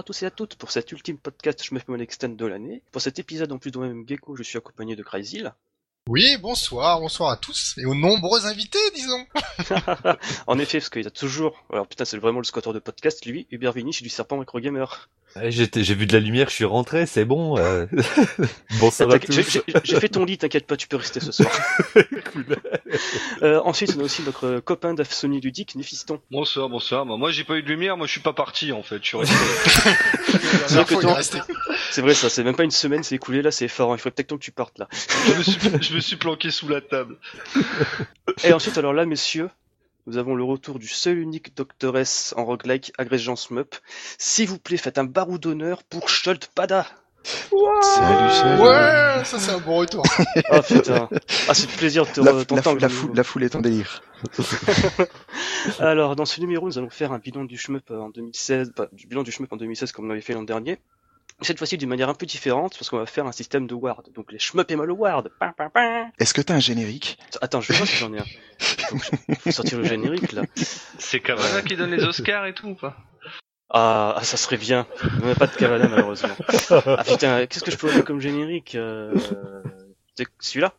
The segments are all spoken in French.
à tous et à toutes pour cet ultime podcast Je me fais mon extend de l'année. Pour cet épisode en plus de moi-même Gecko, je suis accompagné de Crazyl. Oui, bonsoir, bonsoir à tous et aux nombreux invités, disons. en effet, parce qu'il y a toujours, alors putain, c'est vraiment le squatter de podcast, lui, Hubert Vinich du Serpent Microgamer. J'ai vu de la lumière, je suis rentré, c'est bon. Euh... Bonsoir à tous. J'ai fait ton lit, t'inquiète pas, tu peux rester ce soir. euh, ensuite, on a aussi notre copain d'Afsony Ludique, Néphiston. Bonsoir, bonsoir. Bah, moi, j'ai pas eu de lumière, moi, je suis pas parti en fait, je suis resté. c'est vrai, ça, c'est même pas une semaine, c'est écoulé là, c'est fort. Hein. Il faudrait peut-être que tu partes là. je, me suis, je me suis planqué sous la table. Et ensuite, alors là, messieurs, nous avons le retour du seul unique Doctoress en roguelike Agression Smup. S'il vous plaît, faites un barou d'honneur pour Schult Pada. salut, salut. Ouais, ça c'est un bon retour. ah putain. Ah, c'est plaisir de te la, la, foule, la foule est en délire. Alors, dans ce numéro, nous allons faire un bilan du shmup en 2016, bah, du bilan du shmup en 2016 comme on l'avait fait l'an dernier cette fois-ci d'une manière un peu différente parce qu'on va faire un système de ward. Donc les shmup et mal ward. Est-ce que t'as un générique? Attends, je pas si j'en ai un. Faut, faut sortir le générique là. C'est Cavana qui donne les Oscars et tout ou pas? Ah, ah, ça serait bien. On n'a pas de Cavana malheureusement. Ah putain, qu'est-ce que je peux faire comme générique euh... Celui-là?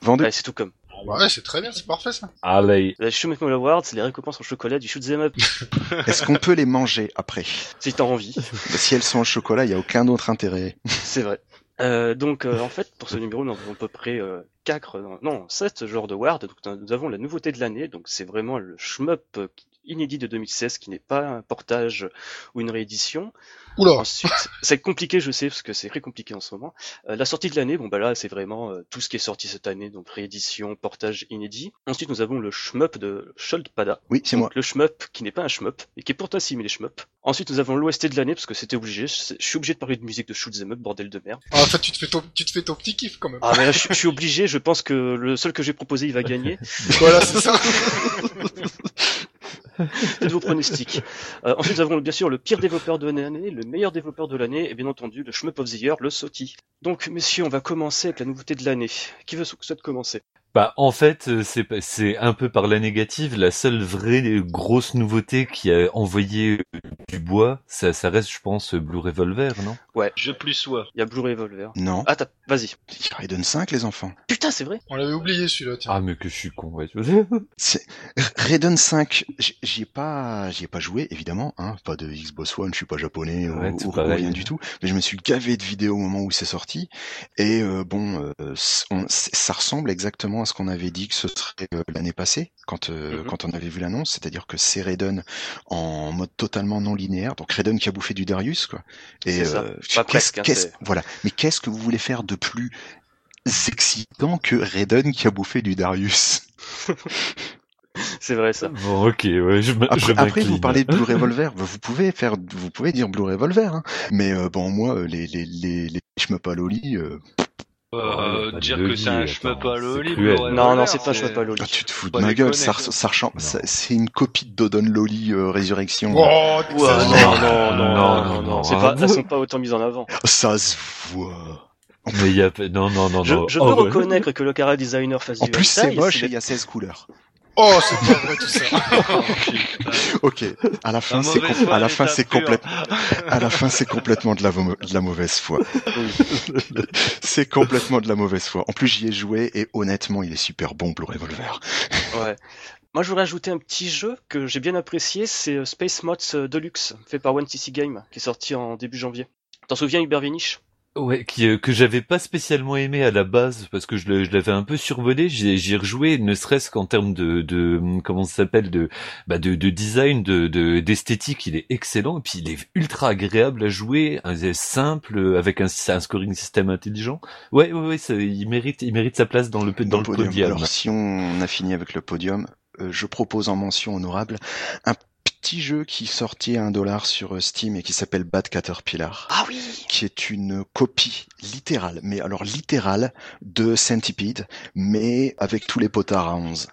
Vendu. c'est tout comme. Ouais, c'est très bien, c'est parfait ça. Allez. La Show Award, c'est les récompenses en chocolat du Shoot 'em Up. Est-ce qu'on peut les manger après Si t'as envie. Si elles sont au chocolat, il y a aucun autre intérêt. C'est vrai. Euh, donc euh, en fait pour ce numéro nous avons à peu près euh, 4, non 7 genres de ward. Donc nous avons la nouveauté de l'année, donc c'est vraiment le shmup inédit de 2016 qui n'est pas un portage ou une réédition. Oula. Ensuite, c'est compliqué, je sais, parce que c'est très compliqué en ce moment. Euh, la sortie de l'année, bon bah là, c'est vraiment euh, tout ce qui est sorti cette année, donc réédition, portage inédit. Ensuite, nous avons le shmup de Pada. Oui, c'est moi. Le shmup qui n'est pas un shmup, et qui est pourtant similé shmup. Ensuite, nous avons l'OST de l'année, parce que c'était obligé. Je, suis obligé de parler de musique de Shoot Up, bordel de merde. Ah, en fait, tu te fais ton, tu te fais ton petit kiff quand même. Ah, mais là, je, je suis obligé, je pense que le seul que j'ai proposé, il va gagner. voilà, c'est ça. Faites vos pronostics. Euh, ensuite, nous avons bien sûr le pire développeur de l'année, le meilleur développeur de l'année, et bien entendu le Shmup of le Soti. Donc, messieurs, on va commencer avec la nouveauté de l'année. Qui veut souhaiter commencer? Bah en fait euh, c'est c'est un peu par la négative la seule vraie grosse nouveauté qui a envoyé euh, du bois ça ça reste je pense Blue Revolver non? Ouais. Je plus sois. Il y a Blue Revolver. Non. Ah vas-y. Raiden 5 les enfants. Putain c'est vrai. On l'avait oublié celui-là. Tiens. Ah mais que je suis con ouais. Raiden 5 j'y ai pas j'y ai pas joué évidemment hein pas de Xbox One je suis pas japonais ouais, ou, ou rien du tout mais je me suis gavé de vidéos au moment où c'est sorti et euh, bon euh, on, ça ressemble exactement ce qu'on avait dit que ce serait euh, l'année passée, quand, euh, mm-hmm. quand on avait vu l'annonce, c'est-à-dire que c'est Raiden en mode totalement non linéaire, donc Raiden qui a bouffé du Darius, quoi. Et euh, presque, hein, voilà. Mais qu'est-ce que vous voulez faire de plus excitant que Raiden qui a bouffé du Darius? C'est vrai ça. Bon, ok, ouais, je Après, après vous parlez de Blue Revolver, vous pouvez faire, vous pouvez dire Blue Revolver, hein. mais euh, bon moi les les les les Loli, euh, euh, dire que c'est un shmup à loli. Non, non, c'est pas un shmup à loli. Ah, tu te fous de ma gueule, ça, ça, c'est une copie de Dodon Loli euh, Résurrection. Oh, non, non, non, non, non, c'est pas, elles sont pas autant mises en avant. Ça se voit. Mais il y a, non, non, non, je, non. Je peux oh, reconnaître que le cara designer fasse en plus, c'est moche et il y a 16 couleurs. Oh, c'est pas vrai tout ça. ok, à la fin, c'est à la fin, c'est complètement, à la fin, c'est complètement de la, de la mauvaise foi. c'est complètement de la mauvaise foi. En plus, j'y ai joué et honnêtement, il est super bon, Blue Revolver. ouais. Moi, je voudrais ajouter un petit jeu que j'ai bien apprécié, c'est euh, Space Mods euh, Deluxe, fait par One TC Game, qui est sorti en début janvier. T'en souviens, Hubert Vinich Ouais, qui, euh, que j'avais pas spécialement aimé à la base parce que je l'avais un peu survolé. J'y rejoué, ne serait-ce qu'en termes de, de comment ça s'appelle de, bah de, de design, de d'esthétique, il est excellent et puis il est ultra agréable à jouer, simple avec un, un scoring système intelligent. Ouais, ouais, ouais, ça, il mérite, il mérite sa place dans le dans, le podium. Alors si on a fini avec le podium, euh, je propose en mention honorable un petit jeu qui sortit à un dollar sur euh, Steam et qui s'appelle Bad Caterpillar. Ah oui Qui est une copie littérale, mais alors littérale, de Centipede, mais avec tous les potards à 11.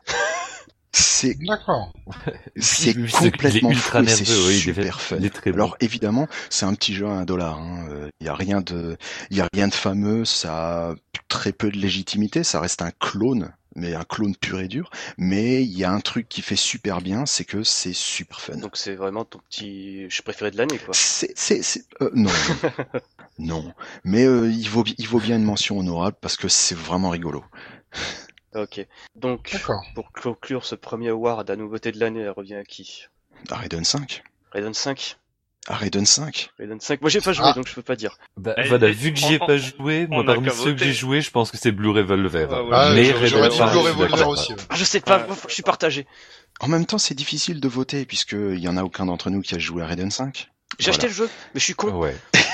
C'est D'accord. c'est Il est complètement ultra fou nerveux, il est- super fun. il est très bon. Alors évidemment, c'est un petit jeu à un dollar. hein. Euh, Il y a rien de, il y a rien de fameux. Ça a très peu de légitimité. Ça reste un clone, mais un clone pur et dur. Mais il y a un truc qui fait super bien, c'est que c'est super fun. Donc c'est vraiment ton petit je préféré de l'année quoi. C'est, c'est, c'est, euh, non, non. Mais euh, il vaut, il vaut bien une mention honorable parce que c'est vraiment rigolo. Ok. Donc pour conclure ce premier award à nouveauté de l'année, elle revient à qui? À Raiden 5. Raiden 5 À Raiden 5. Raiden 5. Moi j'ai pas joué Ah. donc je peux pas dire. Bah, Eh, voilà, eh, vu que j'y ai on- pas joué, moi parmi ceux que j'ai joué, je pense que c'est Blue Revolver. Ah ouais. Ah, mais Raiden dit Cinq, Blue je suis Revolver d'accord. aussi. ouais. Ah, je sais pas, Ouais. moi, je suis partagé. En même temps, c'est difficile de voter puisque il y en a aucun d'entre nous qui a joué à Raiden 5. J'ai Voilà. acheté le jeu, mais je suis con. Ouais.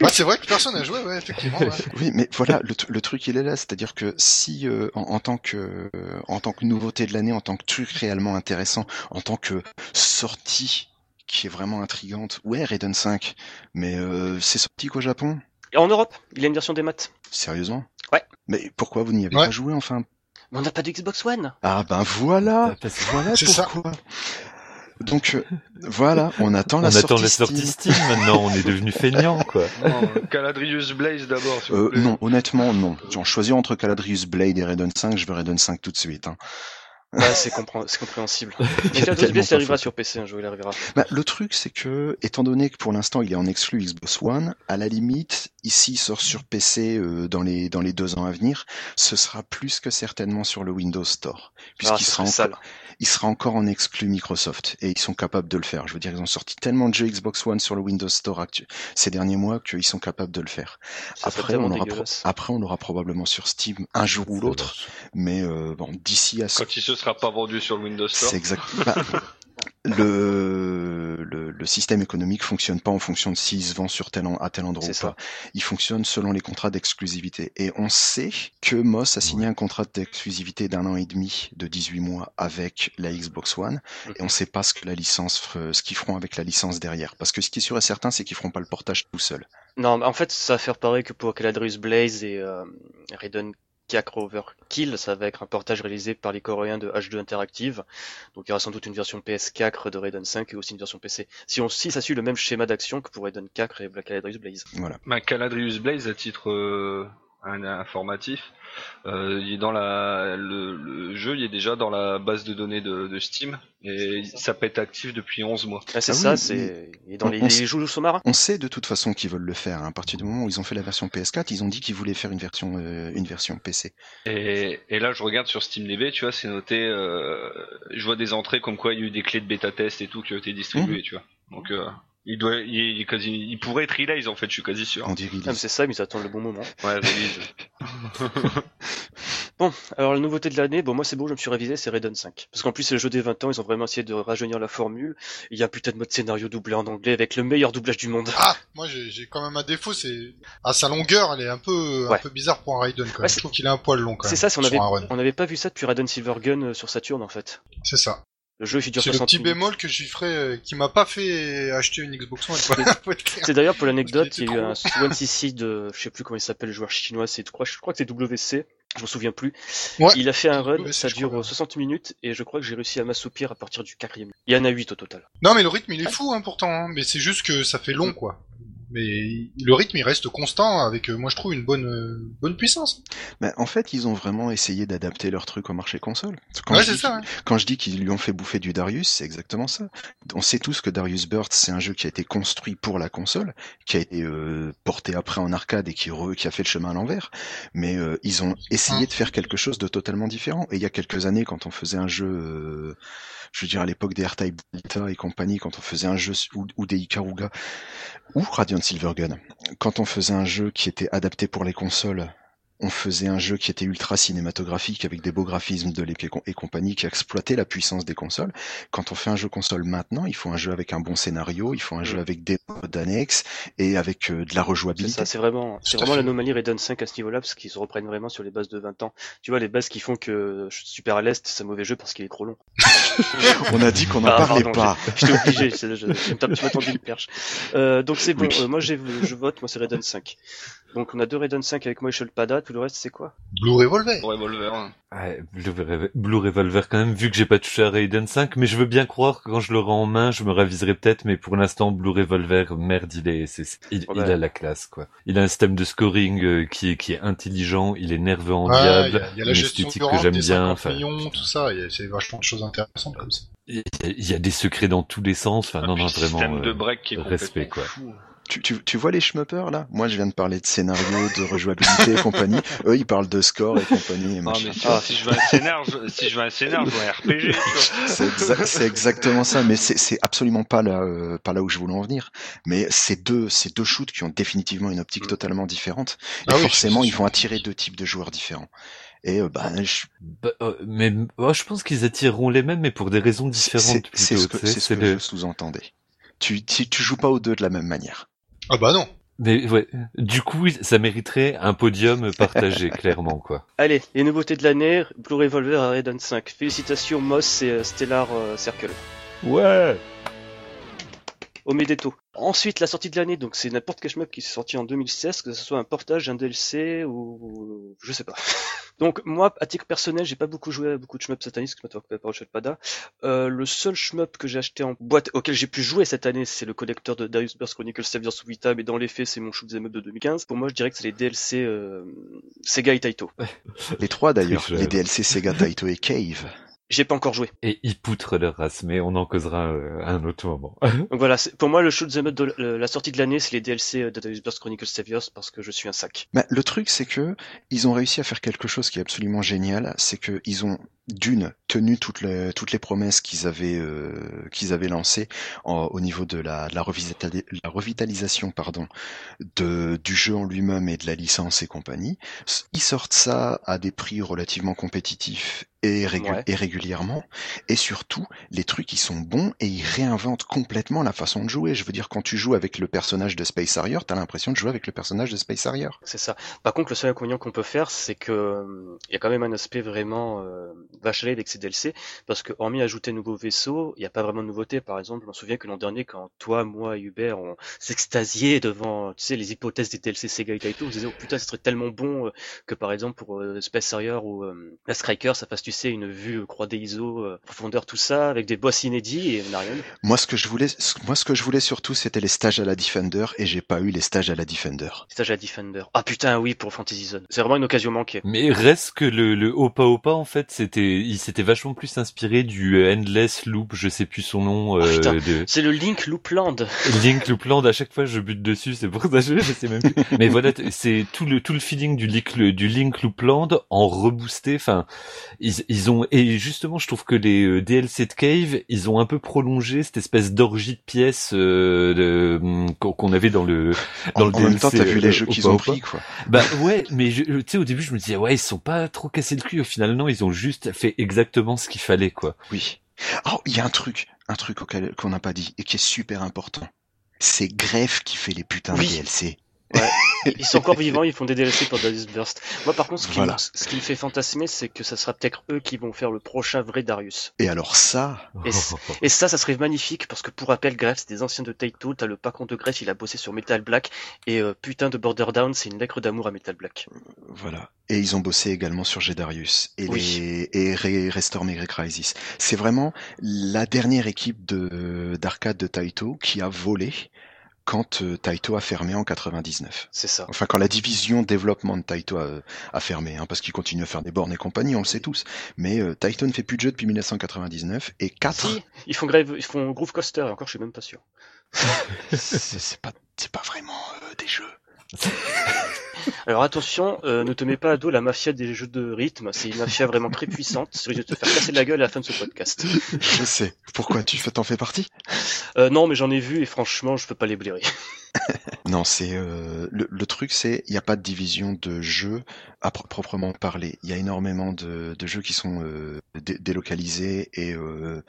Ouais, c'est vrai que personne n'a joué, ouais, effectivement. Ouais. Oui, mais voilà, le, tr- le truc il est là, c'est-à-dire que si euh, en, en tant que euh, en tant que nouveauté de l'année, en tant que truc réellement intéressant, en tant que sortie qui est vraiment intrigante, ouais, Raiden 5, mais euh, c'est sorti qu'au Japon, Et en Europe, il y a une version des maths. sérieusement? Ouais. Mais pourquoi vous n'y avez Ouais. pas joué enfin? Mais on n'a pas de Xbox One. Ah ben voilà, Bah, parce que voilà C'est ça. Donc euh, voilà, on attend la on attend sortie la sortie Steam. Steam maintenant, on est devenu feignant quoi. Non, Caladrius Blaze d'abord, Euh, non, honnêtement, non. Genre, choisir entre Caladrius Blade et Raiden 5, je veux Raiden 5 tout de suite. Hein. Bah, c'est compré- c'est compréhensible. Mais ça arrivera sur PC un jour, il arrivera. Bah, le truc, c'est que, étant donné que pour l'instant il est en exclu Xbox One, à la limite, ici il sort sur PC euh, dans les dans les deux ans à venir, ce sera plus que certainement sur le Windows Store, Ah, puisqu'il ce sera sale. il sera encore en exclu Microsoft et ils sont capables de le faire. Je veux dire, ils ont sorti tellement de jeux Xbox One sur le Windows Store actu- ces derniers mois qu'ils sont capables de le faire. Ça Après, on aura pro- après, on l'aura probablement sur Steam un jour ou l'autre, mais euh, bon, d'ici à ce Quand il se sera pas vendu sur le Windows Store. c'est exact. Bah, le, le, le système économique fonctionne pas en fonction de s'il se vend sur tel en- à tel endroit ou pas. Il fonctionne selon les contrats d'exclusivité. Et on sait que Moss a signé un contrat d'exclusivité d'un an et demi, de 18 mois, avec la Xbox One. Et on sait pas ce que la licence, f- ce qu'ils feront avec la licence derrière. Parce que ce qui est sûr et certain, c'est qu'ils feront pas le portage tout seul. Non, mais en fait, ça va faire pareil que pour Caladrius Blaze et euh, Raiden Kakro Overkill, ça va être un portage réalisé par les Coréens de H2 Interactive. Donc il y aura sans doute une version PS4 de Raiden 5 et aussi une version PC. Si on si ça suit le même schéma d'action que pour Raiden 4 et Black Caladrius Blaze. Voilà. Bah, Caladrius Blaze, à titre euh, un- informatif, euh, il est dans la, le, le jeu, il est déjà dans la base de données de, de Steam et ça peut être actif depuis 11 mois. Ah, c'est Ah ça, oui, c'est il est dans on- les, on les joues sous-marins. On sait de toute façon qu'ils veulent le faire. hein. À partir du moment où ils ont fait la version PS4, ils ont dit qu'ils voulaient faire une version, euh, une version PC. Et, et là, je regarde sur SteamDB, tu vois, c'est noté, euh, je vois des entrées comme quoi il y a eu des clés de bêta test et tout qui ont été distribuées, tu vois. Donc, euh, il doit, il, il est quasi, il pourrait être release en fait, je suis quasi sûr. On dit Ah, c'est ça, mais ils attendent le bon moment. Ouais, release. Bon, alors la nouveauté de l'année, bon moi c'est bon, je me suis révisé, c'est Raiden 5. Parce qu'en plus c'est le jeu des 20 ans, ils ont vraiment essayé de rajeunir la formule. Il y a un putain de mode scénario doublé en anglais avec le meilleur doublage du monde. Ah, moi j'ai quand même un défaut, c'est à sa longueur, elle est un peu Ouais. un peu bizarre pour un Raiden quand même. c'est- Je trouve qu'il est un poil long quand C'est même. ça, si avait, on n'avait pas vu ça depuis Raiden Silvergun euh, sur Saturn en fait. C'est ça. Le jeu il dure C'est le 60 petit minutes. bémol que j'y ferai, euh, qui m'a pas fait acheter une Xbox One. C'est d'ailleurs pour l'anecdote, il y a eu un CC de, je sais plus comment il s'appelle, le joueur chinois, c'est je crois que c'est WC, je me souviens plus. Ouais. Il a fait un run, WC, ça dure crois. euh, 60 minutes et je crois que j'ai réussi à m'assoupir à partir du quatrième. Il y en a 8 au total. Non mais le rythme il est fou hein, pourtant, hein. mais c'est juste que ça fait long quoi. Mais le rythme il reste constant avec, euh, moi je trouve une bonne euh, bonne puissance. Mais en fait, ils ont vraiment essayé d'adapter leur truc au marché console. Quand ouais je dis ça. Quand je dis qu'ils lui ont fait bouffer du Darius, c'est exactement ça. On sait tous que Darius Burst, c'est un jeu qui a été construit pour la console, qui a été euh, porté après en arcade et qui, re- qui a fait le chemin à l'envers. Mais euh, ils ont essayé de faire quelque chose de totalement différent. Et il y a quelques années, quand on faisait un jeu, je veux dire à l'époque des R-Type Delta et compagnie, quand on faisait un jeu ou, ou des Ikaruga ou Radiant Silvergun, quand on faisait un jeu qui était adapté pour les consoles on faisait un jeu qui était ultra cinématographique avec des beaux graphismes de l'épée et compagnie qui exploitait la puissance des consoles. Quand on fait un jeu console maintenant, il faut un jeu avec un bon scénario, il faut un jeu Mm. avec des modes annexes et avec euh, de la C'est rejouabilité. ça, c'est vraiment, c'est vraiment l'anomalie Raiden 5 à ce niveau-là, parce qu'ils se reprennent vraiment sur les bases de 20 ans. Tu vois, les bases qui font que suis super à l'est, c'est un mauvais jeu parce qu'il est trop long. On a dit qu'on n'en Ah, parlait pardon, pas. J'étais obligé, c'est- je, je, tu m'as tendu une perche. Euh, donc c'est bon, Oui. euh, moi j'ai, je vote, moi c'est Raiden 5. Donc on a deux Raiden 5 avec moi et Shulpada, tout le reste c'est quoi? Blue Revolver. Revolver. hein. Ouais, Blue, Revolver- Blue Revolver quand même, vu que j'ai pas touché à Raiden 5, mais je veux bien croire que quand je l'aurai en main, je me raviserai peut-être, mais pour l'instant, Blue Revolver, merde, il est, c'est, c'est- il, Ouais. il a la classe, quoi. Il a un système de scoring euh, qui est, qui est intelligent, il est nerveux en Ouais, il y diable, a, il y a la gestion que rang j'aime des bien, 50 enfin, millions, tout ça. il y a- C'est vachement de choses intéressantes comme ça. il y, a, il y a des secrets dans tous les sens, enfin, Ah, non, non, vraiment, système de euh, break qui est respect, quoi. fou. Tu, tu, tu vois les schmuppers là? Moi je viens de parler de scénario, de rejouabilité et compagnie. Eux ils parlent de score et compagnie et Non, mais si, si je veux un scénar, je, si je veux un scénar, je veux un RPG. C'est exa- c'est exactement ça, mais c'est c'est absolument pas là, euh, pas là où je voulais en venir. Mais c'est deux, c'est deux shoots qui ont définitivement une optique Mm. totalement différente. Et Ah oui, forcément, ils vont attirer deux types de joueurs différents. Et euh, bah, je- Bah, euh, mais oh, je pense qu'ils attireront les mêmes, mais pour des raisons différentes c'est- ce que, tu sais, c'est ce c'est que le- je sous-entendais. Tu, tu, tu joues pas aux deux de la même manière. Ah bah non. Mais ouais, du coup, ça mériterait un podium partagé, clairement, quoi. Allez, les nouveautés de l'année, Blue Revolver à Raiden 5. Félicitations Moss et euh, Stellar euh, Circle. Ouais. Omedeto. Ensuite, la sortie de l'année, donc c'est n'importe quel shmup qui s'est sorti en 2016, que ce soit un portage, un DLC ou je sais pas. donc moi, à titre personnel, j'ai pas beaucoup joué à beaucoup de shmups cette année, parce que je m'attends pas Pada. Euh, le seul shmup que j'ai acheté en boîte, auquel j'ai pu jouer cette année, c'est le collecteur de Darius Burst Chronicles Saviors of Vita, mais dans les faits, c'est mon shoot up de 2015. Pour moi, je dirais que c'est les DLC euh, Sega et Taito. Les trois d'ailleurs, Tricheur. les DLC Sega, Taito et Cave. J'ai pas encore joué. Et ils poutrent leur race, mais on en causera euh, à un autre moment. Donc voilà, c'est- pour moi, le shoot 'em up de la- la sortie de l'année, c'est les DLC de Darius Burst Chronicles Saviors, parce que je suis un sac. Bah, le truc, c'est que ils ont réussi à faire quelque chose qui est absolument génial, c'est que ils ont d'une tenu toutes les toutes les promesses qu'ils avaient euh, qu'ils avaient lancées en- au niveau de la, de la, revitali- la revitalisation pardon de du jeu en lui-même et de la licence et compagnie. Ils sortent ça à des prix relativement compétitifs et, régu- Ouais. et et surtout les trucs ils sont bons et ils réinventent complètement la façon de jouer. Je veux dire quand tu joues avec le personnage de Space Harrier, t'as l'impression de jouer avec le personnage de Space Harrier. C'est ça. Par contre, le seul inconvénient qu'on peut faire, c'est que euh, il y a quand même un aspect vraiment euh, avec ces DLC, parce que hormis ajouter de nouveaux vaisseaux, il n'y a pas vraiment de nouveauté. Par exemple, je m'en souviens que l'an dernier, quand toi, moi et Hubert, on s'extasiait devant, tu sais, les hypothèses des DLC Sega et Taito, on se disait, oh putain, ce serait tellement bon euh, que par exemple pour euh, Space Harrier ou euh, Striker, ça fasse, tu sais, une vue 3D ISO, euh, profondeur, tout ça, avec des boss inédits, et on n'a rien. Moi, ce que je voulais, ce- moi, ce que je voulais surtout, c'était les stages à la Defender, et j'ai pas eu les stages à la Defender. Stage à Defender. Ah putain, oui, pour Fantasy Zone. C'est vraiment une occasion manquée. Mais reste que le, le Opa Opa, en fait, c'était, il s'était vachement plus inspiré du euh, Endless Loop, je sais plus son nom, Ah, euh, putain. de C'est le Link Loopland. Link Loopland. À chaque fois, je bute dessus, c'est pour ça que je, je sais même plus. Mais voilà, c'est tout le tout le feeling du Link du Link Loopland en reboosté. Enfin, ils, ils ont et justement, je trouve que les euh, DLC de Cave, ils ont un peu prolongé cette espèce d'orgie de pièces euh, de- hum, qu'on avait dans le dans En, le en même temps, DLC, t'as vu les euh, jeux qu'ils ont pris, quoi. Bah ouais, mais tu sais au début je me disais ouais ils sont pas trop cassés le cul. Au final non, ils ont juste fait exactement ce qu'il fallait quoi. Oui. Oh, il y a un truc, un truc auquel qu'on n'a pas dit et qui est super important. C'est Greff qui fait les putains Oui. de DLC. Ils sont encore vivants, ils font des DLC pour Darius Burst. Moi, par contre, ce qui, Voilà. me, ce qui me fait fantasmer, c'est que ça sera peut-être eux qui vont faire le prochain vrai Darius. Et alors ça, Et ça, ça serait magnifique parce que pour rappel, Greff, c'est des anciens de Taito. T'as le patron de Greff, il a bossé sur Metal Black et euh, putain de Border Down, c'est une lettre d'amour à Metal Black. voilà. Et ils ont bossé également sur Gedarius et Oui. les et Re- Restore Megre Crisis. C'est vraiment la dernière équipe de d'arcade de Taito qui a volé quand euh, Taito a fermé en 99. C'est ça. Enfin, quand la division développement de Taito a, a fermé, hein, parce qu'ils continuent à faire des bornes et compagnie, on le sait tous. Mais euh, Taito ne fait plus de jeux depuis 1999 et 4 Si, ils font grève, ils font Groove Coaster. Et encore, je suis même pas sûr. c'est c'est pas c'est pas vraiment euh, des jeux. Alors attention, euh, ne te mets pas à dos la mafia des jeux de rythme. C'est une mafia vraiment très puissante. C'est risque de te faire casser la gueule à la fin de ce podcast. Je sais. Pourquoi tu fais t'en fais partie? Euh, non, mais j'en ai vu et franchement, je peux pas les blairer. Non, c'est euh, le, le truc, c'est il n'y a pas de division de jeux à pro- proprement parler. Il y a énormément de, de jeux qui sont euh, dé- délocalisés et euh,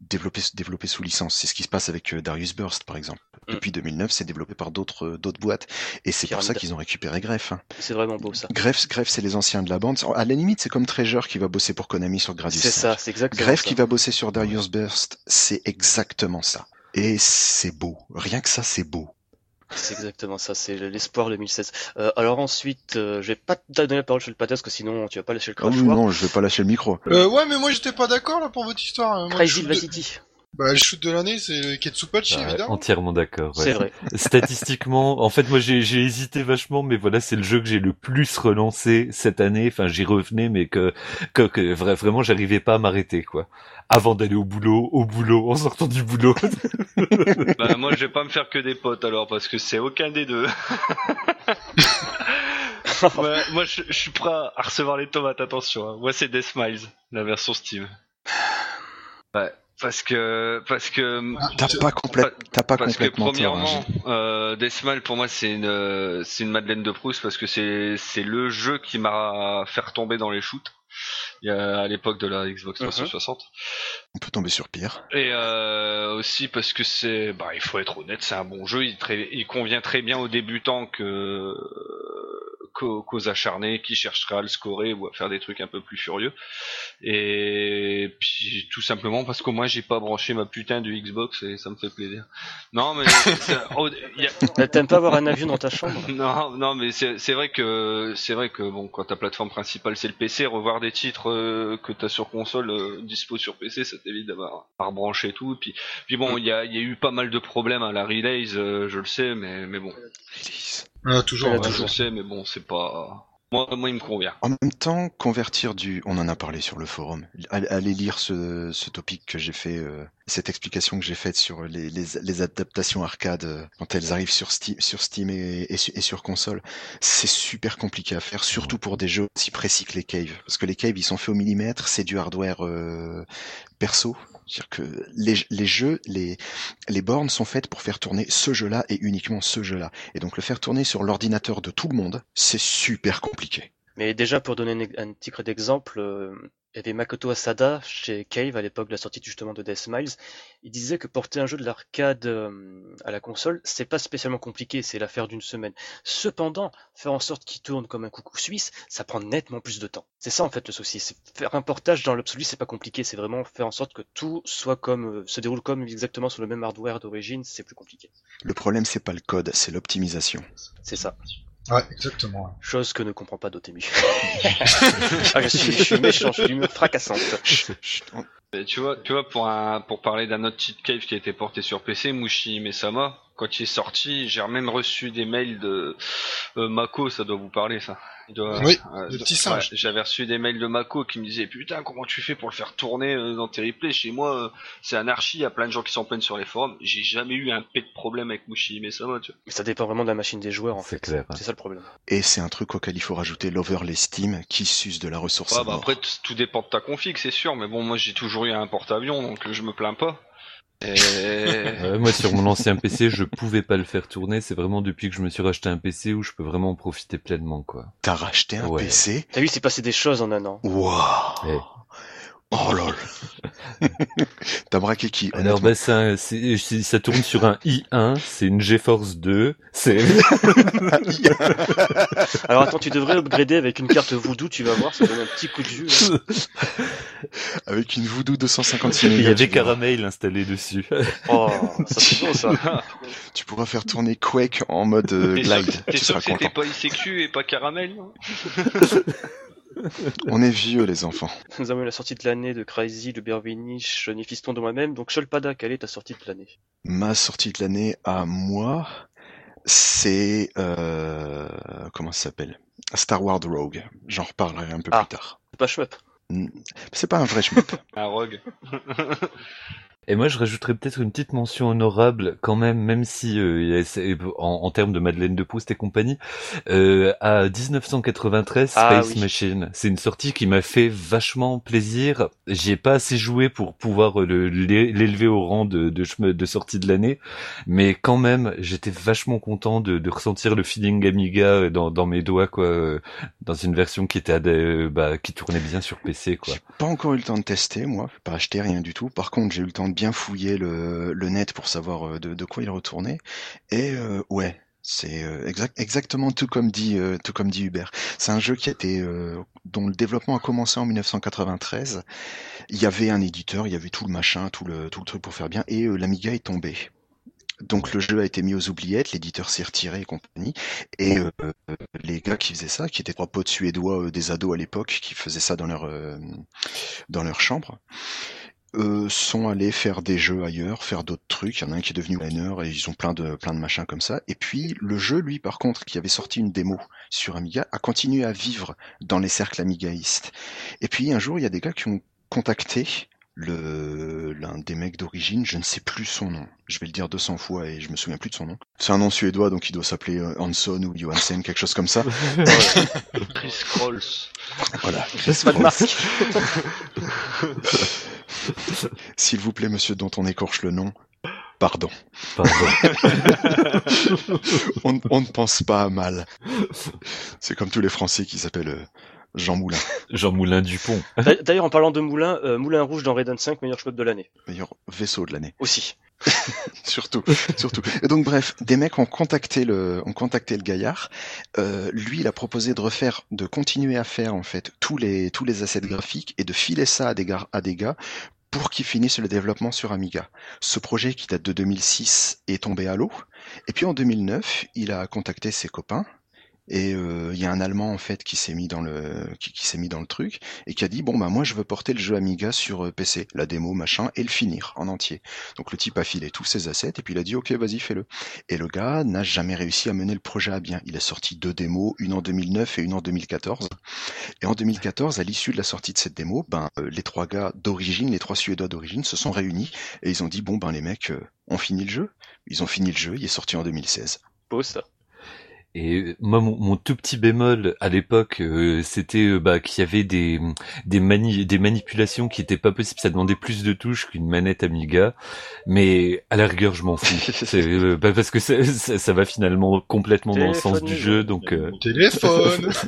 développés, développés sous licence. C'est ce qui se passe avec Darius Burst, par exemple. Mm. Depuis 2009, c'est développé par d'autres d'autres boîtes et c'est pour ça qu'ils ont récupéré Greff. C'est vraiment beau ça. Greff, Greff, c'est les anciens de la bande. À la limite, c'est comme Treasure qui va bosser pour Konami sur Gradius. C'est 5. ça, c'est exactement Greff ça. qui va bosser sur Darius Burst, c'est exactement ça. Et c'est beau. Rien que ça, c'est beau. C'est exactement ça, c'est l'espoir 2016. Euh, alors ensuite, euh, je vais pas te donner la parole sur le patate parce que sinon tu vas pas lâcher le Ah oui, crachoir. non, je vais pas lâcher le micro. Euh, ouais, mais moi j'étais pas d'accord là pour votre histoire. Crazy Vacity, Bah, le shoot de l'année, c'est Ketsupachi, Ouais, évidemment. entièrement d'accord. ouais. c'est vrai. Statistiquement, en fait, moi j'ai j'ai hésité vachement, mais voilà, c'est le jeu que j'ai le plus relancé cette année. Enfin, j'y revenais, mais que, que, que vra- vraiment, j'arrivais pas à m'arrêter, quoi. Avant d'aller au boulot, au boulot, en sortant du boulot. Bah, moi, je vais pas me faire que des potes alors, parce que c'est aucun des deux. Ouais, moi, je, je suis prêt à recevoir les tomates, attention. hein. Moi, c'est Death Smiles, la version Steam. Ouais, parce que, parce que, T'as pas, complète, t'as pas parce que complètement tort. hein, premièrement, euh, pour moi c'est une, euh, c'est une Madeleine de Proust parce que c'est, c'est le jeu qui m'a fait retomber dans les shoots. Il y a, à l'époque de la Xbox Mhm. 360. On peut tomber sur pire. Et euh, aussi parce que c'est, bah, il faut être honnête, c'est un bon jeu. Il, très- il convient très bien aux débutants que qu'aux, qu'aux acharnés qui chercheraient à le scorer ou à faire des trucs un peu plus furieux. Et puis tout simplement parce qu'au moins j'ai pas branché ma putain de Xbox et ça me fait plaisir. Non mais c'est- oh, a- Euh, T'aimes pas avoir un avion dans ta chambre non, non, mais c'est c'est vrai que c'est vrai que bon, quand ta plateforme principale c'est le PC, revoir des titres euh, que t'as sur console euh, dispo sur PC, ça t'évite d'avoir à rebrancher tout. Puis, puis bon, il y a, il y a eu pas mal de problèmes à la release, euh, je le sais, mais mais bon, Release. Ah, toujours. Ouais, je toujours. sais, mais bon, c'est pas moi, moi il me convient. En même temps, convertir du, on en a parlé sur le forum. Allez, lire ce, ce topic que j'ai fait, euh, cette explication que j'ai faite sur les, les, les adaptations arcade euh, quand elles arrivent sur Steam, sur Steam et, et, et sur console. C'est super compliqué à faire, surtout pour des jeux aussi précis que les caves, parce que les caves ils sont faits au millimètre, c'est du hardware euh, perso. C'est-à-dire que les, les jeux, les, les bornes sont faites pour faire tourner ce jeu-là et uniquement ce jeu-là. Et donc le faire tourner sur l'ordinateur de tout le monde, c'est super compliqué. Mais déjà, pour donner un, petit d'exemple, euh, il y avait Makoto Asada chez Cave à l'époque de la sortie justement de Death Smiles. Il disait que porter un jeu de l'arcade euh, à la console, c'est pas spécialement compliqué, c'est l'affaire d'une semaine. Cependant, faire en sorte qu'il tourne comme un coucou suisse, ça prend nettement plus de temps. C'est ça en fait le souci. C'est faire un portage dans l'absolu, c'est pas compliqué. C'est vraiment faire en sorte que tout soit comme, euh, se déroule comme exactement sur le même hardware d'origine. C'est plus compliqué. Le problème, c'est pas le code, c'est l'optimisation. C'est ça. Ouais, exactement. ouais. Chose que ne comprend pas Dotemu. ah, je suis, je suis méchant, je suis d'humeur fracassante. Tu vois, tu vois pour un pour parler d'un autre cheat cave qui a été porté sur PC, Mushi Mesama, quand il est sorti, j'ai même reçu des mails de euh, Mako, ça doit vous parler ça. Il doit- Oui, euh, le petit singe. ouais, J'avais reçu des mails de Mako qui me disaient putain comment tu fais pour le faire tourner euh, dans tes replays chez moi euh, c'est anarchie, il y a plein de gens qui s'en plaignent sur les forums. J'ai jamais eu un pet de problème avec Mushi Mesama, tu vois. Mais ça dépend vraiment de la machine des joueurs en C'est fait. clair, hein. C'est ça le problème. Et c'est un truc auquel il faut rajouter l'overlay Steam qui s'use de la ressource Ouais, à bah mort. après tout dépend de ta config, c'est sûr, mais bon moi j'ai toujours eu un porte-avions donc je me plains pas. Ouais, moi, sur mon ancien PC, je pouvais pas le faire tourner. C'est vraiment depuis que je me suis racheté un PC où je peux vraiment en profiter pleinement, quoi. T'as racheté un Ouais. PC T'as vu, c'est passé des choses en un an. Waouh. Oh lol T'as braqué qui Alors, bah, ça, c'est- ça tourne sur un i1, c'est une GeForce 2, c'est, Alors attends, tu devrais upgrader avec une carte Voodoo, tu vas voir, ça donne un petit coup de jus. là. Avec une Voodoo 256 il y avait. Caramel installé dessus. Oh, ça c'est bon ça. tu pourras faire tourner Quake en mode euh, glide. t'es Tu sûr seras que c'était content. pas ICQ et pas Caramel On est vieux les enfants. Nous avons eu la sortie de l'année de Crazy, de Bervinich, Nifiston de moi-même. Donc Sholpada, quelle est ta sortie de l'année Ma sortie de l'année à moi, c'est euh, comment ça s'appelle? Star Wars Rogue. J'en reparlerai un peu Ah. plus tard. C'est pas shmup? C'est pas un vrai shmup. Un rogue. Et moi, je rajouterais peut-être une petite mention honorable quand même, même si euh, en, en, termes de Madeleine de Proust et compagnie, euh, à 1993, Ah, Space oui. Machine, c'est une sortie qui m'a fait vachement plaisir. J'y ai pas assez joué pour pouvoir euh, le- l'é- l'élever au rang de, de, de sortie de l'année, mais quand même, j'étais vachement content de, de ressentir le feeling Amiga dans, dans mes doigts, quoi, euh, dans une version qui était, adé- bah, qui tournait bien sur PC, quoi. J'ai pas encore eu le temps de tester, moi, pas acheté rien du tout. Par contre, j'ai eu le temps de bien fouiller le, net pour savoir euh, de, quoi il retournait. Et euh, ouais, c'est euh, exact, exactement tout comme dit, tout comme dit Hubert. C'est un jeu qui euh, dont le développement a commencé en 1993. Il y avait un éditeur, il y avait tout le machin, tout le, tout le truc pour faire bien, et l'Amiga est tombé. Donc le jeu a été mis aux oubliettes, l'éditeur s'est retiré et compagnie. Et les gars qui faisaient ça, qui étaient trois potes suédois, des ados à l'époque, qui faisaient ça dans leur dans leur chambre, euh, sont allés faire des jeux ailleurs, faire d'autres trucs. Il y en a un qui est devenu miner et ils ont plein de plein de machins comme ça. Et puis le jeu, lui, par contre, qui avait sorti une démo sur Amiga, a continué à vivre dans les cercles amigaïstes. Et puis un jour, il y a des gars qui ont contacté le l'un des mecs d'origine, je ne sais plus son nom. Je vais le dire 200 fois et je me souviens plus de son nom. C'est un nom suédois donc il doit s'appeler euh, Hanson ou Johansen, quelque chose comme ça. Chris Scrolls. Voilà. Pas de marque. S'il vous plaît, monsieur dont on écorche le nom, pardon. Pardon. On, on ne pense pas à mal. C'est comme tous les Français qui s'appellent euh, Jean Moulin, Jean Moulin Dupont. D'a- D'ailleurs, en parlant de Moulin, euh, Moulin Rouge dans Raiden 5, meilleur shmup de l'année. meilleur vaisseau de l'année. Aussi. surtout, surtout. Et donc bref, des mecs ont contacté le, ont contacté le gaillard. Euh, lui, il a proposé de refaire, de continuer à faire en fait tous les tous les assets graphiques et de filer ça à des gars, à des gars pour qu'ils finissent le développement sur Amiga. Ce projet qui date de 2006 est tombé à l'eau. Et puis en 2009, il a contacté ses copains. Et euh, il y a un Allemand en fait qui s'est mis dans le qui, qui s'est mis dans le truc et qui a dit bon bah moi je veux porter le jeu Amiga sur euh, PC, la démo machin et le finir en entier. Donc le type a filé tous ses assets et puis il a dit ok vas-y fais-le. Et le gars n'a jamais réussi à mener le projet à bien. Il a sorti deux démos, une en 2009 et une en 2014. Et en 2014, à l'issue de la sortie de cette démo, ben euh, les trois gars d'origine, les trois Suédois d'origine, se sont réunis et ils ont dit bon ben les mecs, euh, on finit le jeu. Ils ont fini le jeu, il est sorti en 2016. Beau ça. Et moi, mon, mon tout petit bémol à l'époque, euh, c'était euh, bah, qu'il y avait des des, mani des manipulations qui étaient pas possibles. Ça demandait plus de touches qu'une manette Amiga, mais à la rigueur, je m'en fous. Euh, bah, parce que ça, ça, ça va finalement complètement dans le sens du jeu, donc. euh, Téléphone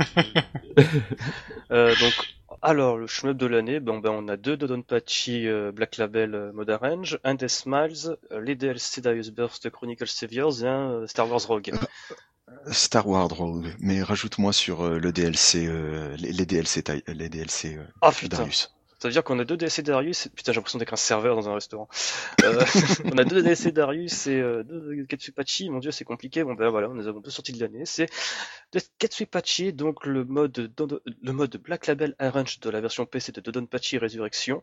Euh, donc, alors, le shmup de l'année, bon, ben, on a deux Dodonpachi euh, Black Label euh, Mode Range, un Death Smiles, euh, les DLC Darius Burst Chronicle Saviors et un euh, Star Wars Rogue. Star Wars Rogue, mais rajoute-moi sur euh, le DLC, euh, les, les DLC, les DLC euh, Ah putain, Darius. Ça veut dire qu'on a deux DLC Darius, putain j'ai l'impression d'être un serveur dans un restaurant. Euh, on a deux DLC Darius et euh, deux Ketsupachi, mon dieu c'est compliqué, bon ben voilà, nous avons deux sorties de l'année, c'est de Ketsupachi, donc le mode, le mode Black Label Arrange de la version PC de Dodonpachi Résurrection,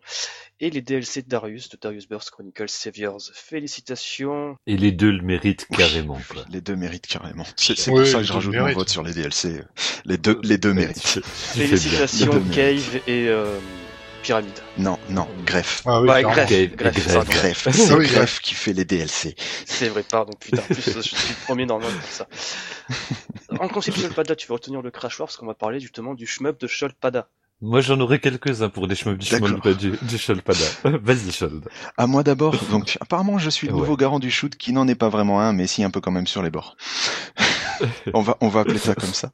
et les DLC Darius, de Darius Burst Chronicles Saviors. Félicitations, Et les deux le méritent carrément. Quoi. Les deux méritent carrément. C'est Oui, pour ça que je rajoute mon vote sur les DLC. Les deux, les deux méritent. Félicitations Cave et euh, Pyramide. Non, non, Greffe. Ah oui, Ouais. Greffe, Greffe, Greffe, Greffe. pardon. Greffe. Ah C'est oui, Greffe qui fait les DLC. C'est vrai, pardon, putain, en plus je suis le premier normalement pour ça. En concept Sholpada, tu vas retenir le Crash War parce qu'on va parler justement du shmup de Sholpada. Moi, j'en aurais quelques-uns pour des chemins du chemin du, du Sholpada. Vas-y, Shold. À moi d'abord. Donc, apparemment, je suis le Ouais. nouveau garant du shoot qui n'en est pas vraiment un, mais si un peu quand même sur les bords. on va, on va appeler ça comme ça.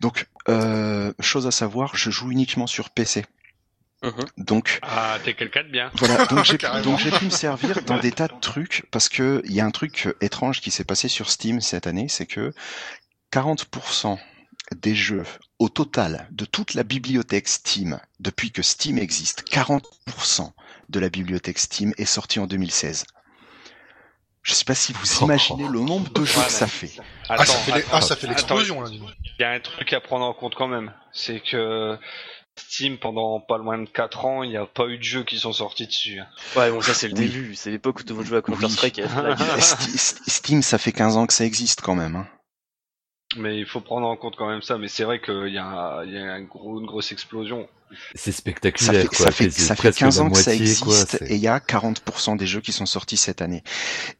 Donc, euh, chose à savoir, je joue uniquement sur PC. Donc, Ah, t'es quelqu'un de bien. Voilà, donc j'ai pu me servir dans des tas de trucs parce que il y a un truc étrange qui s'est passé sur Steam cette année, c'est que 40% des jeux au total de toute la bibliothèque Steam depuis que Steam existe, 40% de la bibliothèque Steam est sortie en 2016. Je sais pas si vous Oh. imaginez le nombre de jeux que ça fait. Ah, ça fait, les- ah, l'explosion, là, dis donc. Il y a un truc à prendre en compte quand même. C'est que Steam, pendant pas loin de 4 ans, il n'y a pas eu de jeux qui sont sortis dessus. Ouais, bon, ça c'est le Oui. début, c'est l'époque où tout le monde jouait à Counter-Strike Steam, ça fait 15 ans que ça existe quand même. hein. Mais il faut prendre en compte quand même ça. Mais c'est vrai qu'il y a, il y a un gros, une grosse explosion. C'est Ça spectaculaire, fait, quoi. ça fait, C'est ça fait presque 15 la ans que ça moitié, quoi, existe et il y a 40% des jeux qui sont sortis cette année.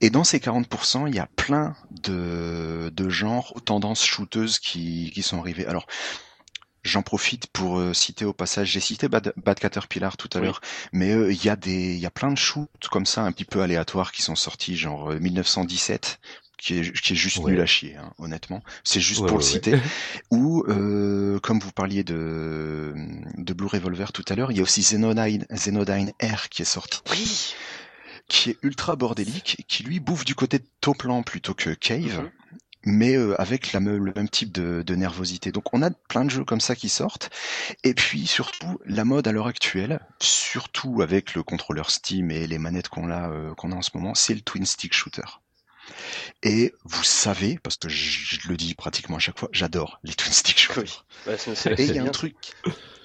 Et dans ces 40%, il y a plein de, de genres, tendances shooteuses qui, qui sont arrivées. Alors, j'en profite pour euh, citer au passage, j'ai cité Bad, Bad Caterpillar tout à Oui. l'heure, mais euh, il y a des, il y a plein de shoots comme ça un petit peu aléatoires qui sont sortis, genre euh, 1917 qui est, qui est juste Ouais. nul à chier, hein, honnêtement. C'est juste Ouais, pour ouais, le citer. Ou, euh, comme vous parliez de, de Blue Revolver tout à l'heure, il y a aussi Xenodyne, Xenodyne R qui est sorti, Oui. qui est ultra bordélique, qui lui bouffe du côté de Toplan plutôt que Cave, Mhm. Mais euh, avec la me- le même type de, de nervosité. Donc on a plein de jeux comme ça qui sortent. Et puis surtout, la mode à l'heure actuelle, surtout avec le contrôleur Steam et les manettes qu'on a, euh, qu'on a en ce moment, c'est le twin stick shooter. Et vous savez, parce que je, je le dis pratiquement à chaque fois, j'adore les twin stick shooters. Oui. Et il y a un truc,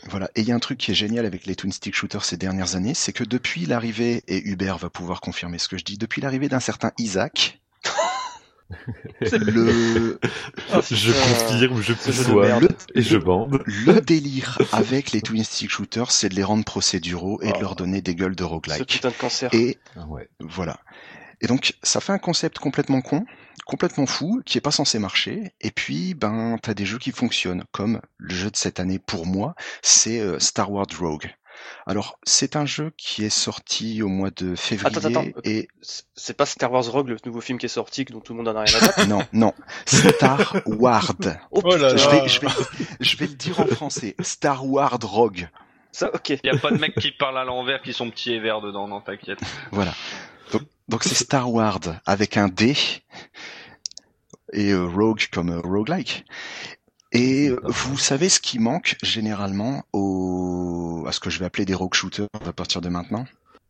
voilà, et il y a un truc qui est génial avec les twin stick shooters ces dernières années, c'est que depuis l'arrivée, et Hubert va pouvoir confirmer ce que je dis, depuis l'arrivée d'un certain Isaac, le, Je confirme, je ce conçois merde. et je bande. le délire avec les twin stick shooters, c'est de les rendre procéduraux et de Oh. leur donner des gueules de Ce roguelike. putain de cancer. Et Ah ouais. Voilà. Et donc, ça fait un concept complètement con, complètement fou, qui est pas censé marcher. Et puis, ben, t'as des jeux qui fonctionnent, comme le jeu de cette année pour moi, c'est euh, Star Wars Rogue. Alors, c'est un jeu qui est sorti au mois de février Attends, attends. et C'est- pas Star Wars Rogue, le nouveau film qui est sorti, dont tout le monde en a rien à battre. non, non, Star Ward. Oh, Oh là. Je vais, je vais, je vais le dire en français. Star Wars Rogue. Ça, ok. Y a pas de mecs qui parlent à l'envers qui sont petits et verts dedans, non t'inquiète. Voilà. Donc, donc c'est Star Wars avec un D et euh, Rogue comme euh, roguelike. Et vous savez ce qui manque généralement au... à ce que je vais appeler des rogue shooters à partir de maintenant?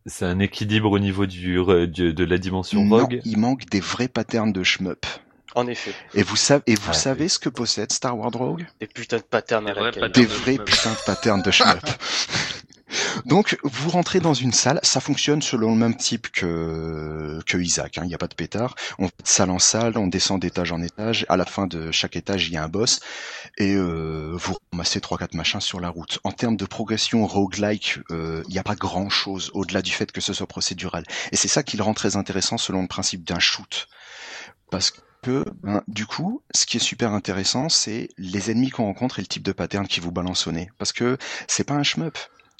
C'est un équilibre au niveau du, du- de la dimension Non, rogue. il manque des vrais patterns de shmup. En effet. Et vous savez, et vous Ah, savez ce que possède Star Wars Rogue? Des putains de patterns Des à vrais. Des de vrais putains de patterns de shmup. Donc, vous rentrez dans une salle, ça fonctionne selon le même type que, que Isaac, hein, il n'y a pas de pétard. On va de salle en salle, on descend d'étage en étage, à la fin de chaque étage, il y a un boss, et euh, vous ramassez 3-4 machins sur la route. En termes de progression roguelike, euh, il n'y a pas grand-chose, au-delà du fait que ce soit procédural. Et c'est ça qui le rend très intéressant selon le principe d'un shoot. Parce que, ben, du coup, ce qui est super intéressant, c'est les ennemis qu'on rencontre et le type de pattern qui vous balance au nez. Parce que c'est pas un shmup.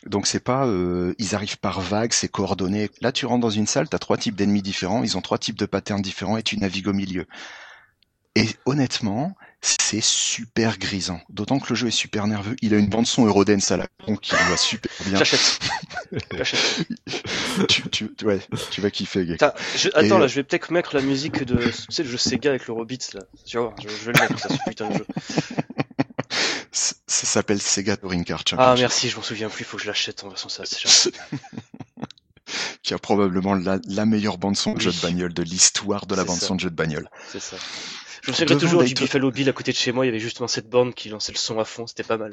Donc c'est pas euh, ils arrivent par vagues, c'est coordonné. Là tu rentres dans une salle, t'as trois types d'ennemis différents, ils ont trois types de patterns différents et tu navigues au milieu. Et honnêtement, c'est super grisant. D'autant que le jeu est super nerveux. Il a une bande son Eurodance à la con qui va super bien. J'achète. Tu, tu, ouais, tu vas kiffer, je- Attends, Et- là, je vais peut-être mettre la musique de, tu sais, le jeu Sega avec le Robits, là. Tu je, je vais le mettre, ça, ce putain de jeu. Ça s'appelle Sega Touring Car Ah, merci, je m'en souviens plus, faut que je l'achète, en version ça, qui a probablement la, la meilleure bande son de jeu de bagnole de l'histoire de la bande ça. son de jeu de bagnole. C'est ça. Je me souviens toujours du Buffalo Bill à côté de chez moi, il y avait justement cette bande qui lançait le son à fond, c'était pas mal.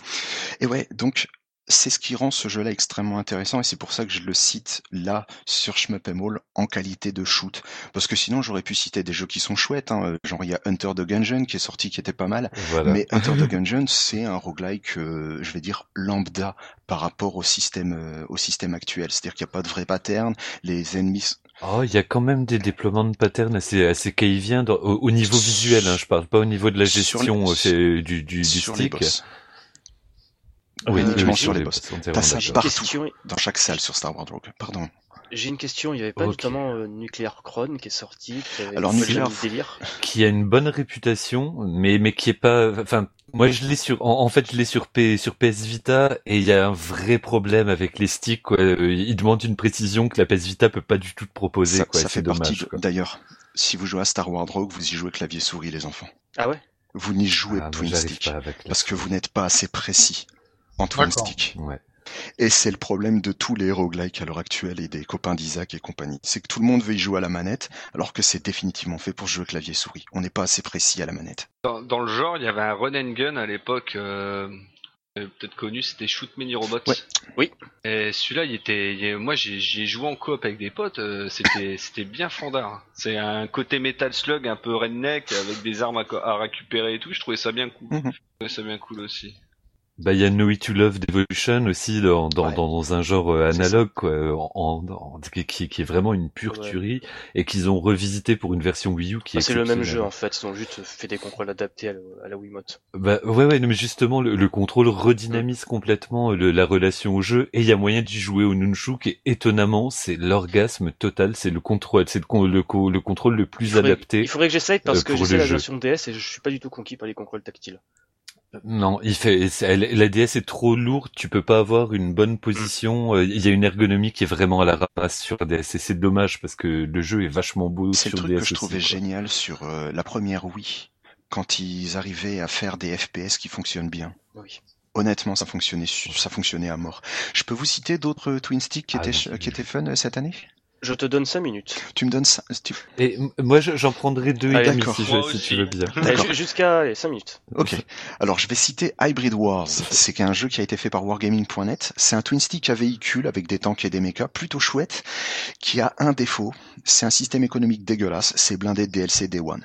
Et ouais, donc c'est ce qui rend ce jeu-là extrêmement intéressant et c'est pour ça que je le cite là sur Shmup All en qualité de shoot. Parce que sinon j'aurais pu citer des jeux qui sont chouettes, hein. genre il y a Hunter the Gungeon qui est sorti qui était pas mal, Voilà. mais Hunter the Gungeon c'est un roguelike, euh, je vais dire lambda par rapport au système euh, au système actuel, c'est-à-dire qu'il n'y a pas de vrai pattern, les ennemis Oh, il y a quand même des déploiements de patterns assez, assez au, au niveau visuel, hein, je parle pas au niveau de la gestion les- euh, du, du, du sur les stick. boss. Oui, Uniquement oui, sur les boss. T'as ça partout. question, dans chaque salle sur Star Wars Rogue. Pardon. j'ai une question, il y avait pas notamment euh, Nuclear Chrome qui est sorti, qui avait Alors, Nuclear- délire. qui a une bonne réputation, mais mais qui est pas. Enfin, moi je l'ai sur. En, en fait, je l'ai sur P, sur PS Vita et il y a un vrai problème avec les sticks. Quoi. Euh, Il demande une précision que la PS Vita peut pas du tout te proposer. Ça, quoi. ça fait dommage. D'ailleurs, si vous jouez à Star Wars Rogue, vous y jouez clavier souris, les enfants. Ah ouais? Vous n'y jouez Ah, twin stick pas avec la- parce que vous n'êtes pas assez précis stick. Ouais. Et c'est le problème de tous les roguelikes à l'heure actuelle et des copains d'Isaac et compagnie. C'est que tout le monde veut y jouer à la manette, alors que c'est définitivement fait pour jouer clavier souris. On n'est pas assez précis à la manette. Dans, dans le genre, il y avait un run and gun à l'époque. Euh... peut-être connu, c'était Shoot Many Robots. Ouais. Oui. Et celui-là, il était, il- moi, j'ai j'ai joué en coop avec des potes. euh, c'était, c'était bien fandard. C'est un côté Metal Slug un peu redneck avec des armes à récupérer et tout. Je trouvais ça bien cool. Mhm. Je trouvais ça bien cool aussi. Bah, il y a No Way to Love Devolution aussi dans, dans, Ouais. dans un genre euh, analogue, quoi, en, en- en- qui, qui- est vraiment une pure Ouais. tuerie et qu'ils ont revisité pour une version Wii U qui est Ah, c'est le même jeu en fait, ils ont juste fait des contrôles adaptés à, la- à la Wiimote. Bah ouais ouais mais justement le, le contrôle redynamise complètement le- la relation au jeu et il y a moyen d'y jouer au nunchuk et étonnamment c'est l'orgasme total c'est le contrôle c'est le, le, co- le contrôle le plus Il faudrait- adapté Il faudrait que j'essaye parce euh, que le la version DS et je suis pas du tout conquis par les contrôles tactiles. Non il fait c'est- elle- la DS est trop lourde tu peux pas avoir une bonne position euh, il y a une ergonomie qui est vraiment à la ramasse sur la DS et c'est dommage parce que le jeu est vachement beau C'est le sur truc DS que je trouvais quoi. génial sur euh, la première Wii, quand ils arrivaient à faire des FPS qui fonctionnent bien. Oui. Honnêtement, ça fonctionnait, ça fonctionnait à mort. Je peux vous citer d'autres Twin Stick qui Ah étaient, oui. qui étaient fun euh, cette année? Je te donne 5 minutes. Tu me donnes ça tu- et moi je- j'en prendrai deux et Allez, demi d'accord. si, je- tu veux bien Jusqu'à 5 minutes. Ok. Alors, je vais citer Hybrid Wars. C'est un jeu qui a été fait par Wargaming.net. C'est un twin stick à véhicule avec des tanks et des mechas plutôt chouette, qui a un défaut. C'est un système économique dégueulasse. C'est blindé de DLC Day One.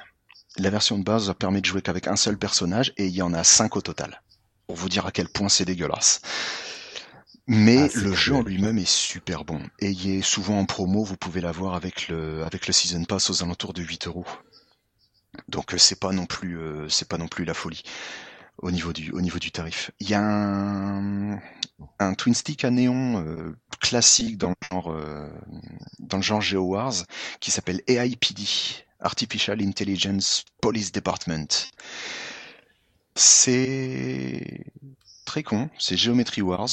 La version de base permet de jouer qu'avec un seul personnage et il y en a cinq au total. Pour vous dire à quel point c'est dégueulasse. Mais Ah, le jeu en lui-même est super bon. Et il est souvent en promo, vous pouvez l'avoir avec le, avec le Season Pass aux alentours de 8 euros. Donc euh, c'est pas non plus, euh, c'est pas non plus la folie au niveau du, au niveau du tarif. Il y a un, un twin stick à néon euh, classique dans le genre, euh, dans le genre Geo Wars qui s'appelle AIPD, Artificial Intelligence Police Department. C'est très con, c'est Geometry Wars,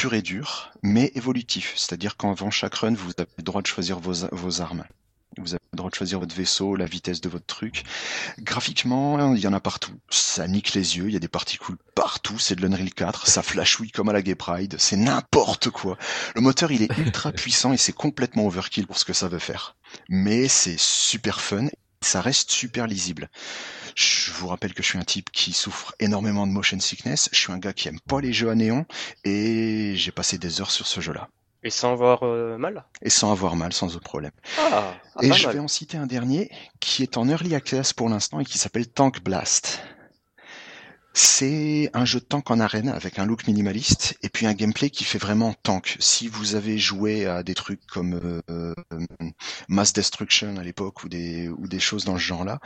pur et dur, mais évolutif. C'est-à-dire qu'avant chaque run, vous avez le droit de choisir vos, vos armes. Vous avez le droit de choisir votre vaisseau, la vitesse de votre truc. Graphiquement, il y en a partout. Ça nique les yeux, il y a des particules partout, c'est de l'Unreal 4, ça flashouille comme à la Gay Pride, c'est n'importe quoi. Le moteur, il est ultra puissant et c'est complètement overkill pour ce que ça veut faire. Mais c'est super fun, ça reste super lisible. Je vous rappelle que je suis un type qui souffre énormément de motion sickness, je suis un gars qui aime pas les jeux à néon, et j'ai passé des heures sur ce jeu-là. Et sans avoir euh, mal Et sans avoir mal, sans autre problème. Ah, ah, Et je mal. vais en citer un dernier qui est en early access pour l'instant et qui s'appelle Tank Blast. C'est un jeu de tank en arène avec un look minimaliste et puis un gameplay qui fait vraiment tank. Si vous avez joué à des trucs comme euh, Mass Destruction à l'époque ou des ou des choses dans ce genre-là,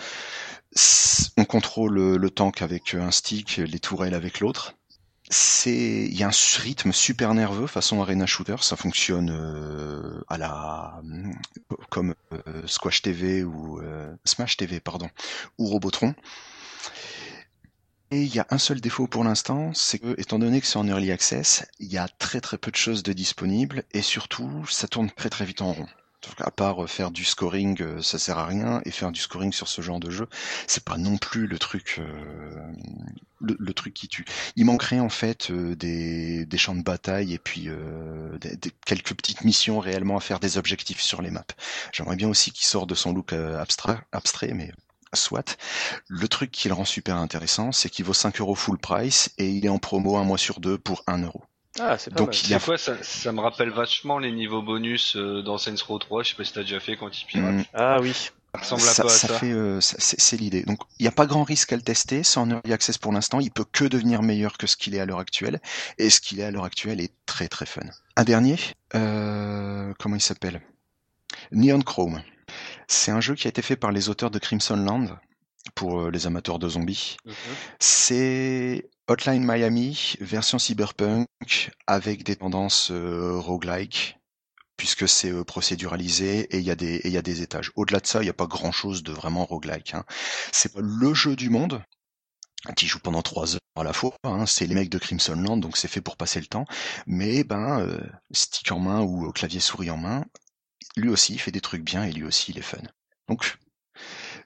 on contrôle le, le tank avec un stick, les tourelles avec l'autre. C'est il y a un rythme super nerveux façon arena shooter, ça fonctionne euh, à la comme euh, Squash TV ou euh, Smash TV pardon ou Robotron. Et il y a un seul défaut pour l'instant, c'est que, étant donné que c'est en early access, il y a très très peu de choses de disponibles et surtout, ça tourne très très vite en rond. Donc, à part euh, faire du scoring, euh, ça sert à rien, et faire du scoring sur ce genre de jeu, c'est pas non plus le truc, euh, le, truc qui tue. Il manquerait en fait des, des champs de bataille et puis des, quelques petites missions réellement à faire des objectifs sur les maps. J'aimerais bien aussi qu'il sorte de son look abstrait, mais soit. Le truc qui le rend super intéressant, c'est qu'il vaut 5 euros full price et il est en promo un mois sur deux pour 1 euro. Ah, c'est pas Donc, mal. il y a- C'est quoi ça, ça me rappelle vachement les niveaux bonus euh, dans Saints Row 3, je sais pas si t'as déjà fait quand ils piratent. Mm, Ah oui. Ça ressemble un ça, peu à ça ça? fait, euh, ça- c'est c'est l'idée. Donc, il n'y a pas grand risque à le tester. C'est en early access pour l'instant. Il peut que devenir meilleur que ce qu'il est à l'heure actuelle. Et ce qu'il est à l'heure actuelle est très très fun. Un dernier, euh, comment il s'appelle? Neon Chrome. C'est un jeu qui a été fait par les auteurs de Crimson Land pour euh, les amateurs de zombies. Mhm. C'est Hotline Miami version cyberpunk avec des tendances euh, roguelike puisque c'est euh, procéduralisé et il y a des et il y a des étages. Au-delà de ça, il n'y a pas grand-chose de vraiment roguelike. Hein. C'est pas le jeu du monde qui joue pendant trois heures à la fois. Hein. C'est les mecs de Crimson Land, donc c'est fait pour passer le temps. Mais ben euh, stick en main ou clavier souris en main, lui aussi il fait des trucs bien et lui aussi il est fun. Donc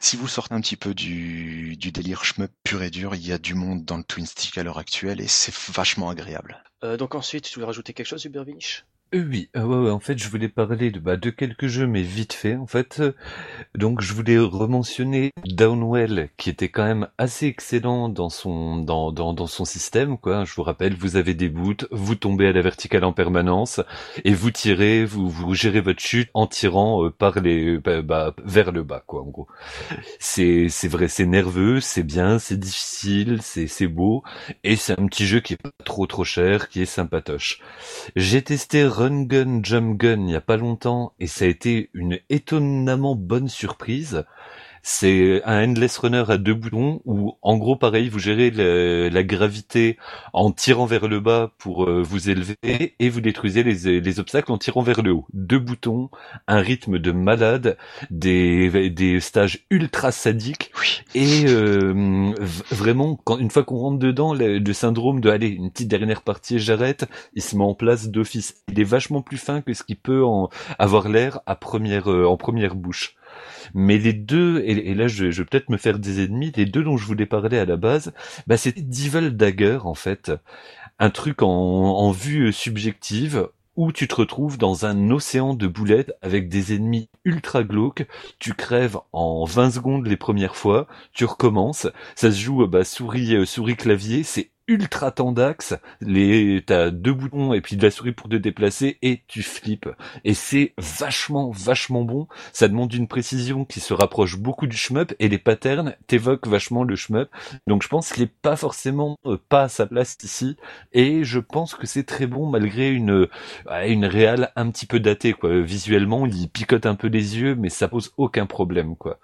si vous sortez un petit peu du, du délire shmup pur et dur, il y a du monde dans le twin stick à l'heure actuelle et c'est vachement agréable. Euh, donc ensuite, tu voulais rajouter quelque chose, Uber Vinish Euh, oui, euh, ouais, ouais, en fait, je voulais parler de, bah, de quelques jeux, mais vite fait, en fait. Euh, donc, je voulais rementionner Downwell, qui était quand même assez excellent dans son, dans, dans, dans son système, quoi. Je vous rappelle, vous avez des boots, vous tombez à la verticale en permanence, et vous tirez, vous, vous gérez votre chute en tirant euh, par les, bah, bah, vers le bas, quoi, en gros. C'est, c'est vrai, c'est nerveux, c'est bien, c'est difficile, c'est, c'est beau, et c'est un petit jeu qui est pas trop trop cher, qui est sympatoche. J'ai testé Run Gun Jump Gun il y a pas longtemps et ça a été une étonnamment bonne surprise. C'est un endless runner à deux boutons où, en gros, pareil, vous gérez la gravité en tirant vers le bas pour euh, vous élever et vous détruisez les, les, obstacles en tirant vers le haut. Deux boutons, un rythme de malade, des, des stages ultra sadiques et euh, vraiment, quand, une fois qu'on rentre dedans, le, le, syndrome de aller une petite dernière partie j'arrête, il se met en place d'office. Il est vachement plus fin que ce qui peut en avoir l'air à première euh, en première bouche. Mais les deux, et, là je, vais peut-être me faire des ennemis, les deux dont je voulais parler à la base, bah c'était Devil Dagger en fait. Un truc en, en vue subjective où tu te retrouves dans un océan de boulettes avec des ennemis ultra glauques, tu crèves en 20 secondes les premières fois, tu recommences, ça se joue bah, souris euh, souris clavier, c'est ultra tendax, les t'as deux boutons et puis de la souris pour te déplacer et tu flippes. Et c'est vachement vachement bon. Ça demande une précision qui se rapproche beaucoup du shmup et les patterns t'évoquent vachement le shmup. Donc je pense qu'il est pas forcément euh, pas à sa place ici et je pense que c'est très bon malgré une une un petit peu datée quoi. Visuellement, il picote un peu les yeux mais ça pose aucun problème quoi.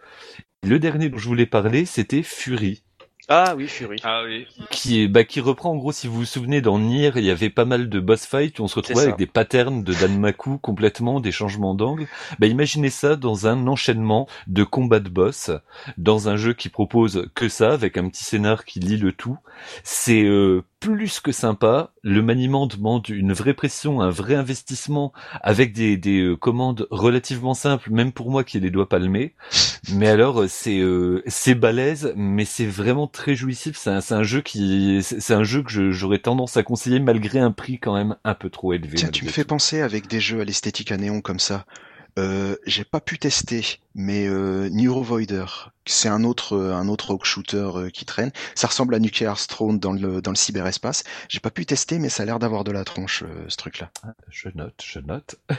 Le dernier dont je voulais parler, c'était Fury. Ah oui, Fury. Ah oui. Qui est, bah, qui reprend en gros, si vous vous souvenez, dans Nier, il y avait pas mal de boss fights où on se retrouvait avec des patterns de Danmaku complètement, des changements d'angle. Bah, imaginez ça dans un enchaînement de combats de boss, dans un jeu qui propose que ça, avec un petit scénar qui lit le tout. C'est euh, plus que sympa. Le maniement demande une vraie pression, un vrai investissement, avec des, des euh, commandes relativement simples, même pour moi qui ai les doigts palmés. Mais alors, euh, c'est euh, c'est balèze, mais c'est vraiment très jouissif. C'est un, un, jeu qui, c'est un jeu que j'aurais tendance à conseiller malgré un prix quand même un peu trop élevé. Tiens, tu me fais penser avec des jeux à l'esthétique à néon comme ça. Euh, j'ai pas pu tester, mais euh, Neurovoider, c'est un autre euh, un autre hawk shooter euh, qui traîne. Ça ressemble à Nuclear Throne dans le dans le cyberespace. J'ai pas pu tester, mais ça a l'air d'avoir de la tronche ce truc-là. Ah, je note, je note.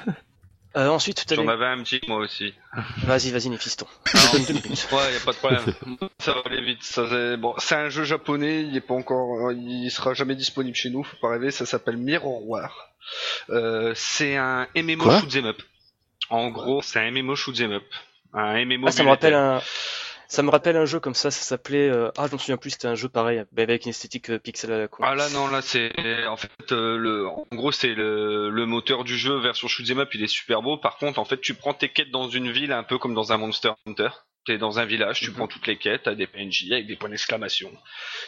Euh, ensuite, J'en avais un petit moi aussi. Vas-y, vas-y, Néphiston. ouais, y a pas de problème. ça va aller vite. Ça, c'est... Bon, c'est un jeu japonais. Il est pas encore, il sera jamais disponible chez nous. Faut pas rêver. Ça s'appelle Mirror War. Euh, c'est un MMO shoot'em up. En gros, c'est un MMO shoot'em up. Un MMO. Ah, ça me rappelle un. Ça me rappelle un jeu comme ça, ça s'appelait. Euh... Ah, je m'en souviens plus, c'était un jeu pareil, avec une esthétique euh, pixel à la con. Ah là, non, là, c'est. En fait, euh, le... en gros, c'est le... le moteur du jeu version shoot'em up, il est super beau. Par contre, en fait, tu prends tes quêtes dans une ville un peu comme dans un Monster Hunter t'es dans un village, tu mhm. prends toutes les quêtes, t'as des PNJ avec des points d'exclamation.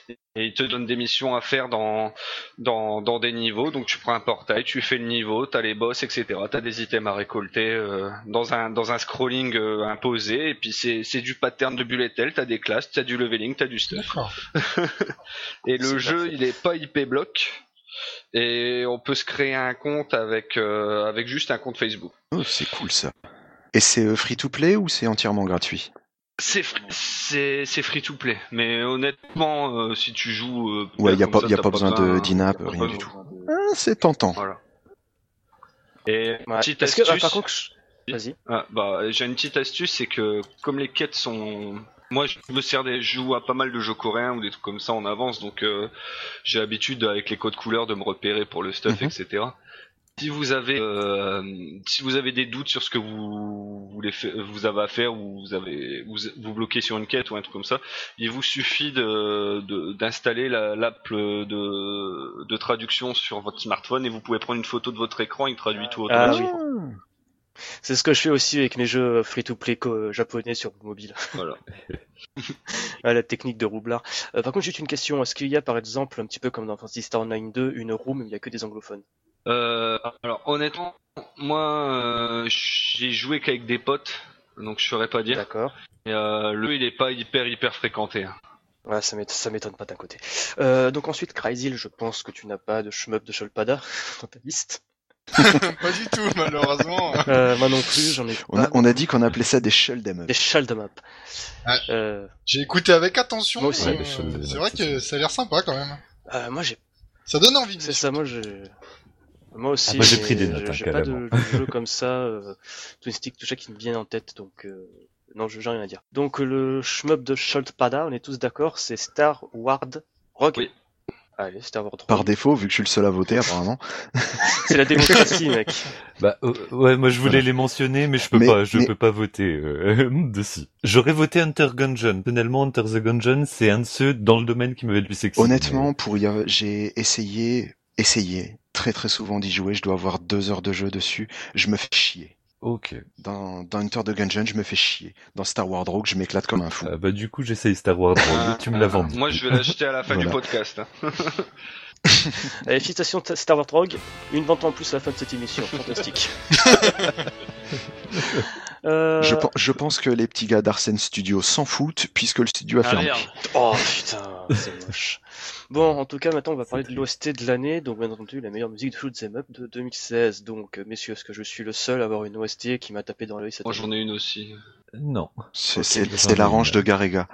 Et ils te donnent des missions à faire dans, dans, dans des niveaux. Donc tu prends un portail, tu fais le niveau, t'as les boss, etc. T'as des items à récolter euh, dans, un, dans un scrolling euh, imposé. Et puis c'est, c'est du pattern de bullet hell, t'as des classes, t'as du leveling, t'as du stuff. et le jeu, il est pas IP block. Et on peut se créer un compte avec, euh, avec juste un compte Facebook. Oh, c'est cool ça. Et c'est free to play ou c'est entièrement gratuit? C'est free, c'est, c'est free to play, mais honnêtement, euh, si tu joues, euh, ouais, il y a pas, y a pas besoin de d'in-app, rien du tout. Ah, c'est tentant. Voilà. Et ouais. petite astuce. Que, ah, par contre, vas-y. Ah, bah, j'ai une petite astuce, c'est que comme les quêtes sont moi, je me sers des, je joue à pas mal de jeux coréens ou des trucs comme ça en avance, donc euh, j'ai l'habitude avec les codes couleurs de me repérer pour le stuff, mhm. etc. Si vous avez euh, si vous avez des doutes sur ce que vous voulez vous avez à faire ou vous avez vous, vous bloquez sur une quête ou un truc comme ça, il vous suffit de d'installer l'app de, de traduction sur votre smartphone et vous pouvez prendre une photo de votre écran, il traduit tout ah automatiquement. C'est ce que je fais aussi avec mes jeux free-to-play japonais sur mobile. Voilà. la technique de roublard. Euh, par contre, juste une question. Est-ce qu'il y a, par exemple, un petit peu comme dans Fantasy Star Online 2, une room où il n'y a que des anglophones? euh, alors honnêtement, moi euh, j'ai joué qu'avec des potes, donc je ferais pas dire. D'accord. Et euh, le il est pas hyper hyper fréquenté. Hein. Ouais, ça m'étonne pas d'un côté. Euh, donc ensuite, Cryzil, je pense que tu n'as pas de shmup de Sholpada dans ta liste. pas du tout, malheureusement. Euh, moi non plus, j'en ai On a, pas. on a dit qu'on appelait ça des up. Des up. Ah. Euh, J'ai écouté avec attention. Moi aussi. euh, Ouais, c'est vrai que ça a l'air sympa quand même. euh, moi j'ai Ça donne envie. C'est ça, moi j'ai. Moi aussi, Ah, moi, j'ai pris des notes, je- hein, J'ai pas de de jeu comme ça, euh, Twin Stick, tout ça qui me viennent en tête, donc euh, non, je- j'ai rien à dire. Donc euh, le shmup de Scholtpada, on est tous d'accord, c'est Star Ward Rogue. Oui. Allez, Star Ward Par Rogue. défaut, vu que je suis le seul à voter, apparemment. C'est la démocratie, mec. Bah euh, ouais, moi je voulais Voilà. les mentionner, mais je peux Mais- pas, je mais- peux pas voter euh, dessus. J'aurais voté Hunter Gungeon. Personnellement, Hunter the Gungeon, c'est un de ceux dans le domaine qui m'avait le plus excité. Honnêtement, pour y avoir- j'ai essayé, essayé très très souvent d'y jouer. Je dois avoir deux heures de jeu dessus. Je me fais chier. Ok. Dans, dans Hunter de Gungeon, je me fais chier. Dans Star Wars Rogue, je m'éclate comme un fou. Ah, bah du coup, j'essaye Star Wars Rogue. tu me l'as vendu. Moi, je vais l'acheter à la fin du podcast. hein. Allez, félicitations Star Ward Rogue, une vente en plus à la fin de cette émission, fantastique. euh... Je, pen- je pense que les petits gars d'Arsène Studio s'en foutent puisque le studio a Ah, fermé. merde. Oh putain, c'est moche. Bon, en tout cas, maintenant on va parler de l'OST de l'année, donc bien entendu la meilleure musique de Shoot'em Up de 2016. Donc, euh, messieurs, est-ce que je suis le seul à avoir une OST qui m'a tapé dans l'œil cette Moi, année j'en ai une aussi. Non. C'est Ok, c'est- j'en c'est ai la range de Garega.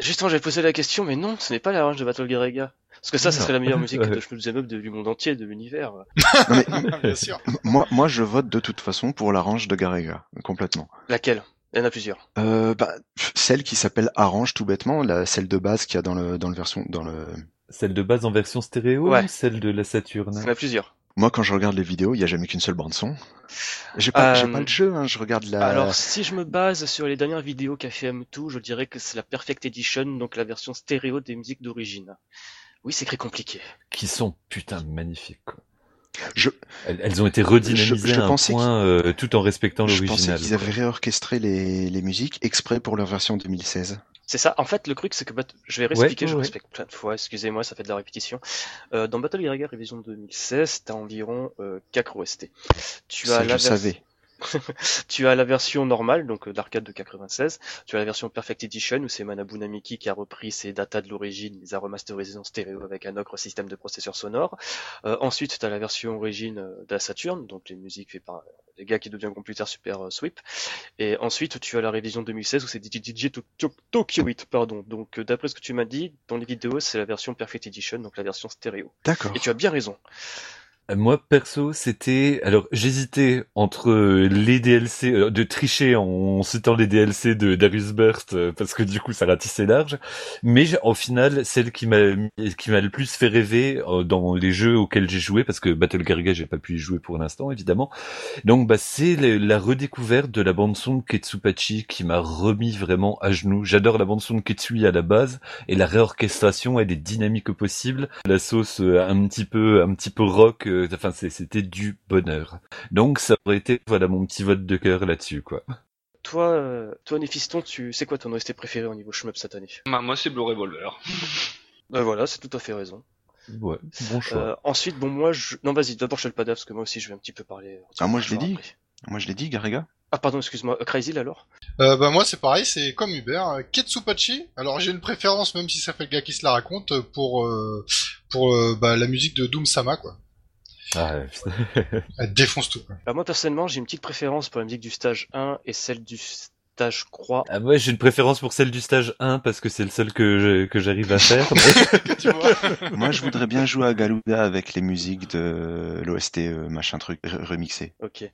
Justement, j'avais posé la question, mais non, ce n'est pas la range de Battle Garega. Parce que ça, ça serait la meilleure musique de Shoot'em Up de- du monde entier, de l'univers. Non, mais Bien sûr. moi, moi, je vote de toute façon pour la range de Garega, complètement. Laquelle? Il y en a plusieurs. Euh, bah, celle qui s'appelle Arrange tout bêtement, la, celle de base qu'il y a dans le, dans le version, dans le. Celle de base en version stéréo Ouais. ou celle de la Saturne? Il y en a plusieurs. Moi, quand je regarde les vidéos, il y a jamais qu'une seule bande son. J'ai pas, j'ai Euh, pas le jeu, hein, je regarde la. Alors, si je me base sur les dernières vidéos qu'a fait M2, je dirais que c'est la Perfect Edition, donc la version stéréo des musiques d'origine. Oui, c'est très compliqué. Qui sont putain magnifiques. Quoi. Je- Elles, elles ont été redynamisées Je- je à un point euh, tout en respectant je pensais l'original. qu'ils avaient réorchestré les, les musiques exprès pour leur version 2016. C'est ça. En fait, le truc, c'est que Bat- je vais réexpliquer, Ouais, je ouais, respecte plein de fois. Excusez-moi, ça fait de la répétition. Euh, dans Battle Garega Révision 2016, t'as environ euh, 4 OST. Tu Ça, as je la vers- savais. tu as la version normale, donc euh, d'arcade de 96. Tu as la version Perfect Edition où c'est Manabu Namiki qui a repris ses datas de l'origine, les a remasterisés en stéréo avec un autre système de processeur sonore. Euh, ensuite, tu as la version origine euh, de la Saturn, donc les musiques faites par les gars qui deviennent Computer Super euh, Sweep. Et ensuite, tu as la révision 2016 où c'est DJ, DJ To- To- Tokyo 8, pardon. Donc, d'après ce que tu m'as dit, dans les vidéos, c'est la version Perfect Edition, donc la version stéréo. D'accord. Et tu as bien raison. Euh, Moi, perso, c'était... Alors, j'hésitais entre euh, les DLC, euh, de tricher en citant les DLC de Darius Burst, euh, parce que du coup, ça ratissait large. Mais au final, celle qui m'a qui m'a le plus fait rêver euh, dans les jeux auxquels j'ai joué, parce que Battle Garega, j'ai pas pu y jouer pour l'instant, évidemment. Donc, bah, c'est la redécouverte de la bande-son de Ketsupachi qui m'a remis vraiment à genoux. J'adore la bande-son de Ketsui à la base, et la réorchestration, elle est dynamique au possible. La sauce euh, un petit peu, un petit peu rock, euh, enfin c'était du bonheur. Donc ça aurait été voilà mon petit vote de cœur là-dessus quoi. Toi, euh, toi, Néphiston, tu c'est quoi ton OST préféré au niveau shmup cette année Bah, moi, c'est Blue Revolver. Ben voilà, c'est tout à fait raison. Ouais, bon choix. Euh, ensuite, bon, moi, je... non, vas-y, d'abord, je fais le padaf, parce que moi aussi, je vais un petit peu parler. Ah, moi, je l'ai après. dit. Moi, je l'ai dit, Garega. Ah, pardon, excuse-moi, euh, Crazy, alors? Euh, bah moi c'est pareil, c'est comme Hubert. euh, Ketsupachi. Alors j'ai une préférence, même si ça fait le gars qui se la raconte, euh, pour euh, pour euh, bah, la musique de Doom Sama quoi. Ah, putain. Elle défonce tout. Quoi. Bah, moi, personnellement, j'ai une petite préférence pour la musique du stage 1 et celle du stage Croix. Ah, moi j'ai une préférence pour celle du stage 1 parce que c'est le seul que je- que j'arrive à faire. mais- tu vois Moi, je voudrais bien jouer à Galuda avec les musiques de l'OST euh, machin truc re- remixé. Ok.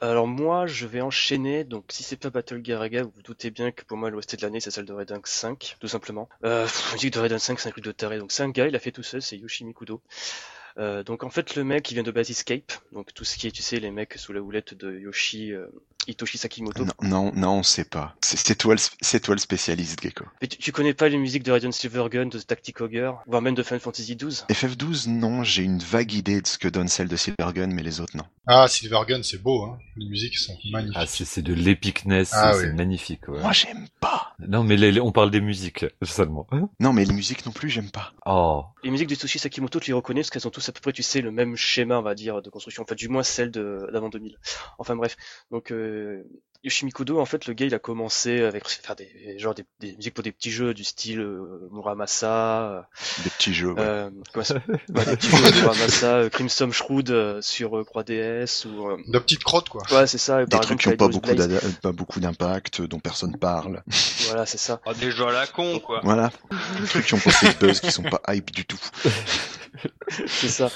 Alors, moi, je vais enchaîner. Donc, si c'est pas Battle Garaga, vous vous doutez bien que pour moi, l'OST de l'année, c'est celle de Red Ink 5, tout simplement. Euh, pff, la musique de Red Ink 5, c'est un truc de taré. Donc, c'est un gars, il a fait tout seul, c'est Yoshi Mikudo. Euh, donc en fait le mec il vient de Basiscape, donc tout ce qui est tu sais les mecs sous la houlette de Yoshi euh, Hitoshi Sakimoto. Non, non, non, on sait pas. C'est toi, le toi spécialiste, Gecko. Mais tu, tu connais pas les musiques de Radiant Silvergun, de Tactic Ogre, voire même de Final Fantasy XII FF12, non, j'ai une vague idée de ce que donne celle de Silvergun, mais les autres, non. Ah Silvergun c'est beau, hein. Les musiques sont magnifiques. Ah c'est de l'epicness, Ah, c'est oui. magnifique. Ouais. Moi, j'aime pas. Non mais les- les- on parle des musiques seulement. Non, mais les musiques non plus, j'aime pas. Oh. Les musiques de Hitoshi Sakimoto tu les reconnais parce qu'elles ont tous à peu près tu sais le même schéma on va dire de construction, enfin du moins celles de d'avant 2000. Enfin bref, donc euh, Yoshimikudo, en fait, le gars, il a commencé avec faire des genre des, des musiques pour des petits jeux du style euh, Muramasa, Des petits jeux. ouais. euh, des petits jeux Muramasa, euh, Crimson Shroud euh, sur euh, 3DS ou euh, De petites crottes, quoi. ouais, c'est ça. et Des par trucs exemple, qui ont pas Kaido's beaucoup, Blaze. d'ada- euh, pas beaucoup d'impact, dont personne parle. Voilà, c'est ça. Ah, des jeux à la con, quoi. Voilà. Des trucs qui ont pas fait de buzz, qui sont pas hype du tout. C'est ça.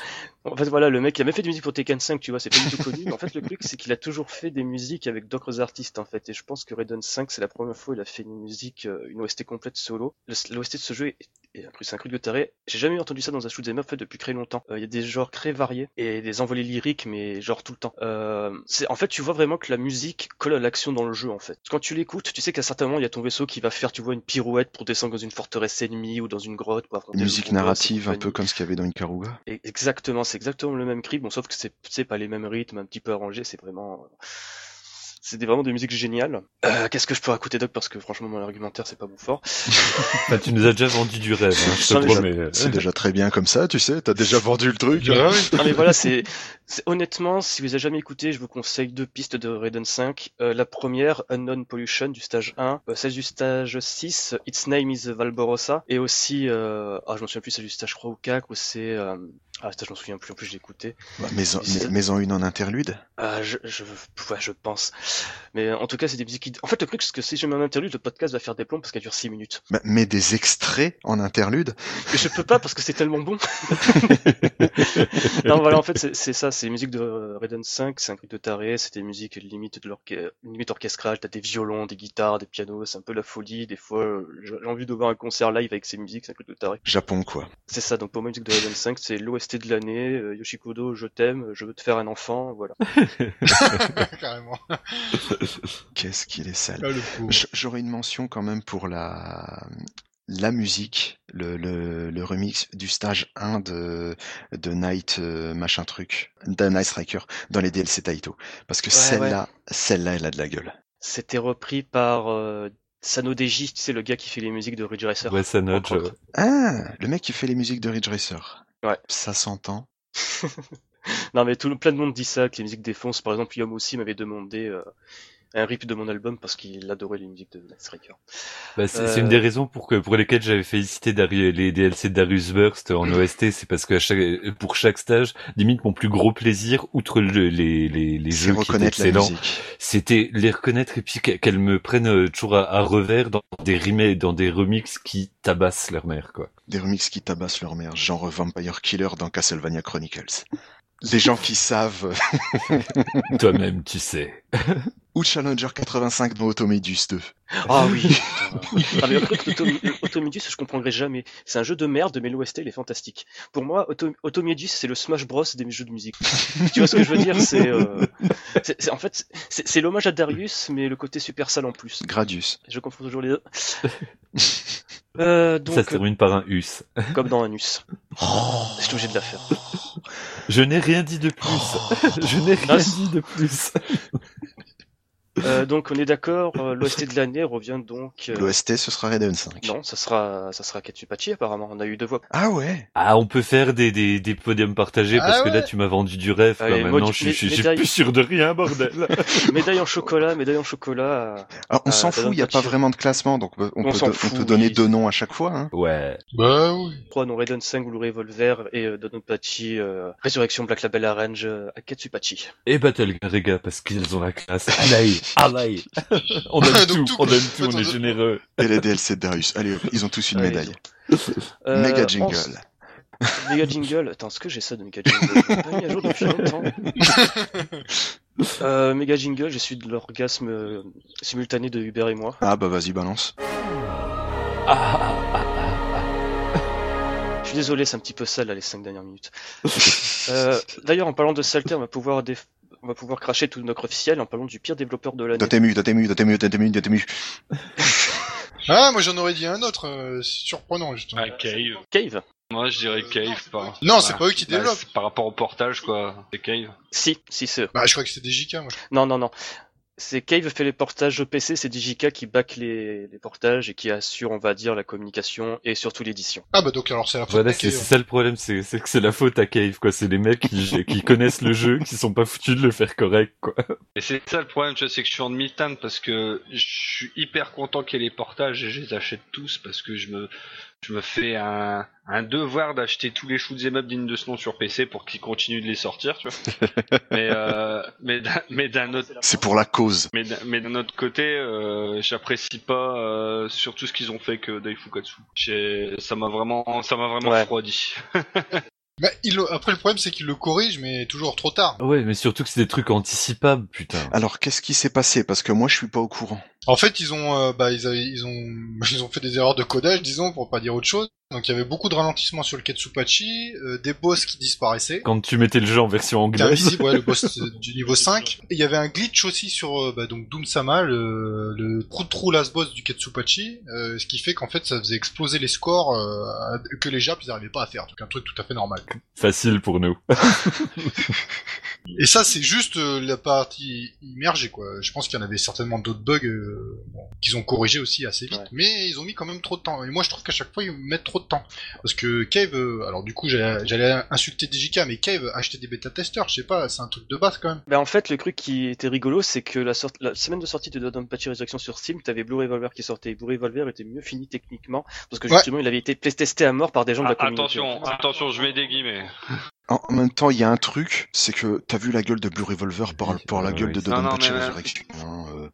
En fait, voilà, le mec, il a même fait des musiques pour Tekken 5, tu vois, c'est pas du tout connu. En fait, le truc, c'est qu'il a toujours fait des musiques avec d'autres artistes, en fait. Et je pense que Raiden 5, c'est la première fois où il a fait une musique, euh, une OST complète solo. L'OST de ce jeu est, un truc- c'est un truc de taré. J'ai jamais entendu ça dans un shoot'em up fait depuis très longtemps. Euh, Il y a des genres très variés et des envolées lyriques, mais genre tout le temps. Euh, c'est, en fait, tu vois vraiment que la musique colle à l'action dans le jeu, en fait. Quand tu l'écoutes, tu sais qu'à certains moments, il y a ton vaisseau qui va faire, tu vois, une pirouette pour descendre dans une forteresse ennemie ou dans une grotte pour musique et narrative, un peu comme ce qu'il y avait dans Ikaruga. Et- Exactement, c'est exactement le même cri, bon sauf que c'est c'est pas les mêmes rythmes, un petit peu arrangés, c'est vraiment c'est des- vraiment des musiques géniales. Euh, Qu'est-ce que je peux raconter Doc? Parce que franchement mon argumentaire c'est pas bon fort. Enfin, tu nous as déjà vendu du rêve, hein, je te promets. C'est déjà très bien comme ça, tu sais, t'as déjà vendu le truc. Ah oui. non mais voilà, c'est honnêtement si vous avez jamais écouté, je vous conseille deux pistes de Raiden 5. Euh, la première, Unknown Pollution du stage 1, euh, celle du stage 6, Its Name is Valborosa, et aussi euh, ah je me souviens plus celle du stage 3 ou 4 où c'est euh, ah ça je m'en souviens plus en plus je écouté. Bah, mais, en, C'est- mais- mais en une en interlude. Ah, je, je, ouais, je pense. Mais en tout cas, c'est des musiques qui... En fait, le truc, c'est que si je mets un interlude, le podcast va faire des plombs parce qu'elle dure 6 minutes. Bah, mais des extraits en interlude. Mais je peux pas parce que c'est tellement bon. non, voilà, en fait, c'est- ça, c'est les musiques de Raiden 5, c'est un truc de taré, c'est des musiques limite de limite orchestrale, t'as des violons, des guitares, des pianos, c'est un peu la folie. Des fois, j'ai envie de voir un concert live avec ces musiques, c'est un truc de taré. Japon, quoi. C'est ça, donc pour moi, musique de Raiden 5, c'est l'OST de l'année, euh, Yoshikodo, je t'aime, je veux te faire un enfant, voilà. Carrément. Qu'est-ce qu'il est sale. Ah, J'aurais une mention quand même pour la la musique, le, le, le remix du stage 1 de, de Night euh, machin truc, de Night Striker dans les DLC Taito. Parce que Ouais, celle-là, celle-là, elle a de la gueule. C'était repris par euh, Sano Deji, tu sais, le gars qui fait les musiques de Ridge Racer. Ouais, autres. Ah, le mec qui fait les musiques de Ridge Racer. Ouais. Ça s'entend. Non, mais tout, plein de monde dit ça, que les musiques défoncent. Par exemple, Yom aussi m'avait demandé euh, un rip de mon album parce qu'il adorait les musiques de Night Striker. Bah, c'est Euh, c'est une des raisons pour que pour lesquelles j'avais félicité Dari- les DLC de Darius Burst en OST, c'est parce que à chaque, pour chaque stage, limite mon plus gros plaisir, outre le- les les les jeux qui étaient excellents, c'était les reconnaître et puis qu'e- qu'elles me prennent euh, toujours à, à revers dans des remakes, dans des remixes qui tabassent leur mère quoi. Des remixes qui tabassent leur mère, genre Vampire Killer dans Castlevania Chronicles. Les gens qui savent, Toi-même, tu sais. ou Challenger 85 dans Automedus 2. Ah oui. Ah mais Autom- Automedus, je comprendrai jamais. C'est un jeu de merde, mais l'OST, il est fantastique. Pour moi, Auto- Automedus, c'est le Smash Bros des jeux de musique. tu vois ce que je veux dire? C'est euh, en fait, c'est l'hommage à Darius, mais le côté super sale en plus. Gradius. Je confonds toujours les deux. Euh, donc, ça se termine par un us. comme dans Anus. Je suis obligé de la faire. Je n'ai rien dit de plus. Je n'ai rien dit de plus. Euh, donc on est d'accord, euh, l'OST de l'année revient donc. euh, L'OST, ce sera Raiden 5. Non, ça sera, ça sera Ketsupachi apparemment. On a eu deux voix. Ah ouais Ah, on peut faire des, des, des podiums partagés Ah parce que là, ouais tu m'as vendu du rêve. quoi. Allez, Maintenant, modi- je suis, je suis- médaille. plus sûr de rien, bordel. médaille en chocolat, médaille en chocolat. Alors, on Euh, s'en fout, il n'y a pas vraiment de classement, donc on, On peut, s'en do- on fout, peut donner oui. deux noms à chaque fois. Hein. Ouais. Bah oui. 3 non Raiden 5 Blue Revolver et euh, euh, Résurrection Black Label Arrange euh, à Ketsupachi. Et Battle Garega parce qu'ils ont la classe. Allez, allez. on donne Donc tout, tout, on donne quoi. tout, on est généreux. Et les DLC de Darius. Allez, hop, ils ont tous une Allez, médaille. Euh, Méga on- jingle. Méga jingle. Attends, est-ce que j'ai ça de Méga jingle? Pas mis à jour depuis longtemps. euh, Méga jingle, je suis de l'orgasme euh, simultané de Hubert et moi. Ah bah vas-y, balance. Ah, ah, ah, ah, Je suis désolé, c'est un petit peu sale là, les 5 dernières minutes. Euh, D'ailleurs, en parlant de saleté, on va pouvoir déf- on va pouvoir cracher tout notre officiel en parlant du pire développeur de l'année. Dotemu, Dotemu, Dotemu, Dotemu, Dotemu. Ah, moi j'en aurais dit un autre, euh, surprenant justement. Ah, Cave. Cave Moi, je dirais Cave. Par... Non, c'est pas eux qui Bah, développent. c'est par rapport au portage, quoi. C'est Cave. Si, si, c'est eux. Bah, je crois que c'était des JK, moi. Non, non, non. C'est Cave fait les portages au PC, c'est Digica qui back les, les portages et qui assure, on va dire, la communication et surtout l'édition. Ah bah donc alors c'est la faute Voilà, c'est Cave. c'est ça le problème, c'est c'est que c'est la faute à Cave, quoi. C'est les mecs qui, qui connaissent le jeu, qui sont pas foutus de le faire correct, quoi. Et c'est ça le problème, tu vois, c'est que je suis en demi-teinte parce que je suis hyper content qu'il y ait les portages et je les achète tous parce que je me, je me fais un, un devoir d'acheter tous les shoots et meubles dignes de ce nom sur PC pour qu'ils continuent de les sortir, tu vois. mais, euh, mais d'un, mais d'un autre, C'est pour la cause. mais d'un, mais d'un autre côté, euh, j'apprécie pas euh, sur tout ce qu'ils ont fait que Daifukatsu. Ça m'a vraiment, ça m'a vraiment Ouais. refroidi. Bah, il Après le problème c'est qu'il le corrige mais toujours trop tard. Ouais, mais surtout que c'est des trucs anticipables, putain. Alors qu'est-ce qui s'est passé? Parce que moi je suis pas au courant. En fait ils ont euh, bah ils, avaient- ils ont ils ont fait des erreurs de codage disons pour pas dire autre chose. Donc il y avait beaucoup de ralentissements sur le Ketsupachi, euh, des boss qui disparaissaient. Quand tu mettais le jeu en version anglaise. invisible, ouais, le boss du niveau 5. Et il y avait un glitch aussi sur euh, bah, donc Doom-sama, le, le trou trou last boss du Ketsupachi, euh, ce qui fait qu'en fait ça faisait exploser les scores euh, que les Japs ils arrivaient pas à faire, donc un truc tout à fait normal. Facile pour nous. Et ça c'est juste euh, la partie immergée quoi. Je pense qu'il y en avait certainement d'autres bugs euh, bon, qu'ils ont corrigé aussi assez vite, Ouais. mais ils ont mis quand même trop de temps. Et moi je trouve qu'à chaque fois ils mettent trop de temps, parce que Cave, euh, alors du coup j'allais insulter DJK, mais Cave acheter des bêta testeurs, je sais pas, c'est un truc de base quand même. Ben en fait, le truc qui était rigolo, c'est que la, sorte- la semaine de sortie de Dodonpachi Resurrection sur Steam, t'avais Blue Revolver qui sortait. Et Blue Revolver était mieux fini techniquement, parce que Ouais. justement, il avait été testé à mort par des gens de la Ah, communauté. attention, attention, je mets des guillemets. En même temps, il y a un truc, c'est que t'as vu la gueule de Blue Revolver par, la oui, gueule oui. de non, Dodonpachi mais- Resurrection. hein, euh,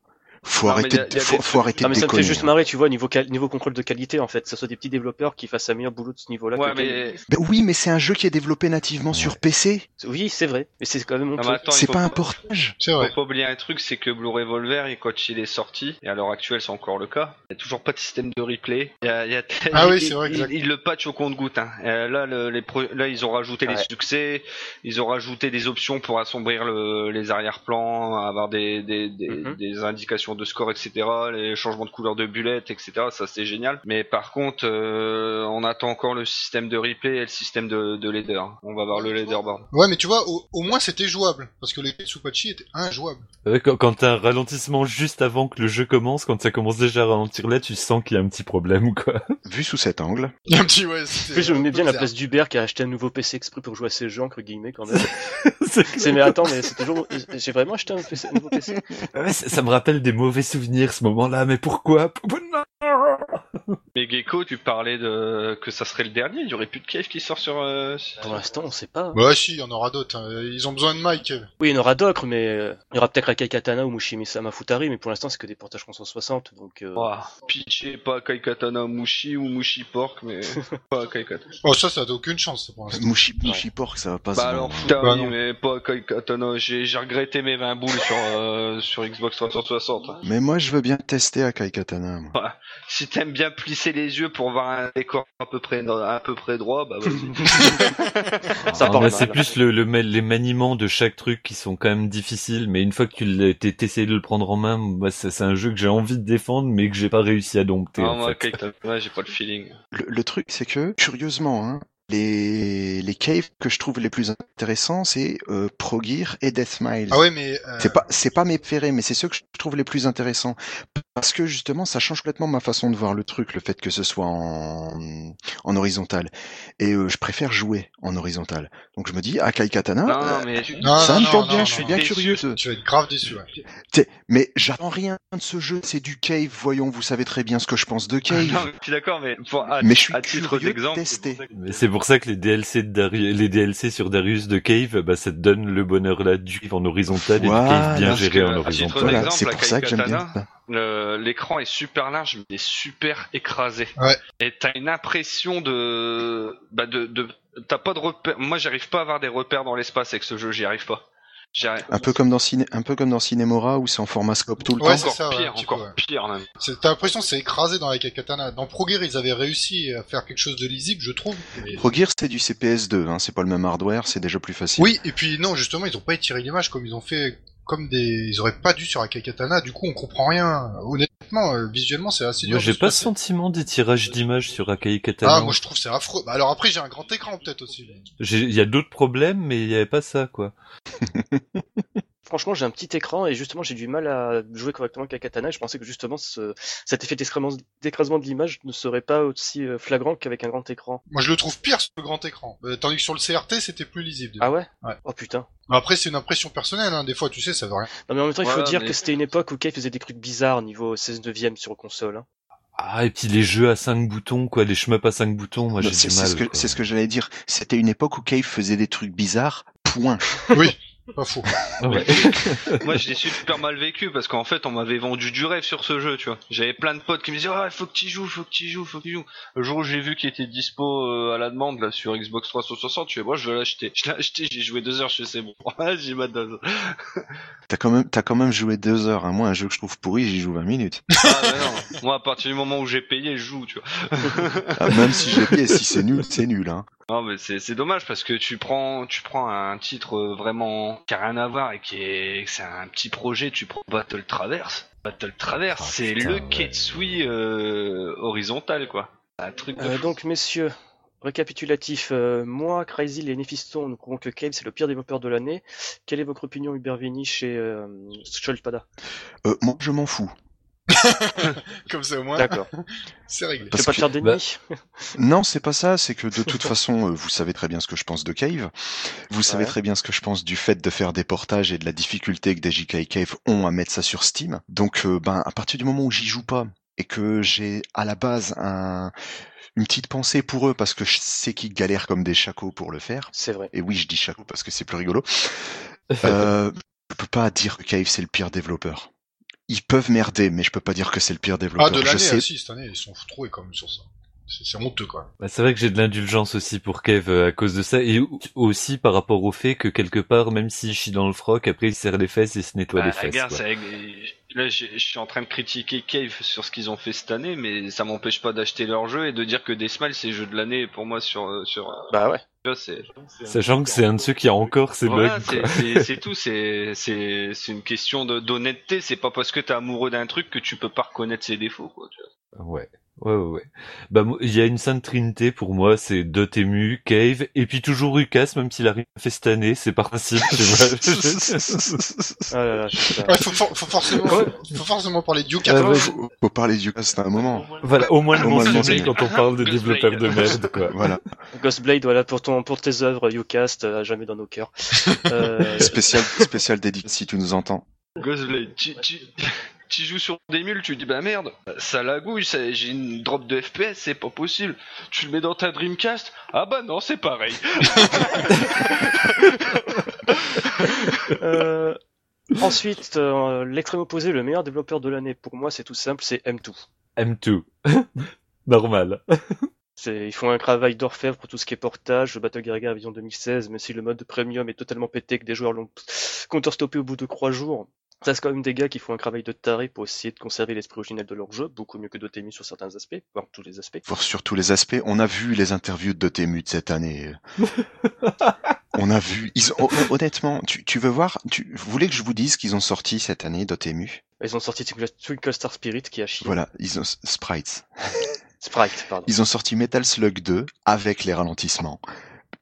faut Non, arrêter, de- faut, des faut arrêter Ah de mais ça me fait juste marrer, tu vois, niveau, cal- niveau contrôle de qualité en fait, que ce soit des petits développeurs qui fassent un meilleur boulot de ce niveau-là. Ouais, que mais, Ben oui, mais c'est un jeu qui est développé nativement sur PC. Oui, c'est vrai, mais c'est quand même mon Non, C'est faut pas un portage. C'est vrai. Faut pas oublier un truc, c'est que Blue Revolver, et quand il est sorti, et à l'heure actuelle c'est encore le cas, il y a toujours pas de système de replay. Il y a, il y a- Ah oui, c'est vrai, il, exact. il le patch au compte-goutte. Hein. Euh, là, le- les pro- là, ils ont rajouté les Ouais. succès, ils ont rajouté des options pour assombrir le- les arrière-plans, avoir des, des, des, Mhm. des indications de score, etc. Les changements de couleur de bullet, etc. Ça c'est génial. Mais par contre, euh, on attend encore le système de replay et le système de, de leader. On va voir le leaderboard. Ouais, mais tu vois, au, au moins c'était jouable, parce que les Ketsupachi étaient injouables. Ouais, quand quand t'as un ralentissement juste avant que le jeu commence, quand ça commence déjà à ralentir là, tu sens qu'il y a un petit problème, quoi. Vu sous cet angle. Il y a un petit, ouais, je me mets bien la place d'Hubert qui a acheté un nouveau PC exprès pour jouer à ces jeux, entre guillemets, quand même. C'est- mais attends, mais c'est toujours, j'ai vraiment acheté un, PC, un nouveau PC. Ouais, ça, ça me rappelle des mauvais souvenirs, ce moment-là, mais pourquoi? Mais Gecko, tu parlais de que ça serait le dernier. Il y aurait plus de cave qui sort sur. euh, Pour l'instant, on sait pas. Bah si, il y en aura d'autres. hein. Ils ont besoin de Mike. Oui, il y en aura d'autres, mais euh, il y aura peut-être Akai Katana ou Mushimi-sama Futari, mais pour l'instant, c'est que des portages 360, donc, euh, Ouah, pitché pas Kaikatana Mushi ou Mushi Pork, mais pas Kaikatana. Oh, ça, ça n'a aucune chance pour l'instant. Mushi, Mushi Pork, ça va pas se Bah alors, vendre, hein. putain, Bah oui, non. mais pas Kaikatana. J'ai j'ai regretté mes 20 boules sur, euh, sur Xbox 360. Mais moi, je veux bien tester Akai Katana. moi. Si t'aimes bien plisser les yeux pour voir un décor à peu près, à peu près droit, bah vas-y. Ça Ah, part c'est plus le, les maniements de chaque truc qui sont quand même difficiles, mais une fois que tu t'essayes de le prendre en main, moi, c'est un jeu que j'ai envie de défendre, mais que j'ai pas réussi à dompter. Ah, en moi, fait. Kaikatana, j'ai pas le feeling. Le, le truc, c'est que, curieusement, hein, les, les caves que je trouve les plus intéressants, c'est euh, Progir et Death Miles. Ah ouais, mais... euh, C'est pas, c'est pas mes préférés, mais c'est ceux que je trouve les plus intéressants. Parce que justement, ça change complètement ma façon de voir le truc, le fait que ce soit en, en horizontal. Et euh, je préfère jouer en horizontal. Donc je me dis, Akai Katana, Non, euh, non, mais. Non, ça non, me tente non, bien, je suis bien curieux. Tu vas être grave déçu, ouais. Mais j'attends rien de ce jeu, c'est du cave, voyons, vous savez très bien ce que je pense de cave. Non, mais je suis d'accord, mais pour, à, mais je suis à titre curieux de d'exemple. c'est pour ça que les DLC de les DLC sur Darius de Cave, bah, ça te donne le bonheur là du Cave en horizontal et du Cave bien géré que, en horizontal. Voilà, c'est pour ça que j'aime bien L'écran est super large mais super écrasé. Ouais. Et t'as une impression de, bah de, de, t'as pas de repères. Moi, j'arrive pas à avoir des repères dans l'espace avec ce jeu. J'y arrive pas. Un peu comme dans Ciné, un peu comme dans Cinemora où c'est en format scope tout le Ouais, temps. c'est Encore ça, pire, encore ouais. pire même. C'est- T'as l'impression que c'est écrasé dans la Katana. Dans Progir, ils avaient réussi à faire quelque chose de lisible, je trouve. Et- Progir, c'était du CPS2, hein, c'est pas le même hardware, c'est déjà plus facile. Oui, et puis non, justement, ils ont pas étiré l'image comme ils ont fait, comme des, ils auraient pas dû sur Akai Katana. Du coup, on comprend rien. Honnêtement, euh, visuellement, c'est assez dur. Moi, j'ai pas ce sentiment des tirages d'images sur Akai Katana. Ah, moi je trouve que c'est affreux. Bah, alors après, j'ai un grand écran peut-être aussi. Il y a d'autres problèmes, mais il y avait pas ça, quoi. franchement, j'ai un petit écran et justement, j'ai du mal à jouer correctement avec la katana. Et je pensais que justement, ce, cet effet d'écrasement de l'image ne serait pas aussi euh, flagrant qu'avec un grand écran. Moi, je le trouve pire sur le grand écran. Euh, tandis que sur le CRT, c'était plus lisible. Ah ouais? Ouais. Oh putain. Après, c'est une impression personnelle, hein. Des fois, tu sais, ça veut rien. Non mais en même temps, il faut Voilà, dire mais- que c'était une époque où Kay faisait des trucs bizarres niveau 16 neuvième sur console. Hein. Ah, et puis les jeux à 5 boutons, quoi, les shmups à 5 boutons, moi j'ai c'est du c'est mal. ce que, c'est ce que j'allais dire. C'était une époque où Cave faisait des trucs bizarres. Point. Oui, pas faux. Ah ouais. Moi, je l'ai super mal vécu parce qu'en fait, on m'avait vendu du rêve sur ce jeu, tu vois. J'avais plein de potes qui me disaient, ah, faut que tu joues, faut que tu joues, faut que tu joues. Le jour où j'ai vu qu'il était dispo euh, à la demande, là, sur Xbox 360, je fais, moi, je vais l'acheter. Je l'ai acheté, j'ai joué deux heures, je sais, c'est bon. j'ai ma dose. T'as quand même, t'as quand même joué deux heures. Hein. Moi, un jeu que je trouve pourri, j'y joue 20 minutes. Ah, mais non. Moi, à partir du moment où j'ai payé, je joue, tu vois. Ah, même si j'ai payé, si c'est nul, c'est nul. Hein. Non, mais c'est, c'est dommage parce que tu prends, tu prends un titre euh, vraiment qui a rien à voir et qui est, c'est un petit projet, tu prends Battle Traverse. Battle Traverse, Ah, c'est le ouais. Ketsui euh, horizontal, quoi. Un truc de Euh, donc messieurs, récapitulatif. Euh, moi, Crazy et Nephiston, nous croyons que Cave c'est le pire développeur de l'année. Quelle est votre opinion, Hubert Vinich et euh, Scholpada Euh, moi, je m'en fous. Comme ça, au moins, D'accord. c'est réglé. Parce pas que- te faire d'ennemis. Non, c'est pas ça. C'est que de toute façon, euh, vous savez très bien ce que je pense de Cave. Vous savez très bien ce que je pense du fait de faire des portages et de la difficulté que DJK et Cave ont à mettre ça sur Steam. Donc, euh, ben, à partir du moment où j'y joue pas et que j'ai à la base un, une petite pensée pour eux parce que je sais qu'ils galèrent comme des chacos pour le faire. C'est vrai. Et oui, je dis chaco parce que c'est plus rigolo. Euh, je peux pas dire que Cave c'est le pire développeur. Ils peuvent merder, mais je peux pas dire que c'est le pire développeur. Ah, de l'année, sais. ah, si, cette année, ils sont troués quand même sur ça. C'est c'est honteux, quoi. Bah, c'est vrai que j'ai de l'indulgence aussi pour Kev euh, à cause de ça, et au- aussi par rapport au fait que quelque part, même s'il chie dans le froc, après il serre les fesses et se nettoie Bah, les fesses. regarde, là, je suis en train de critiquer Cave sur ce qu'ils ont fait cette année, mais ça m'empêche pas d'acheter leur jeu et de dire que Deathmatch c'est jeu de l'année pour moi sur euh, sur. euh, Bah ouais. Tu vois, c'est. Sachant que c'est un de ceux qui a encore ses Voilà, bugs. c'est- tout, c'est c'est c'est une question de- d'honnêteté. C'est pas parce que t'es amoureux d'un truc que tu peux pas reconnaître ses défauts, quoi. tu vois. Ouais. Ouais, ouais, ouais. Bah, il y a une sainte trinité pour moi, c'est Dotemu, Cave, et puis toujours Lucas, même s'il a rien fait cette année, c'est par principe, tu vois. Ah là là, putain. Ouais, faut, for- faut forcément, Ouais. faut forcément parler de Yuka. Ah, ouais. faut, faut parler du cas, c'est un moment. voilà, au moins le mentionner quand on parle de Ghostblade. développeurs de merde, quoi. Voilà. Ghostblade, voilà, pour, ton, pour tes œuvres, Ucast, à jamais dans nos cœurs. Euh, Spécial, spécial dédicace si tu nous entends. Ghostblade, tu, tu, tu joues sur des mules, tu dis bah merde, ça lagouille, ça- j'ai une drop de FPS, c'est pas possible. Tu le mets dans ta Dreamcast, ah bah non, c'est pareil. euh, ensuite, euh, l'extrême opposé, le meilleur développeur de l'année, pour moi, c'est tout simple, c'est M2. M2. Normal. C'est- Ils font un travail d'orfèvre pour tout ce qui est portage, le Battle Gear Vision 2016, même si le mode premium est totalement pété, que des joueurs l'ont counterstoppé au bout de trois jours. Ça, c'est quand même des gars qui font un travail de taré pour essayer de conserver l'esprit originel de leur jeu, beaucoup mieux que Dotemu sur certains aspects, voire tous les aspects. Sur tous les aspects. On a vu les interviews de Dotemu de cette année. On a vu. Ils ont, hon- honnêtement, tu, tu veux voir tu, Vous voulez que je vous dise qu'ils ont sorti cette année Dotemu? Ils ont sorti Twinkle Twinkle Star Spirit qui a chié. Voilà, ils ont Sprites. Sprite, pardon. Ils ont sorti Metal Slug 2 avec les ralentissements.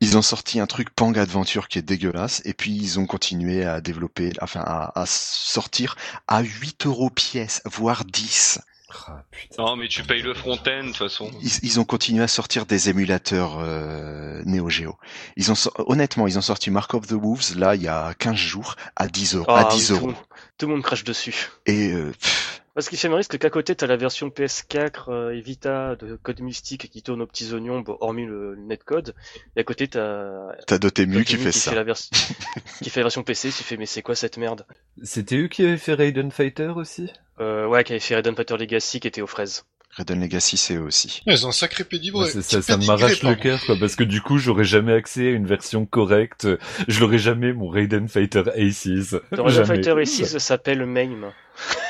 Ils ont sorti un truc Pang Adventure qui est dégueulasse et puis ils ont continué à développer, enfin à, à sortir à 8 euros pièce, voire 10. Ah, putain. Non mais tu payes le front-end de toute façon. Ils, ils ont continué à sortir des émulateurs euh, Neo Geo. Ils ont sor- honnêtement, ils ont sorti Mark of the Wolves là il y a 15 jours à 10 euros. Ah, à oui, 10 tout, le euros. monde, tout le monde crache dessus. Et euh, pff, Parce qu'il fait marrer, c'est qu'à côté, t'as la version PS4 euh, et Vita de Code Mystique qui tourne aux petits oignons, bon, hormis le, le netcode. Et à côté, t'as t'as Dotemu qui fait ça. la vers- qui fait la version PC, tu fais mais c'est quoi cette merde? C'était eux qui avaient fait Raiden Fighter aussi? Euh, Ouais, qui avait fait Raiden Fighter Legacy qui était aux fraises. Redon Legacy c'est eux aussi. Ils ont un sacré pédigré. Ouais, ça, ça m'arrache le cœur, quoi, parce que du coup, j'aurais jamais accès à une version correcte. Je l'aurais jamais, mon Raiden Fighter Aces. Le Raiden. Fighter E6 s'appelle MAME.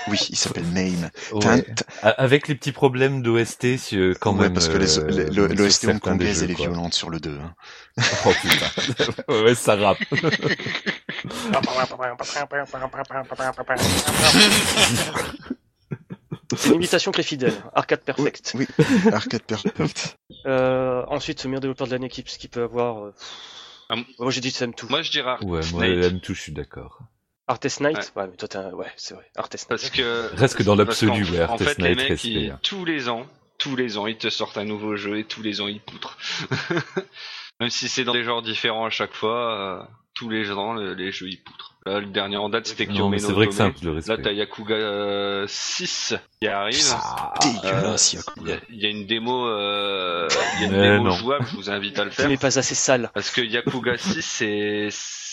Oui, il s'appelle Mame. Ouais. Avec les petits problèmes d'OST, si- quand ouais, même. parce que euh, l'OST des hongkongaise elle est violente sur le 2. Hein. Oh putain. ouais, ouais, ça rappe. C'est une imitation très fidèle. Arcade Perfect. Oui, Arcade Perfect. Euh, ensuite, meilleur développeur de l'année qui, qui peut avoir... euh, Ah, Moi j'ai dit Sam tout. Moi je dirais Ouais, moi, Snake. M2, je suis d'accord. Artist Knight Ouais, mais toi, t'es un... Ouais, c'est vrai. Artist Knight. Parce que. Reste que dans l'absolu, ouais, En fait, Artist les Knight, mecs, ils- hein. tous les ans, tous les ans, ils te sortent un nouveau jeu et tous les ans, ils poutrent. Même si c'est dans des genres différents à chaque fois, euh, tous les le- les jeux, ils poutrent. Là, le dernier en date, c'était Non, Kyomen mais c'est vrai que c'est un peu de Là, t'as Yakuga euh, 6 qui arrive. Dégueulasse, Euh, Il y, Yakuza. a- il y a une démo, euh, il y a une Mais démo non. jouable, je vous invite à le Tu faire. n'es pas assez sale. Parce que Yakuga 6, c'est,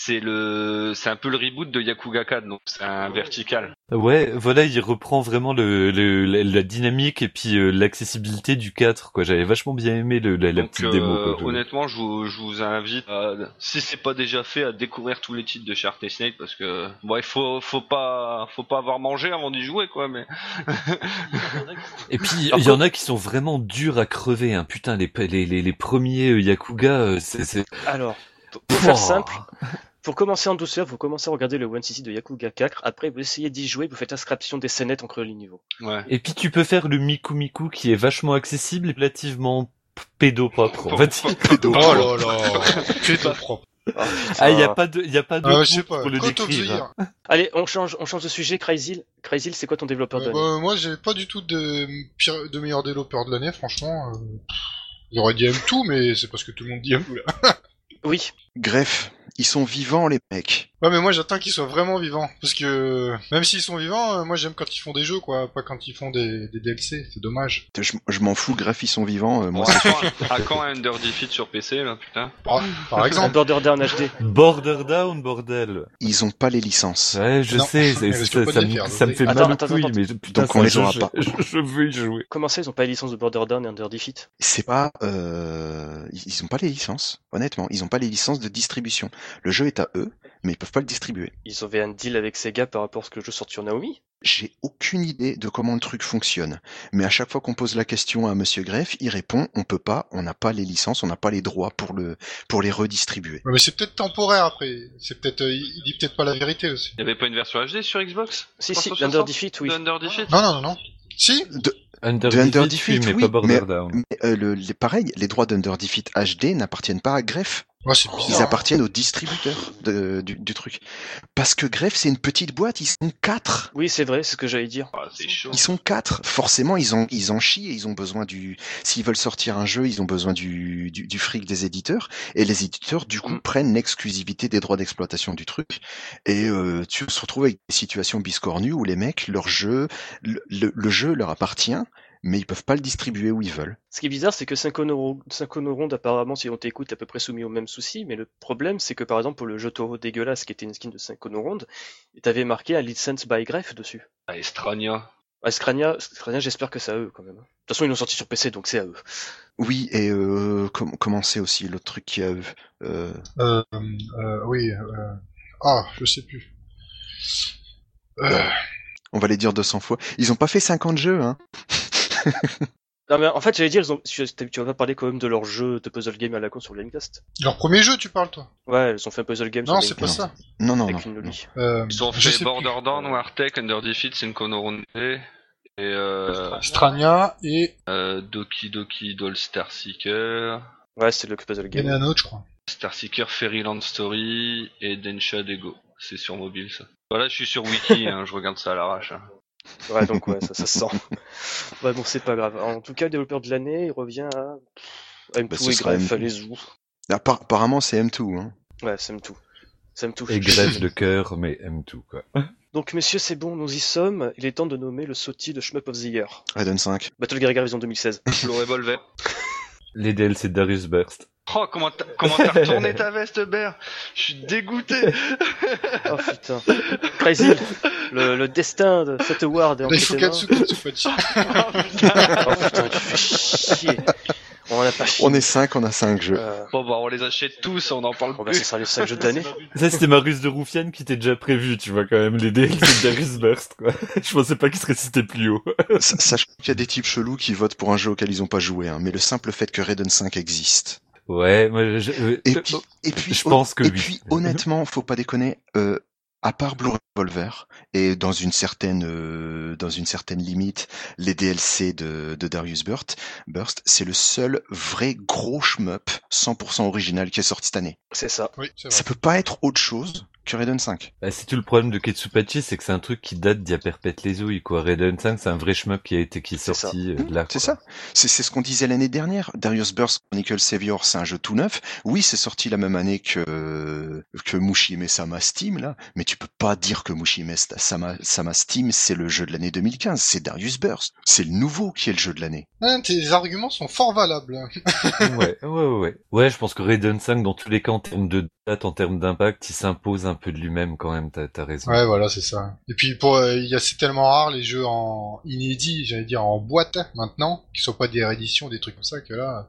c'est le, c'est un peu le reboot de Yakuga 4, donc c'est un vertical. Ouais, voilà, il reprend vraiment le, le- la, la dynamique et puis euh, l'accessibilité du 4, quoi. J'avais vachement bien aimé le, la, la Donc, petite euh, démo. quoi. Je- honnêtement, je vous, je vous invite, à, si c'est pas déjà fait, à découvrir tous les titres de Shark Snake parce que, bon, il faut, faut pas, faut pas avoir mangé avant d'y jouer, quoi, mais. Et puis il y en a qui sont vraiment durs à crever, hein. Putain, les, les, les, les premiers euh, Yakuga, euh, c'est... c'est- Alors, pour, faire simple, pour commencer en douceur, vous commencez à regarder le One City de Yakuga 4. Après, vous essayez d'y jouer, vous faites inscription des scénettes entre les niveaux. Ouais. Et puis tu peux faire le Miku Miku qui est vachement accessible et relativement pédopropre. En fait, Oh là là, pédo propre. Ah, ah, il y a pas de, il y a pas de Ah, pas, pour le décrire. Allez, on change, on change de sujet. Crazyl, Crazyl, c'est quoi ton développeur de Euh, l'année bah, moi, j'ai pas du tout de, pire, de meilleur développeur de l'année, franchement. Euh, J'aurais dit M2, mais c'est parce que tout le monde dit M2 là. Oui, Greffe, ils sont vivants les mecs. Ouais, mais moi j'attends qu'ils soient vraiment vivants. Parce que même s'ils sont vivants, euh, moi j'aime quand ils font des jeux, quoi. Pas quand ils font des, des DLC, c'est dommage. Je, je m'en fous, Greffe, ils sont vivants. euh, moi, Bon, à, quand, à quand un Under Defeat sur PC, là, putain? Par, par un exemple. Border Down HD. Border Down, bordel. ils ont pas les licences. Ouais, je Non, sais, c'est- ça, ça les me, faire, ça me donc. fait Attends, mal aux attends, couilles, attends. mais putain, Donc ça, on les je- aura je, pas. Je, je veux y jouer. Comment ça, ils ont pas les licences de Border Down et Under Defeat? C'est pas, euh, ils ont pas les licences. Honnêtement, ils ont pas les licences de distribution. Le jeu est à eux, mais ils peuvent pas le distribuer. Ils avaient un deal avec Sega par rapport à ce que le jeu sort sur Naomi? J'ai aucune idée de comment le truc fonctionne. Mais à chaque fois qu'on pose la question à Monsieur Greff, il répond on peut pas, on n'a pas les licences, on n'a pas les droits pour le pour les redistribuer. Ouais, mais c'est peut-être temporaire après. C'est peut-être, euh, il dit peut-être pas la vérité aussi. Il y avait pas une version HD sur Xbox? Si, si, 360? Under Defeat, oui. De Under Defeat? Non, non, non, non. Si? Under De Under Defeat, oui, mais pas Border mais- Down. Mais euh, le, les, pareil, les droits d'Under Defeat HD n'appartiennent pas à Greff. Ouais, c'est Ils appartiennent au distributeur de- du, du truc. Parce que Greff, c'est une petite boîte, ils sont quatre. Oui, c'est vrai, c'est ce que j'allais dire. Ah, c'est chaud. Ils sont quatre. Forcément, ils ont, ils en chient et ils ont besoin du. S'ils veulent sortir un jeu, ils ont besoin du, du, du fric des éditeurs. Et les éditeurs, du coup, Mm. prennent l'exclusivité des droits d'exploitation du truc. Et euh, tu se retrouves avec des situations biscornues où les mecs, leur jeu, le, le- le jeu leur appartient, mais ils peuvent pas le distribuer où ils veulent. Ce qui est bizarre, c'est que Synchrono apparemment, si on t'écoute, est à peu près soumis au même souci, mais le problème, c'est que par exemple, pour le jeu Toro dégueulasse, qui était une skin de Synchrono t'avais marqué un license by Greff dessus. Ah, Estrania. Ah, Scrania, Scrania, j'espère que c'est à eux quand même. De toute façon, ils l'ont sorti sur PC, donc c'est à eux. Oui, et euh, com- comment c'est aussi l'autre truc qui a eu euh, Euh, euh, oui. Euh... Ah, je sais plus. Euh, On va les dire 200 fois. Ils ont pas fait 50 jeux, hein. Non, mais en fait, j'allais dire, ils ont... tu vas pas parler quand même de leur jeu de puzzle game à la con sur le Gamecast. leur premier jeu, tu parles, toi Ouais, ils ont fait un puzzle game Non, sur c'est pas Gamecast ça. Non, non, non. une non. Euh, Ils ont fait sais Border plus. Down, Wartech, Under Defeat, Synchrono et euh, Strania et euh, Doki Doki Doll Star Seeker, Ouais, c'est le puzzle il y en a game. un autre, je crois. Star Seeker Fairyland Story et Densha Dego. C'est sur mobile ça. Voilà, je suis sur Wiki, hein, je regarde ça à l'arrache. hein. Ouais, donc ouais, ça, ça se sent. ouais, bon, c'est pas grave. En tout cas, le développeur de l'année, il revient à M2 Bah, et sera Greff, M2. allez où Appar- apparemment, c'est M2. Hein. Ouais, c'est M2. C'est M2. Et grève de cœur, mais M2, quoi. Donc, messieurs, c'est bon, nous y sommes. Il est temps de nommer le SOTY de Shmup of the Year. Raiden 5. Battle Gear Vision 2016. Le revolver. Les DLC de Darius Burst. Oh, comment t'as comment t'as retourné ta veste, Ber Je suis dégoûté. Oh putain. Crazy, le, le destin de cet award est il faut tes mains. Katsu Katsupachi. Oh putain, tu fais chier. On en a pas. On est 5, on a 5 jeux. Euh, Bon bah on les achète tous, on en parle bon, bah, plus. ce sera les 5 jeux d'année. Ça, c'était ma ruse de Roufiane qui était déjà prévue, tu vois, quand même, les DLC de Darius Burst, quoi. Je pensais pas qu'il serait cité plus haut. Sa- Sachant qu'il y a des types chelous qui votent pour un jeu auquel ils ont pas joué, hein, mais le simple fait que Raiden 5 existe. Ouais, moi, je, euh, Et puis, et puis, je pense que et oui. puis honnêtement, faut pas déconner. Euh, à part Blue Revolver et dans une certaine euh, dans une certaine limite, les DLC de, de Darius Burst, Burst, c'est le seul vrai gros shmup 100% original qui est sorti cette année. C'est ça. Oui, c'est Ça peut pas être autre chose que Raiden 5. Bah, c'est tout le problème de Ketsupachi, c'est que c'est un truc qui date d'il y a perpète les ouilles, quoi. Raiden 5, c'est un vrai shmup qui a été, qui est sorti euh, là. C'est ça. C'est c'est ce qu'on disait l'année dernière. Darius Burst Chronicle Savior, c'est un jeu tout neuf. Oui, c'est sorti la même année que que Mushime Sama Steam là, mais tu peux pas dire que Mushime Sama, Sama Steam c'est le jeu de l'année 2015. C'est Darius Burst. C'est le nouveau qui est le jeu de l'année. Hein, tes arguments sont fort valables. ouais, ouais, ouais, ouais. Ouais, je pense que Raiden 5, dans tous les cas, en termes de date, en termes d'impact, il s'impose un peu de lui-même quand même, t'as as raison. Ouais, voilà, c'est ça. Et puis pour, euh, il y a c'est tellement rare les jeux en inédit, j'allais dire en boîte maintenant, qui sont pas des rééditions, des trucs comme ça, que là,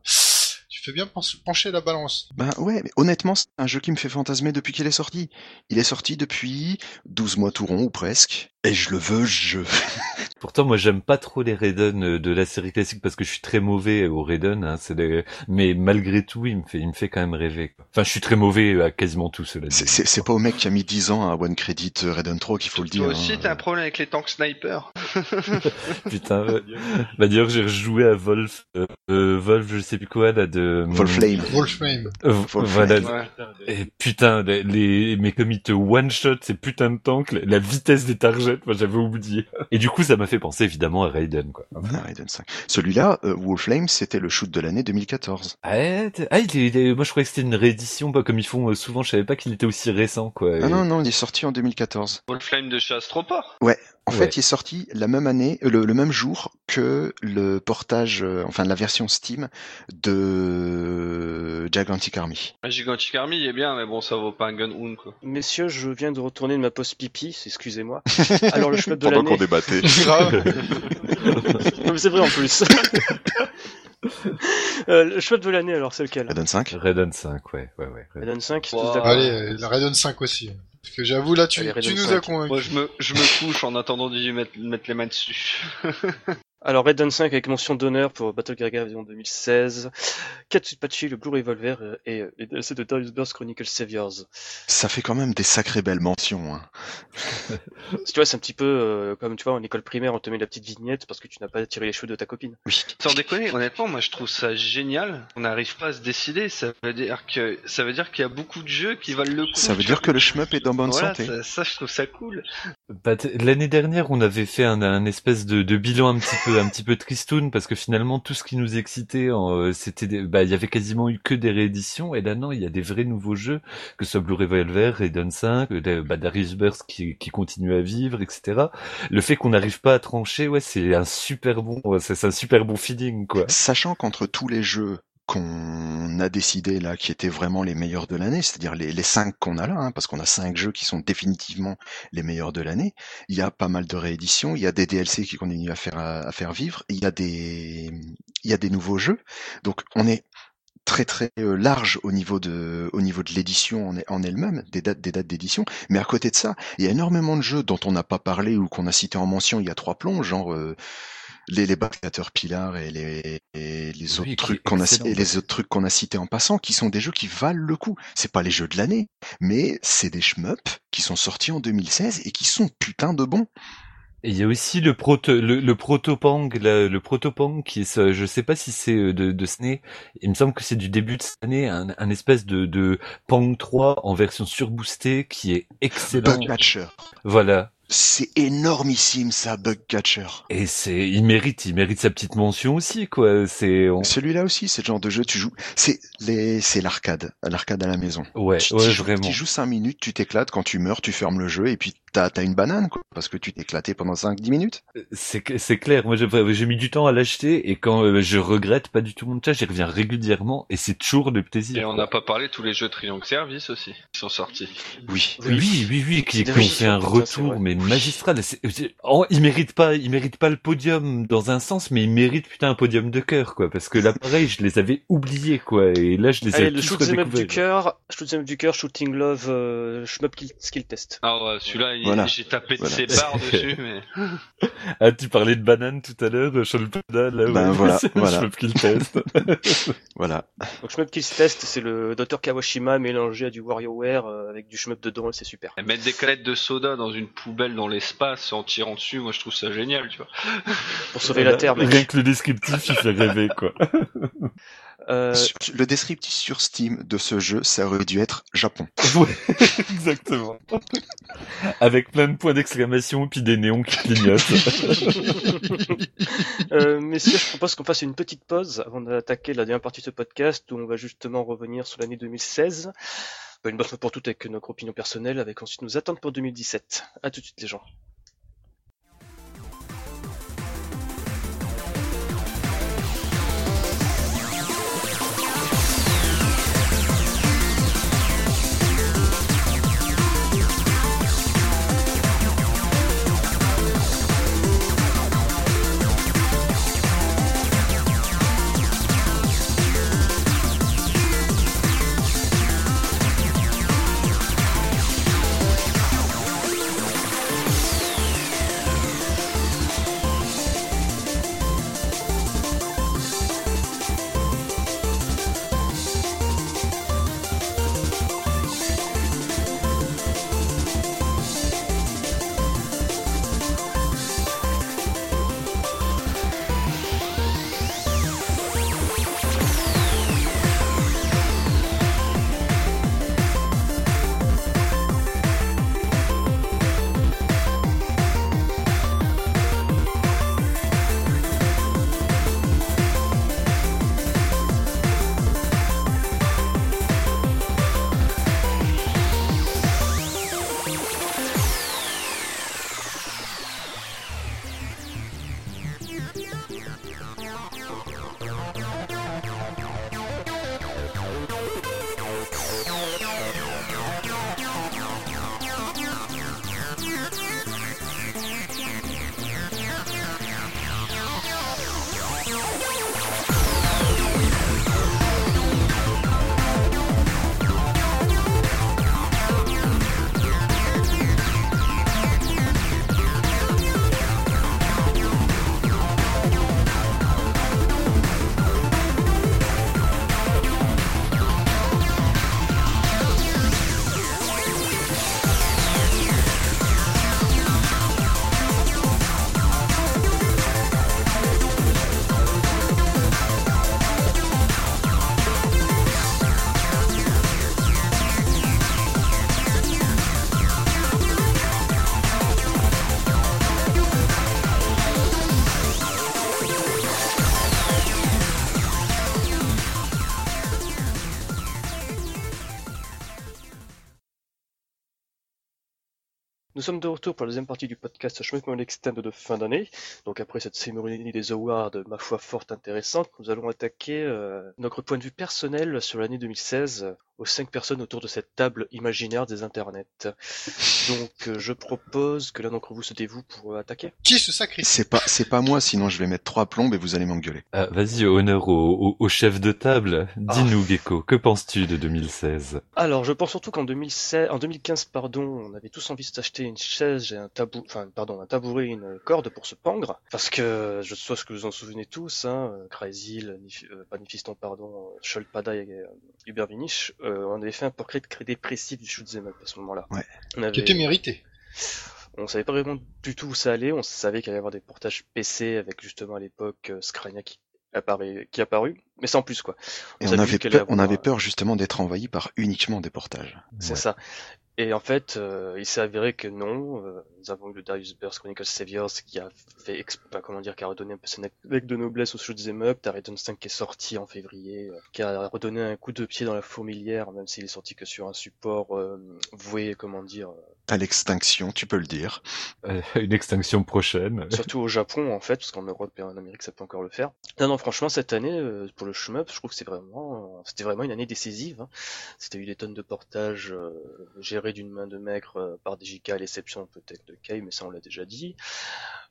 tu fais bien penche- pencher la balance. Ben ouais, mais honnêtement, c'est un jeu qui me fait fantasmer depuis qu'il est sorti. Il est sorti depuis 12 mois tout rond ou presque. Et je le veux, je... Pourtant, moi, j'aime pas trop les Raiden euh, de la série classique parce que je suis très mauvais au Raiden. Hein, c'est des- Mais malgré tout, il me fait, il me fait quand même rêver. quoi. Enfin, je suis très mauvais à quasiment tout cela. C'est- C'est c'est pas au mec qui a mis 10 ans à One Credit euh, Raiden 3 qu'il faut le dire. Toi aussi, hein. t'as un problème avec les tanks sniper. Putain. ouais. bah d'ailleurs, j'ai rejoué à Wolf, euh, euh, Wolf, je sais plus quoi là de. Wolflame. Euh, Wolflame. voilà. Ouais. Et putain, les, les- mais comme ils te one shot ces putains de tanks, la, la vitesse des targets, moi j'avais oublié. Et du coup, ça m'a fait penser évidemment à Raiden, quoi. Ah, Raiden 5. Celui-là, euh, Wolflame, c'était le shoot de l'année 2014. Ah, ah, il est- il est- moi je croyais que c'était une réédition, pas comme ils font euh, souvent. Je savais pas qu'il était aussi récent, quoi. Ah non, non, il est sorti en 2014. Wolflame de chez Astroport. En Ouais. fait, il est sorti la même année, euh, le, le même jour que le portage, euh, enfin la version Steam de Gigantic Army. Un Gigantic Army, il est bien, mais bon, ça vaut pas un Gun Hoon, quoi. Messieurs, je viens de retourner de ma pause pipi, excusez-moi. Alors le shmup de Pendant qu'on l'année. débattait. Non, mais c'est vrai en plus. Euh, le shmup de l'année, alors c'est lequel? Raiden 5. Raiden 5, ouais, ouais, ouais. Raiden 5, tous Wow. d'accord Allez, la Raiden 5 aussi. Parce que j'avoue, là, tu, tu nous 5. as convaincus. Moi, je me, je me couche en attendant d'y mettre, mettre les mains dessus. Alors Raiden 5 avec mention d'honneur pour Battle Gaga version 2016, Katsupachi, le Blue Revolver euh, et euh, les DLC de Darius Burst Chronicle Saviors. Ça fait quand même des sacrées belles mentions. Hein. Tu vois, c'est un petit peu euh, comme tu vois en école primaire, on te met la petite vignette parce que tu n'as pas tiré les cheveux de ta copine. Oui. Sans déconner, honnêtement, moi je trouve ça génial. On n'arrive pas à se décider. Ça veut dire que ça veut dire qu'il y a beaucoup de jeux qui valent le coup. Ça veut dire vois. que le shmup est en bonne voilà, santé. ça, ça, je trouve ça cool. Bah, L'année dernière, on avait fait un, un espèce de, de bilan un petit peu, un petit peu tristoun parce que finalement tout ce qui nous excitait, euh, c'était, des- bah, il y avait quasiment eu que des rééditions et là non, il y a des vrais nouveaux jeux, que ce soit Blue Revolver, Raiden 5, euh, bah, Darius Burst qui, qui continue à vivre, etc. Le fait qu'on n'arrive pas à trancher, ouais, c'est un super bon, c'est un super bon feeling quoi. Sachant qu'entre tous les jeux qu'on a décidé là, qui étaient vraiment les meilleurs de l'année, c'est-à-dire les, cinq qu'on a là, hein, parce qu'on a cinq jeux qui sont définitivement les meilleurs de l'année. Il y a pas mal de rééditions, il y a des DLC qui continuent à faire à, faire vivre, il y a des il y a des nouveaux jeux. Donc on est très très euh, large au niveau de au niveau de l'édition en, en elle-même, des dates des dates d'édition. Mais à côté de ça, il y a énormément de jeux dont on n'a pas parlé ou qu'on a cité en mention il y a trois plombs, genre euh, les les Bad Caterpillar et les et les autres Oui, trucs qu'on a et les autres trucs qu'on a cités en passant, qui sont des jeux qui valent le coup. C'est pas les jeux de l'année, mais c'est des shmups qui sont sortis en 2016 et qui sont putain de bons. Et il y a aussi le proto, le, le protopang, le protopang qui est, je sais pas si c'est euh, de, de SNES. Il me semble que c'est du début de cette année, un, un espèce de, de Pang 3 en version surboostée qui est excellent. Bugcatcher, Voilà. C'est énormissime ça, Bugcatcher. Et c'est, il mérite, il mérite sa petite mention aussi, quoi. C'est, on- Celui-là aussi, c'est le genre de jeu tu joues. C'est les, c'est l'arcade, l'arcade à la maison. ouais, tu ouais, joues, vraiment. t'y joues 5 minutes, tu t'éclates, quand tu meurs, tu fermes le jeu et puis t'as, t'as une banane, quoi, parce que tu t'es éclaté pendant 5-10 minutes. C'est, c'est clair. Moi, j'ai, j'ai mis du temps à l'acheter et quand euh, je regrette pas du tout mon chat, j'y reviens régulièrement et c'est toujours de plaisir. Et on n'a pas parlé de tous les jeux Triangle Service aussi, qui sont sortis. Oui. Oui, oui, oui, qui, qui ont Oui, fait un retour, mais magistral. C'est- c'est- oh, il mérite pas, il mérite pas le podium dans un sens, mais il mérite putain un podium de cœur, quoi. Parce que là, pareil, je les avais oubliés, quoi. Et là, je les ai Allez, le shoot 'em up du cœur, shoot 'em up du cœur, shooting love, euh, shmup kill- skill test. Ah ouais, celui-là, il- Voilà. j'ai tapé de Voilà. ses barres dessus, mais Ah, tu parlais de banane tout à l'heure, de Sholpada, là. Ben ouais. voilà, le voilà. shmup kill test. Voilà. Donc shmup kill test, c'est le Dr Kawashima mélangé à du WarioWare euh, avec du shmup dedans et c'est super. Et mettre des canettes de soda dans une poubelle dans l'espace en tirant dessus, moi je trouve ça génial, tu vois. Pour sauver la Terre, mec. Rien que le descriptif, il fait rêver, quoi. Euh, Le descriptif sur Steam de ce jeu, ça aurait dû être Japon. Ouais, exactement. Avec plein de points d'exclamation puis des néons qui clignotent. euh, messieurs, je propose qu'on fasse une petite pause avant d'attaquer la dernière partie de ce podcast où on va justement revenir sur l'année 2016. Une bonne fois pour toutes avec notre opinion personnelle, avec ensuite nos attentes pour 2017. À tout de suite les gens. Nous sommes de retour pour la deuxième partie du podcast Schmidt Extend de fin d'année. Donc après cette cérémonie des awards, ma foi forte intéressante, nous allons attaquer euh, notre point de vue personnel sur l'année 2016 euh, aux cinq personnes autour de cette table imaginaire des internets. Donc euh, je propose que l'un d'entre vous se dévoue pour euh, attaquer. Qui se sacrifie C'est pas, c'est pas moi, sinon je vais mettre trois plombes et vous allez m'engueuler. Ah, Vas-y, honneur au, au- au chef de table. Dis-nous, Gecko, que penses-tu de 2016 Alors, je pense surtout qu'en 2016, en 2015, pardon, on avait tous envie de s'acheter une chaise et un tabou, enfin, pardon, un tabouret et une corde pour se pendre. Parce que, je sais ce que vous en souvenez tous, hein, Crazy, Nif- euh, pas Nifiston, pardon, euh, Euh, Hubert Vinich, euh, on avait fait un portrait de dépressif du shoot'em up à ce moment-là. Ouais. On avait, Qui était mérité. on savait pas vraiment du tout où ça allait, on savait qu'il allait y avoir des portages PC avec justement à l'époque euh, Scrania qui apparaît, qui est apparu, mais sans plus quoi. Et on avait, peur, allait on avoir, avait peur justement d'être envahi par uniquement des portages. C'est Ouais. ça. Et en fait, euh, il s'est avéré que non. Euh, nous avons eu le Darius Burst Chronicles Saviors qui a fait, enfin, comment dire, qui a redonné un peu son avec de noblesse au shoot'em up. Tarleton 5 qui est sorti en février, euh, qui a redonné un coup de pied dans la fourmilière, même s'il est sorti que sur un support euh, voué, comment dire, euh, À l'extinction, tu peux le dire. Euh, Une extinction prochaine. surtout au Japon en fait, parce qu'en Europe et en Amérique ça peut encore le faire. Non, non, franchement cette année euh, pour le shmup, je trouve que c'est vraiment, c'était vraiment une année décisive. Hein. C'était eu des tonnes de portages euh, d'une main de maigre euh, par DJK, à l'exception peut-être de Kay, mais ça on l'a déjà dit.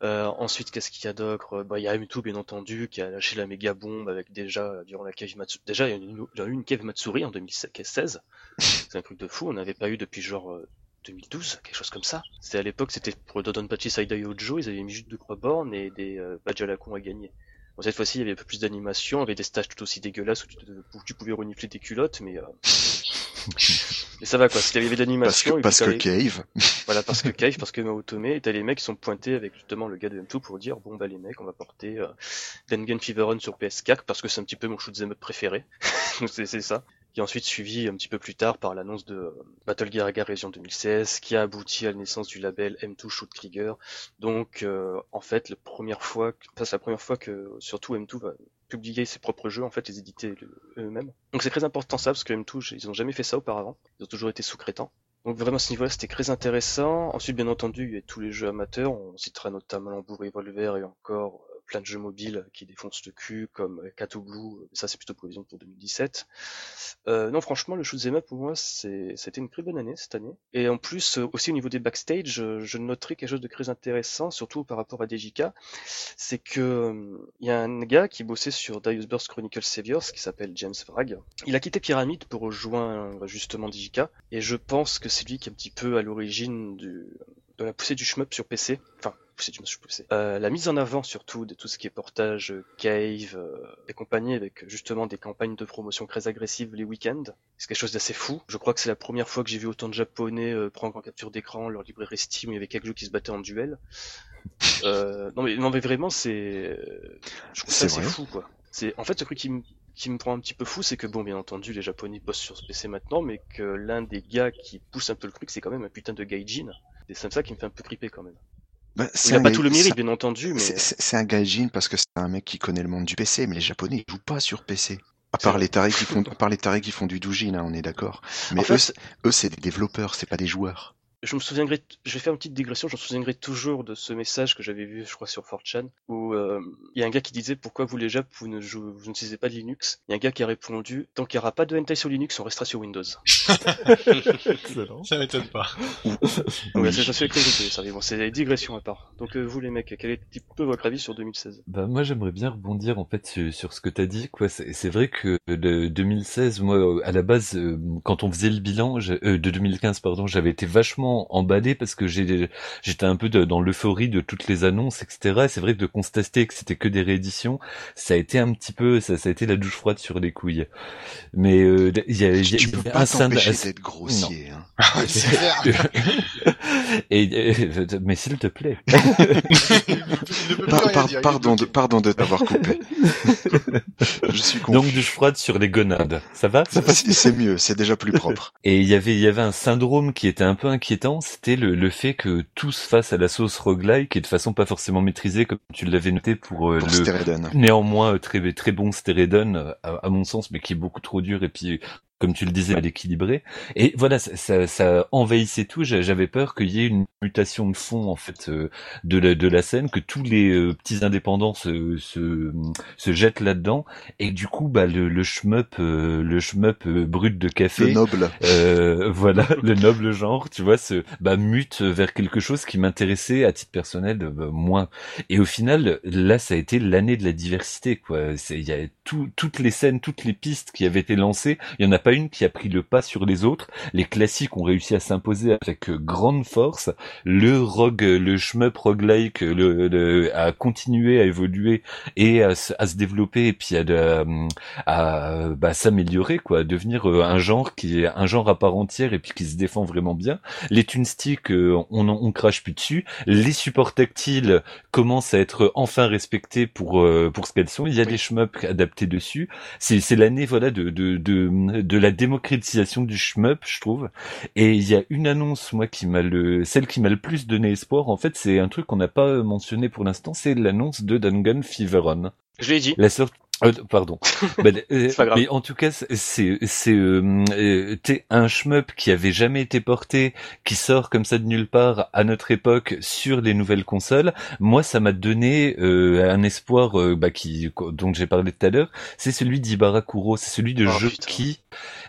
Euh, ensuite, qu'est-ce qu'il y a d'autre? Bah, il y a M2 bien entendu qui a lâché la méga bombe avec déjà euh, durant la cave Matsuri. Déjà il y a eu une cave Matsuri en 2016. C'est un truc de fou. On n'avait pas eu depuis genre euh, 2012, quelque chose comme ça. C'était à l'époque, c'était pour Dodonpachi Saidai Ojo, ils avaient mis juste deux bornes et des euh, badges à à gagner. Bon, cette fois-ci, il y avait un peu plus d'animation, avec des stages tout aussi dégueulasses où tu, où tu pouvais renifler des culottes, mais, euh... mais ça va quoi. Il y avait de Parce que, l'animation. parce que Cave. Voilà, parce que Cave, parce que Maotome, et t'as les mecs qui sont pointés avec justement le gars de M2 pour dire bon bah les mecs, on va porter euh, Dangan Fever Run sur PS4 parce que c'est un petit peu mon shoot'em up préféré. C'est ça. Qui a ensuite suivi un petit peu plus tard par l'annonce de euh, Battle Gear Agar Région 2016, qui a abouti à la naissance du label M2 Shoot Trigger. Donc euh, en fait, la première fois, enfin, c'est la première fois que surtout M2 va publier ses propres jeux, en fait, les éditer eux-mêmes. Donc c'est très important ça, parce que M2, ils ont jamais fait ça auparavant. Ils ont toujours été sous-traitants. Donc vraiment à ce niveau-là, c'était très intéressant. Ensuite, bien entendu, il y a tous les jeux amateurs. On citera notamment Lambour Revolver et encore euh, plein de jeux mobiles qui défoncent le cul, comme euh, Cat Blue. Ça, c'est plutôt prévision pour 2017. Euh, non, franchement, le shoot'em up pour moi, c'était une très bonne année cette année. Et en plus, euh, aussi au niveau des backstage, euh, je noterai quelque chose de très intéressant, surtout par rapport à DJK, c'est que euh, il y a un gars qui bossait sur Darius Burst Chronicle Saviors, qui s'appelle James Frag. Il a quitté Pyramid pour rejoindre justement DJK, et je pense que c'est lui qui est un petit peu à l'origine du, de la poussée du shmup sur PC. Enfin, poussée du shmup sur PC. Euh, la mise en avant surtout de tout ce qui est portage, euh, cave euh, et compagnie, avec justement des campagnes de promotion très agressives les week-ends. C'est quelque chose d'assez fou. Je crois que c'est la première fois que j'ai vu autant de japonais euh, prendre en capture d'écran leur librairie Steam où il y avait quelques jeux qui se battaient en duel. Euh, non mais non mais vraiment c'est, je trouve ça C'est fou quoi. C'est en fait ce truc qui me qui me prend un petit peu fou, c'est que bon, bien entendu, les Japonais bossent sur ce PC maintenant, mais que l'un des gars qui pousse un peu le truc, c'est quand même un putain de gaijin. Et c'est ça qui me fait un peu criper quand même. Bah, Il c'est a un pas tout le mérite, bien entendu, mais C'est un gaijin parce que c'est un mec qui connaît le monde du PC, mais les Japonais ils jouent pas sur PC. À part les tarés qui font, à part les tarés qui font du doujin, hein, on est d'accord. Mais en eux, fait, eux, c'est des développeurs, c'est pas des joueurs. Je me souviendrai, je vais faire une petite digression, je me souviendrai toujours de ce message que j'avais vu, je crois, sur 4chan, où euh, il y a un gars qui disait pourquoi vous les Japs, vous ne, jou- vous n'utilisez pas de Linux? Il y a un gars qui a répondu, tant qu'il n'y aura pas de hentai sur Linux, on restera sur Windows. Excellent. Ça m'étonne pas. Donc, Oui. ça, bon, c'est des digressions à part. Donc euh, vous les mecs, quel est un petit peu votre avis sur 2016 Bah moi j'aimerais bien rebondir en fait sur, sur ce que t'as dit quoi. C'est c'est vrai que de 2016, moi à la base euh, quand on faisait le bilan euh, de 2015 pardon, j'avais été vachement emballé parce que j'ai j'étais un peu de- dans l'euphorie de toutes les annonces etc. Et c'est vrai que de constater que c'était que des rééditions, ça a été un petit peu ça, ça a été la douche froide sur les couilles. Mais euh, il y a, il y a- tu il y peux a pas un sein- t'empêcher d'être grossier. Hein. c'est clair. et, euh, mais s'il te plaît. Par- par- dire, pardon, de, pardon de t'avoir coupé. Je suis Donc confus. douche froide sur les gonades. Ça va? C'est mieux, c'est déjà plus propre. Et il y avait, il y avait un syndrome qui était un peu inquiétant, c'était le, le fait que tout se fasse à la sauce roguelike et de façon pas forcément maîtrisée, comme tu l'avais noté pour, euh, Pour le néanmoins euh, très très bon Steredon euh, à, à mon sens, mais qui est beaucoup trop dur et puis comme tu le disais, mal équilibré. Et voilà, ça, ça, ça envahissait tout. J'a- J'avais peur qu'il y ait une mutation de fond en fait euh, de la de la scène, que tous les euh, petits indépendants se se, se jettent là-dedans, et du coup, bah le le shmup, euh, le shmup brut de Le café, noble. euh, voilà, le noble genre, tu vois, se bah, mute vers quelque chose qui m'intéressait à titre personnel bah, moins. Et au final, là, ça a été l'année de la diversité, quoi. Il y a tout, toutes les scènes, toutes les pistes qui avaient été lancées. Il y en a pas une qui a pris le pas sur les autres. Les classiques ont réussi à s'imposer avec euh, grande force. Le rogue, le shmup roguelike, le, le, a continué à évoluer et à, se- à se développer et puis à, à bah, s'améliorer quoi, à devenir euh, un genre qui est un genre à part entière et puis qui se défend vraiment bien. Les thunsticks, euh, on on crache plus dessus. Les supports tactiles commencent à être enfin respectés pour pour ce qu'elles sont. Il y a des shmups adaptés dessus. C'est c'est l'année voilà de de de de la démocratisation du shmup, je trouve. Et il y a une annonce moi qui m'a le celle qui m'a le plus donné espoir. En fait, c'est un truc qu'on n'a pas mentionné pour l'instant, c'est l'annonce de Dangan Feveron. Je l'ai dit. La sorte euh, pardon. Bah, euh, mais en tout cas, c'est c'est euh, euh, t'es un shmup qui avait jamais été porté, qui sort comme ça de nulle part à notre époque sur les nouvelles consoles. Moi, ça m'a donné euh, un espoir euh, bah, qui dont j'ai parlé tout à l'heure. C'est celui d'Ibarakuro. C'est celui de Oh, jeu putain. qui.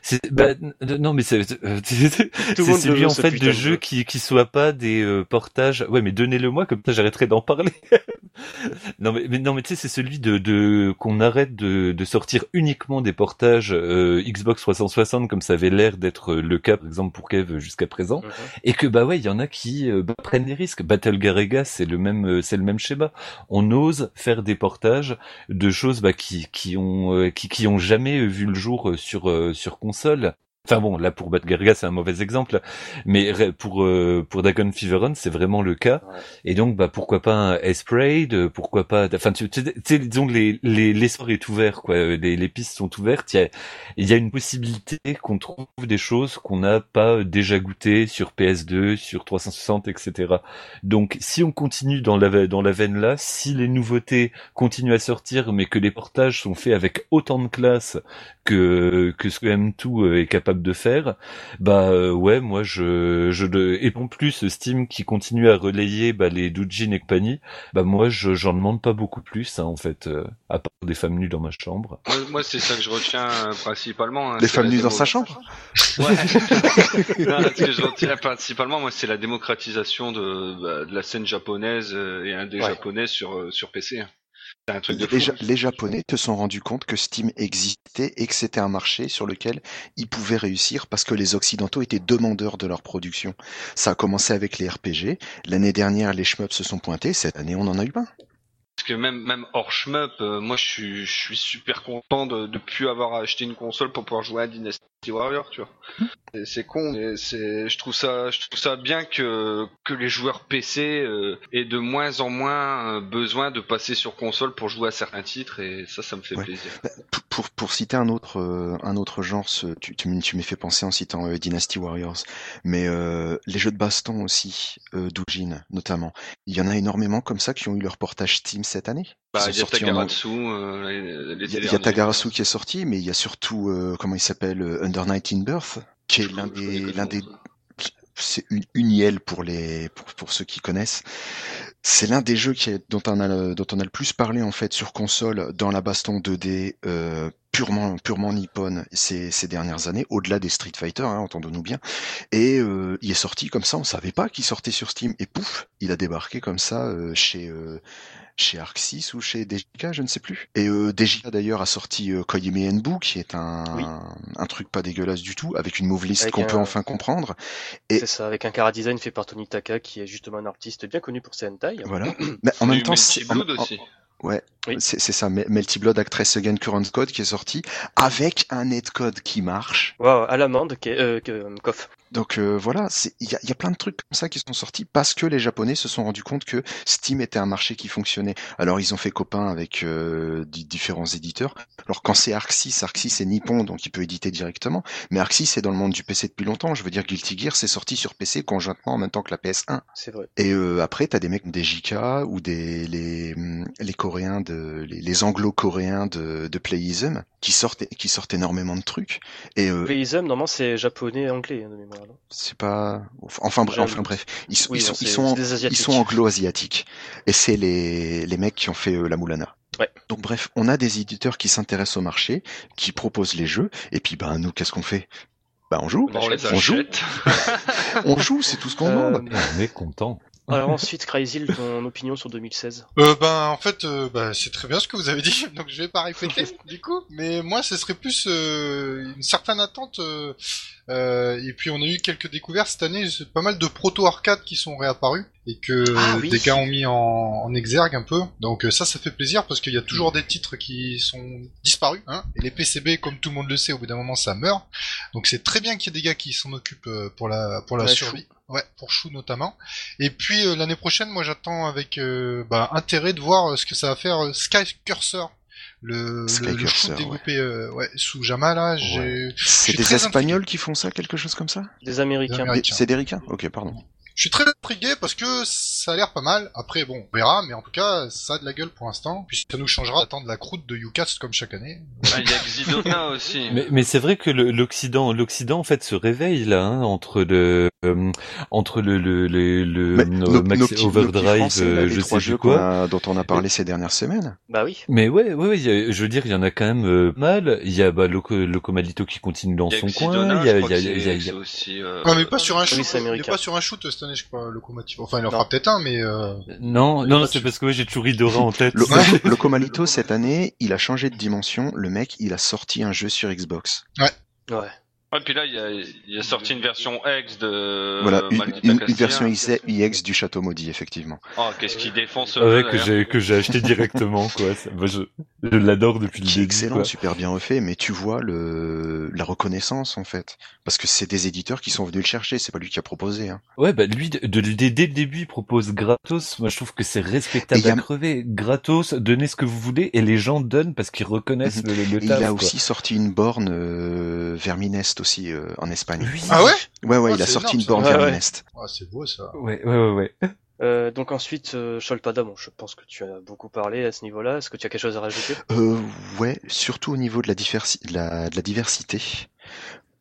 C'est bah, n- non mais c'est celui en fait de jeu jeu. qui qui soit pas des euh, portages. Ouais, mais donnez-le moi comme ça j'arrêterai d'en parler. non mais, mais non mais tu sais c'est celui de de qu'on arrête de, de sortir uniquement des portages euh, Xbox 360 comme ça avait l'air d'être le cas par exemple pour Kev jusqu'à présent, Mhm. et que bah ouais, il y en a qui euh, bah, prennent des risques. Battle Garega, c'est le même, euh, c'est le même schéma. On ose faire des portages de choses bah, qui qui ont euh, qui qui ont jamais vu le jour euh, sur euh, sur console. Enfin bon, là pour Battle Garega c'est un mauvais exemple, mais pour euh, pour Dagon Feveron c'est vraiment le cas. Ouais. Et donc bah pourquoi pas un S-Braid, euh, pourquoi pas, enfin tu sais disons les les l'essor est ouvert quoi, euh, les les pistes sont ouvertes. Il y a il y a une possibilité qu'on trouve des choses qu'on n'a pas déjà goûtées sur PS2, sur 360, etc. Donc, si on continue dans la, dans la veine là, si les nouveautés continuent à sortir, mais que les portages sont faits avec autant de classe que, que ce que M2 euh, est capable de faire, bah euh, ouais, moi je, je et en plus Steam qui continue à relayer bah, les Doujin et compagnie, bah moi je j'en demande pas beaucoup plus hein, en fait, euh, à part des femmes nues dans ma chambre. Moi, moi, c'est ça que je retiens euh, principalement. hein, Les femmes nues dans sa chambre Ouais. non, ce que je retiens principalement, moi, c'est la démocratisation de, bah, de la scène japonaise et un des Ouais. japonais sur sur PC. Un truc de les, Ja- les Japonais te sont rendus compte que Steam existait et que c'était un marché sur lequel ils pouvaient réussir parce que les Occidentaux étaient demandeurs de leur production. Ça a commencé avec les RPG. L'année dernière, les shmups se sont pointés. Cette année, on en a eu plein. Que même même hors shmup, euh, moi, je suis je suis super content de de plus avoir acheté une console pour pouvoir jouer à Dynasty Warrior, tu vois. C'est- C'est con, mais c'est je trouve ça je trouve ça bien que que les joueurs PC euh, aient de moins en moins euh, besoin de passer sur console pour jouer à certains titres et ça ça me fait Ouais. plaisir. Pour, citer un autre, euh, un autre genre, ce- tu, tu, m'y fais penser en citant euh, Dynasty Warriors, mais euh, les jeux de baston aussi, euh, Doujin notamment, il y en a énormément comme ça qui ont eu leur portage Steam cette année. Bah, il y a en- les- Il y, a-. Tagarasu qui est sorti, mais il y a surtout, comment il s'appelle, Under Night in Birth, qui est l'un des, l'un des, c'est une Uniel pour les, pour, pour ceux qui connaissent. C'est l'un des jeux qui est, dont on a, dont on a le plus parlé en fait sur console dans la baston 2D euh, purement, purement nippone ces, ces dernières années, au-delà des Street Fighter, hein, entendons-nous bien. Et euh, il est sorti comme ça, on savait pas qu'il sortait sur Steam, et pouf, il a débarqué comme ça euh, chez euh, chez Arxis ou chez DJK, je ne sais plus. Et euh, DJK d'ailleurs a sorti euh, Koyeme Enbu, qui est un, Oui. un truc pas dégueulasse du tout, avec une move list qu'on un- peut enfin comprendre. Et- C'est ça, avec un cara design fait par Tony Taka, qui est justement un artiste bien connu pour ses hentai. Voilà. Mais en même temps, c'est aussi. Oui. c'est ça, Me- Melty Blood Actress Again Current Code qui est sorti avec un netcode qui marche. Wow, à l'amende, qui est, euh, que, euh, Koff. Donc euh, voilà, il y a, y a plein de trucs comme ça qui sont sortis parce que les Japonais se sont rendus compte que Steam était un marché qui fonctionnait. Alors ils ont fait copain avec euh, di- différents éditeurs. Alors quand c'est Arxis, Arxis c'est Nippon donc il peut éditer directement, mais Arxis est dans le monde du PC depuis longtemps. Je veux dire Guilty Gear c'est sorti sur PC conjointement en même temps que la PS1. C'est vrai. Et euh, après, t'as des mecs des JK ou des les hum, les Coréens de les, les Anglo-Coréens de, de Playism qui sortent qui sortent énormément de trucs. Et euh, Playism, normalement, c'est japonais et anglais, hein, de mémoire. C'est pas enfin bref, un enfin bref, ils, sont Oui, ils sont ils sont ils anglo-asiatiques. Et c'est les les mecs qui ont fait euh, la Moulana. Ouais. Donc bref, on a des éditeurs qui s'intéressent au marché, qui proposent les jeux, et puis ben nous, qu'est-ce qu'on fait? Ben on joue, On On les on joue. on joue, c'est tout ce qu'on Euh, demande. On est content. Alors ensuite, Crazy, ton opinion sur 2016 Euh, ben en fait, euh, bah, c'est très bien ce que vous avez dit, donc je vais pas répéter du coup. Mais moi, ce serait plus euh, une certaine attente. euh, euh, et puis on a eu quelques découvertes cette année, pas mal de proto arcades qui sont réapparus et que Ah oui. des gars ont mis en, en exergue un peu. Donc euh, ça, ça fait plaisir parce qu'il y a toujours des titres qui sont disparus. Hein, et les PCB, comme tout le monde le sait, au bout d'un moment, ça meurt. Donc c'est très bien qu'il y ait des gars qui s'en occupent euh, pour la pour la Ouais, survie. Ouais, pour Chou notamment. Et puis euh, l'année prochaine, moi j'attends avec euh, bah, intérêt de voir euh, ce que ça va faire euh, Sky Cursor, le, Sky le, le Cursor, shoot ouais. développé euh, ouais, sous Jama là. J'ai, C'est des Espagnols qui font ça, quelque chose comme ça? Des Américains. Américains. C'est des Ricains Ok, pardon. Je suis très intrigué parce que ça a l'air pas mal. Après bon, on verra, mais en tout cas ça a de la gueule pour l'instant. Puis ça nous changera d'attendre la croûte de Ucast comme chaque année. Ah, Il y a Xidona aussi. Mais, mais c'est vrai que l'Occident, l'Occident en fait se réveille là hein, entre le euh, entre le le le, le euh, Max nos nos Overdrive, là, euh, je sais plus quoi. qu'on a- dont on a parlé ces dernières semaines. Bah oui. Mais ouais, ouais, ouais, a- je veux dire, il y en a quand même euh, mal. Il y a bah, Loco, Locomalito qui continue dans son Xidona, coin. Il y a, il y a, il y a- il y a- c'est- c'est aussi. euh, Ouais, mais pas sur un oui, shoot. pas sur un shoot année, je crois, Locomotive. Enfin, il en fera peut-être un, mais... Euh... Non, non, c'est parce que ouais, j'ai toujours Idora en tête. Le, Locomalito, cette année, il a changé de dimension. Le mec, il a sorti un jeu sur Xbox. Ouais. Ouais. Ouais, puis là, il a, il a sorti une version X de. Voilà, une, une- version IX du Château Maudit, effectivement. Oh, qu'est-ce qu'il défonce ce Ah ouais, jeu, que d'ailleurs. j'ai que j'ai acheté directement quoi. Ça- moi, je je l'adore depuis le Qui est début. excellent, quoi. super bien refait, mais tu vois le la reconnaissance en fait, parce que c'est des éditeurs qui sont venus le chercher, c'est pas lui qui a proposé. Hein. Ouais, bah lui, de, de- dès dès le début, il propose gratos. Moi, je trouve que c'est respectable Et y a- à crever. Gratos, donnez ce que vous voulez, et les gens donnent parce qu'ils reconnaissent le, le Et il taf, a quoi. aussi sorti une borne euh, Verminest aussi euh, en Espagne. Oui. Ah ouais? Ouais ouais, Ah, il a sorti énorme, une borne ça. Ouais, ouais. Verminest. Ah, c'est beau, ça. Ouais, ouais, ouais, ouais. Euh, donc ensuite, euh, Sholpada, bon, je pense que tu as beaucoup parlé à ce niveau-là. Est-ce que tu as quelque chose à rajouter? Euh, ouais, surtout au niveau de la, diversi- de la, de la diversité.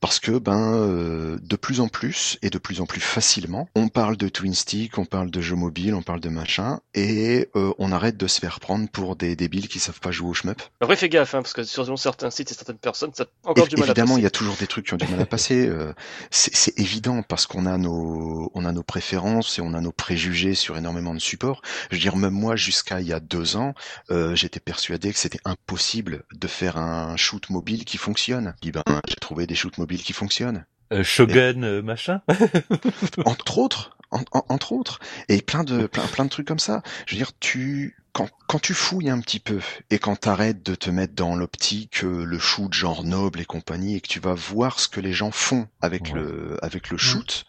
Parce que ben euh, de plus en plus et de plus en plus facilement, on parle de twin stick, on parle de jeux mobiles, on parle de machin, et euh, on arrête de se faire prendre pour des débiles qui savent pas jouer au shmup. Après, fais gaffe, hein, parce que sur certains sites et certaines personnes, ça a encore du mal à évidemment, passer. il y a toujours des trucs qui ont du mal à passer. euh, c'est c'est évident parce qu'on a nos, on a nos préférences et on a nos préjugés sur énormément de supports. Je veux dire, même moi, jusqu'à il y a deux ans, euh, j'étais persuadé que c'était impossible de faire un shoot mobile qui fonctionne. Puis ben, j'ai trouvé des shoots mobiles qui fonctionnent, Euh, Shogun, euh, machin. entre autres, en- en- entre autres, et plein de, plein, plein de trucs comme ça. Je veux dire, tu, quand, quand tu fouilles un petit peu et quand t'arrêtes de te mettre dans l'optique euh, le shoot genre noble et compagnie et que tu vas voir ce que les gens font avec Ouais. le avec le shoot,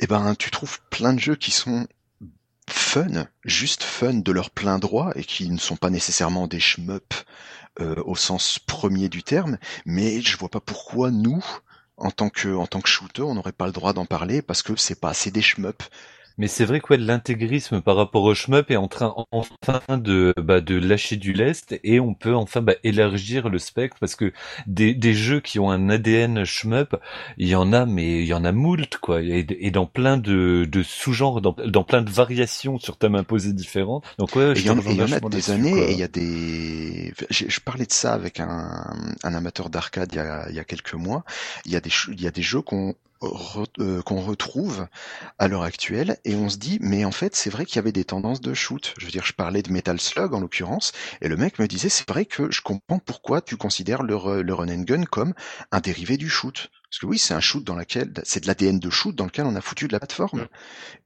eh ben tu trouves plein de jeux qui sont fun, juste fun de leur plein droit et qui ne sont pas nécessairement des shmups euh, au sens premier du terme, mais je vois pas pourquoi nous en tant que en tant que shooter, on n'aurait pas le droit d'en parler parce que c'est pas assez des shmups. Mais c'est vrai que ouais, l'intégrisme par rapport au shmup est en train enfin de bah, de lâcher du lest et on peut enfin bah, élargir le spectre parce que des, des jeux qui ont un ADN shmup, il y en a mais il y en a moult quoi et, et dans plein de, de sous-genres, dans, dans plein de variations sur thèmes imposés différents. Donc ouais, il y, y en a des années et il y a des. Je parlais de ça avec un, un amateur d'arcade il y a, il y a quelques mois. Il y a des il y a des jeux qu'on re- euh, qu'on retrouve à l'heure actuelle et on se dit mais en fait c'est vrai qu'il y avait des tendances de shoot. Je veux dire je parlais de Metal Slug en l'occurrence et le mec me disait c'est vrai que je comprends pourquoi tu considères le, run and gun comme un dérivé du shoot. Parce que oui, c'est un shoot dans lequel c'est de l'ADN de shoot dans lequel on a foutu de la plateforme.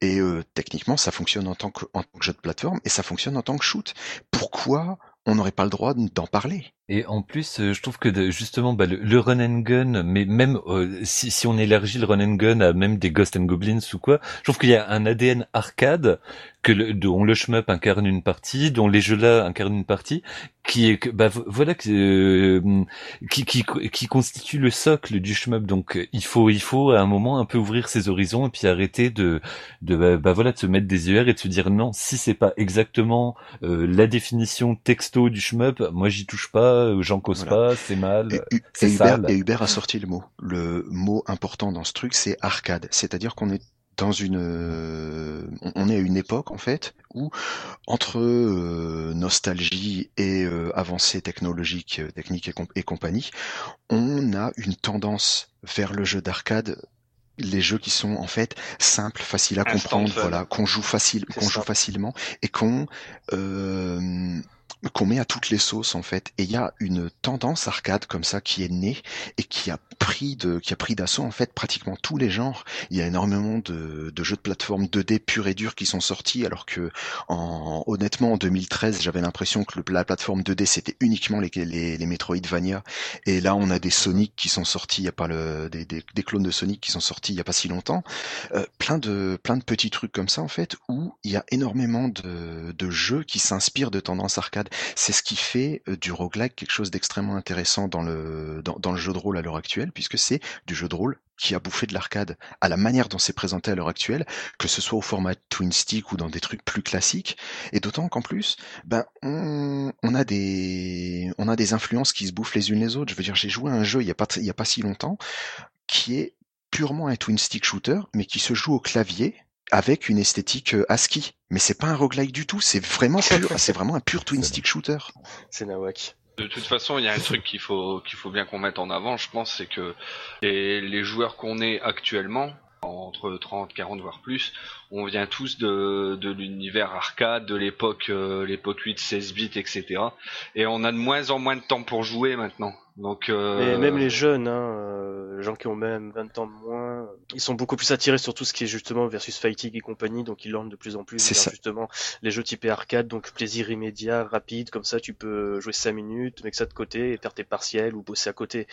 Et euh, techniquement, ça fonctionne en tant, que, en tant que jeu de plateforme et ça fonctionne en tant que shoot. Pourquoi on n'aurait pas le droit d'en parler? Et en plus, euh, je trouve que justement, bah, le, le run and gun, mais même euh, si, si on élargit le run and gun à même des Ghost and Goblins ou quoi, je trouve qu'il y a un ADN arcade que le, dont le shmup incarne une partie, dont les jeux-là incarnent une partie, qui est bah vo- voilà euh, qui, qui qui constitue le socle du shmup. Donc il faut il faut à un moment un peu ouvrir ses horizons et puis arrêter de de bah, bah, voilà de se mettre des œillères et de se dire non si c'est pas exactement euh, la définition texto du shmup, moi j'y touche pas, euh, j'en cause Voilà. pas, c'est mal. Et, et Hubert, sale. et Hubert a sorti le mot. Le mot important dans ce truc, c'est arcade. C'est-à-dire qu'on est dans une, euh, on- est à une époque en fait où entre euh, nostalgie et euh, avancée technologique, euh, technique et, comp- et compagnie, on a une tendance vers le jeu d'arcade les jeux qui sont en fait simples, faciles à Instant comprendre, fun. voilà, qu'on joue facile, qu'on joue facilement et qu'on euh, qu'on met à toutes les sauces en fait. Et il y a une tendance arcade comme ça qui est née et qui a pris de qui a pris d'assaut en fait pratiquement tous les genres. Il y a énormément de, de jeux de plateforme 2D purs et durs qui sont sortis alors que en honnêtement en 2013 j'avais l'impression que le- la plateforme 2D c'était uniquement les, les les Metroidvania et là on a des Sonic qui sont sortis il y a pas le des, des, des clones de Sonic qui sont sortis il y a pas si longtemps. Euh, plein de plein de petits trucs comme ça en fait où il y a énormément de, de jeux qui s'inspirent de tendances arcade. C'est ce qui fait euh, du roguelike quelque chose d'extrêmement intéressant dans le dans, le jeu de rôle à l'heure actuelle puisque c'est du jeu de rôle qui a bouffé de l'arcade à la manière dont c'est présenté à l'heure actuelle, que ce soit au format twin stick ou dans des trucs plus classiques. Et d'autant qu'en plus, ben on, on a des on a des influences qui se bouffent les unes les autres. Je veux dire, j'ai joué à un jeu il y a pas il y a pas si longtemps qui est purement un twin stick shooter, mais qui se joue au clavier avec une esthétique euh, ASCII. Mais c'est pas un roguelike du tout, c'est vraiment pur, c'est vraiment un pur twin stick shooter. C'est Nawak. De toute façon, il y a un truc qu'il faut qu'il faut bien qu'on mette en avant, je pense, c'est que les, les joueurs qu'on est actuellement, entre 30, 40 voire plus, on vient tous de, de l'univers arcade, de l'époque euh, l'époque 8, 16 bits, etc. Et on a de moins en moins de temps pour jouer maintenant. Donc euh, Et même les jeunes, hein, euh, les gens qui ont même 20 ans de moins, ils sont beaucoup plus attirés sur tout ce qui est justement versus fighting et compagnie, donc ils l'ordent de plus en plus vers justement les jeux typés arcade, donc plaisir immédiat, rapide, comme ça tu peux jouer 5 minutes, mettre ça de côté et faire tes partiels ou bosser à côté.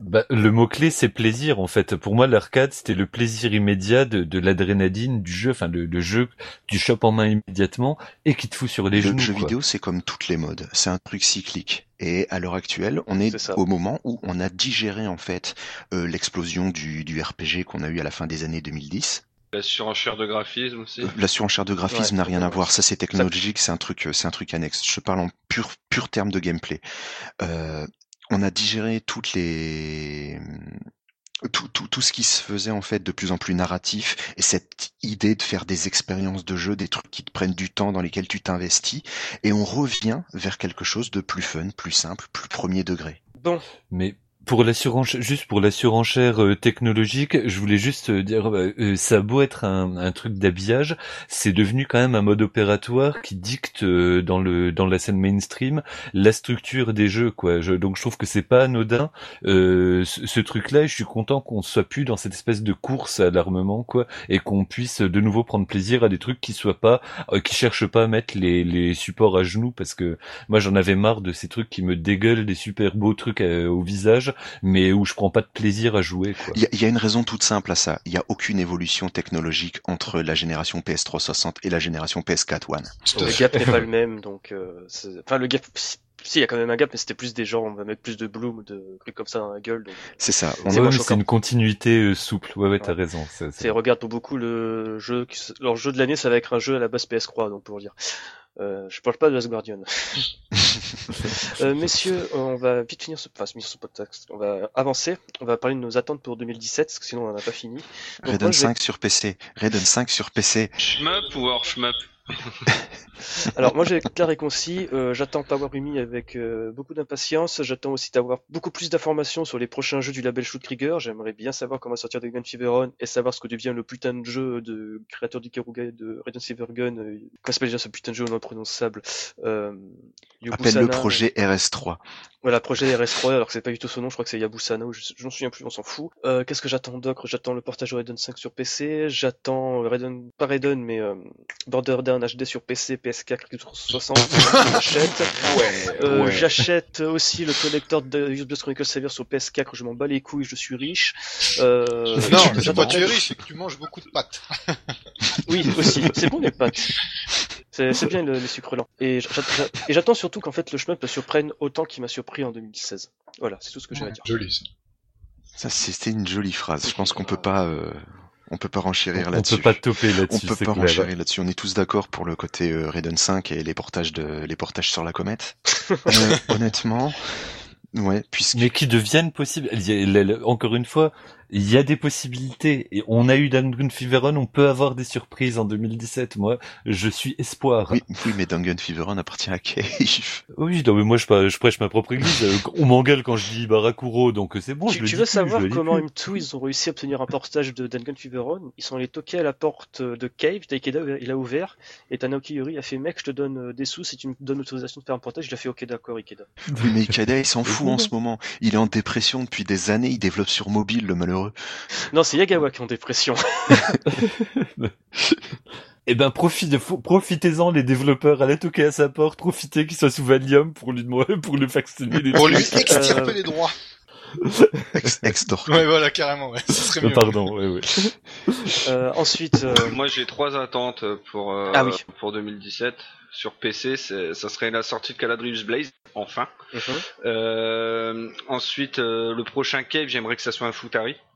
Bah, le mot-clé, c'est plaisir, en fait. Pour moi, l'arcade, c'était le plaisir immédiat de, de l'adrénaline du jeu, enfin, le, le jeu que tu chopes en main immédiatement et qui te fout sur les Le genoux. jeu quoi. vidéo, c'est comme toutes les modes, c'est un truc cyclique. Et à l'heure actuelle, on est, au moment où on a digéré en fait euh, l'explosion du, du RPG qu'on a eu à la fin des années 2010. la surenchère de graphisme aussi. Euh, La surenchère de graphisme Ouais, n'a rien à voir, ça c'est technologique, c'est un truc, euh, c'est un truc annexe. Je parle en pur pur terme de gameplay. Euh, on a digéré toutes les tout, tout, tout ce qui se faisait en fait de plus en plus narratif et cette idée de faire des expériences de jeu, des trucs qui te prennent du temps dans lesquels tu t'investis et on revient vers quelque chose de plus fun, plus simple, plus premier degré. Bon, Mais pour la surenchère, juste pour la surenchère euh, technologique, je voulais juste euh, dire, euh, euh, ça a beau être un, un truc d'habillage, c'est devenu quand même un mode opératoire qui dicte dans le dans la scène mainstream la structure des jeux, quoi. Je- donc je trouve que c'est pas anodin ce, ce truc-là. Et je suis content qu'on soit plus dans cette espèce de course à l'armement, quoi, et qu'on puisse de nouveau prendre plaisir à des trucs qui soient pas, qui cherchent pas à mettre les les supports à genoux, parce que moi j'en avais marre de ces trucs qui me dégueulent des super beaux trucs au visage mais où je prends pas de plaisir à jouer. Il y, a- il y a une raison toute simple à ça. Il y a aucune évolution technologique entre la génération PS360 et la génération PS4 One. Le gap n'est pas le même, donc euh, enfin le gap, si il y a quand même un gap, mais c'était plus des gens, on va mettre plus de bloom ou de trucs comme ça dans la gueule. C'est ça. On C'est Ouais, une continuité euh, souple. Ouais, ouais, t'as Ouais. raison. c'est- c'est regarde pour beaucoup le jeu, leur jeu de l'année, ça va être un jeu à la base PS3, donc pour dire. Euh, je parle pas de Last Guardian. Euh, messieurs, on va vite finir ce, enfin, finir ce podcast. On va avancer. On va parler de nos attentes pour 2017, parce que sinon on n'en a pas fini. Donc, Raiden moi, je vais- 5 sur PC. Raiden 5 sur PC. Shmup ou hors shmup? Alors moi j'ai clair et concis, euh, j'attends Power Rumi avec euh, beaucoup d'impatience, j'attends aussi d'avoir beaucoup plus d'informations sur les prochains jeux du label Shoot Trigger, j'aimerais bien savoir comment sortir de Gun Feveron et savoir ce que devient le putain de jeu de créateur d'Ikaruga et de Raiden Silver Gun, euh, comment s'appelle déjà ce putain de jeu non prononçable? Euh, Appelle le projet RS3. Voilà, projet RS3, alors que c'est pas du tout son nom, je crois que c'est Yabusana, ou je, je m'en souviens plus, on s'en fout. Euh, Qu'est-ce que j'attends d'autre? J'attends le portage de Raiden 5 sur PC, j'attends Raiden, pas Raiden, mais euh, Borderlands HD sur PC, PS4, Xbox 60, j'achète. Euh, ouais. J'achète aussi le collector de Use Chronicle Savior sur PS4, je m'en bats les couilles, je suis riche. Euh, Non, c'est pas tu es riche, c'est que tu manges beaucoup de pâtes. oui, aussi. C'est bon les pâtes. C'est c'est bien le- les sucres lents. Et j'attends et j'attends surtout qu'en fait le shmup me surprenne autant qu'il m'a surpris en 2016. Voilà, c'est tout ce que j'ai à dire. Joli ça. Ça, c'était une jolie phrase. Je pense qu'on peut pas, euh, on peut pas renchérir On là-dessus. peut pas toper On là-dessus. peut c'est pas clair. renchérir là-dessus. On est tous d'accord pour le côté euh, Raiden 5 et les portages de, les portages sur la comète. Euh, honnêtement, ouais, puisque Mais qui deviennent possibles. Encore une fois, il y a des possibilités. Et on a eu Dungeon Feveron, on peut avoir des surprises en 2017. Moi, je suis espoir. oui, oui, mais Dungeon Feveron appartient à Cave. Oui, non, mais moi je, prêche ma propre église. Euh, On m'engueule quand je dis Barakuro, donc c'est bon. je tu le tu dis veux plus, savoir je comment plus. M2 ils ont réussi à obtenir un portage de Dungeon Feveron Ils sont allés toquer à la porte de Cave, Taikeda il a ouvert, et Tanaoki Yuri a fait mec je te donne euh, des sous si tu me donnes l'autorisation de faire un portage, il a fait ok d'accord Ikeda. Oui, mais Ikeda, il s'en fout en ce moment. Il est en dépression depuis des années. Il développe sur mobile, le malheureux. Non c'est Yagawa qui est en dépression. Eh ben, profitez-en, les développeurs, allez toquer à sa porte, profitez qu'il soit sous Valium pour lui demander, pour lui vacciner les Pour lui extirper Euh, les droits. Ex, ex Ouais, voilà, carrément, ouais. Ce serait mieux. Pardon, ouais, ouais. Euh, ensuite, euh, Moi j'ai trois attentes pour, euh, Ah oui. pour 2017. Sur PC, ça serait la sortie de Caladrius Blaze, enfin. mhm. Euh, ensuite, euh, le prochain Cave, j'aimerais que ça soit un Futari.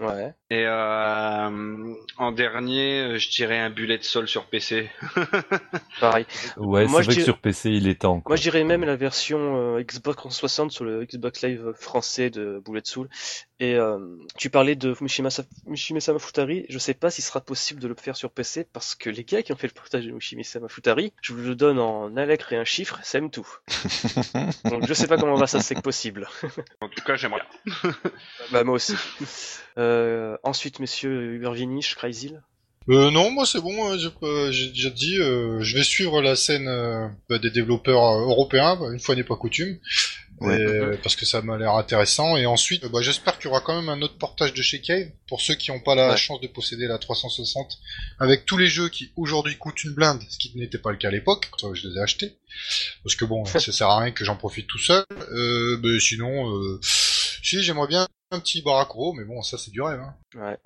ouais. Et euh, en dernier, euh, je dirais un Bullet Sol sur PC. Pareil. Ouais, c'est je vrai dis- que sur PC, il est temps. quoi. Moi, je dirais même la version euh, Xbox 360 sur le Xbox Live français de Bullet Soul. Et euh, tu parlais de Mushime-sama Futari. Je sais pas s'il sera possible de le faire sur PC parce que les gars qui ont fait le portage de Mushime-sama Futari, je vous le donne en un lettre et un chiffre, ça aime tout. Donc je sais pas comment va ça c'est possible. En tout cas, j'aimerais. Bah moi aussi. Euh, ensuite, messieurs, Ubervinish, Crazyl. Euh, non, moi c'est bon, euh, j'ai euh, déjà dit, euh, je vais suivre la scène euh, bah, des développeurs européens, bah, une fois n'est pas coutume, Ouais. Et, parce que ça m'a l'air intéressant. Et ensuite, bah, j'espère qu'il y aura quand même un autre portage de chez Cave, pour ceux qui n'ont pas la Ouais. chance de posséder la 360, avec tous les jeux qui aujourd'hui coûtent une blinde, ce qui n'était pas le cas à l'époque, quand je les ai achetés. Parce que bon, ça sert à rien que j'en profite tout seul. Euh, mais sinon, euh, si j'aimerais bien un petit Barakuro, mais bon, ça c'est du rêve. Hein. Ouais.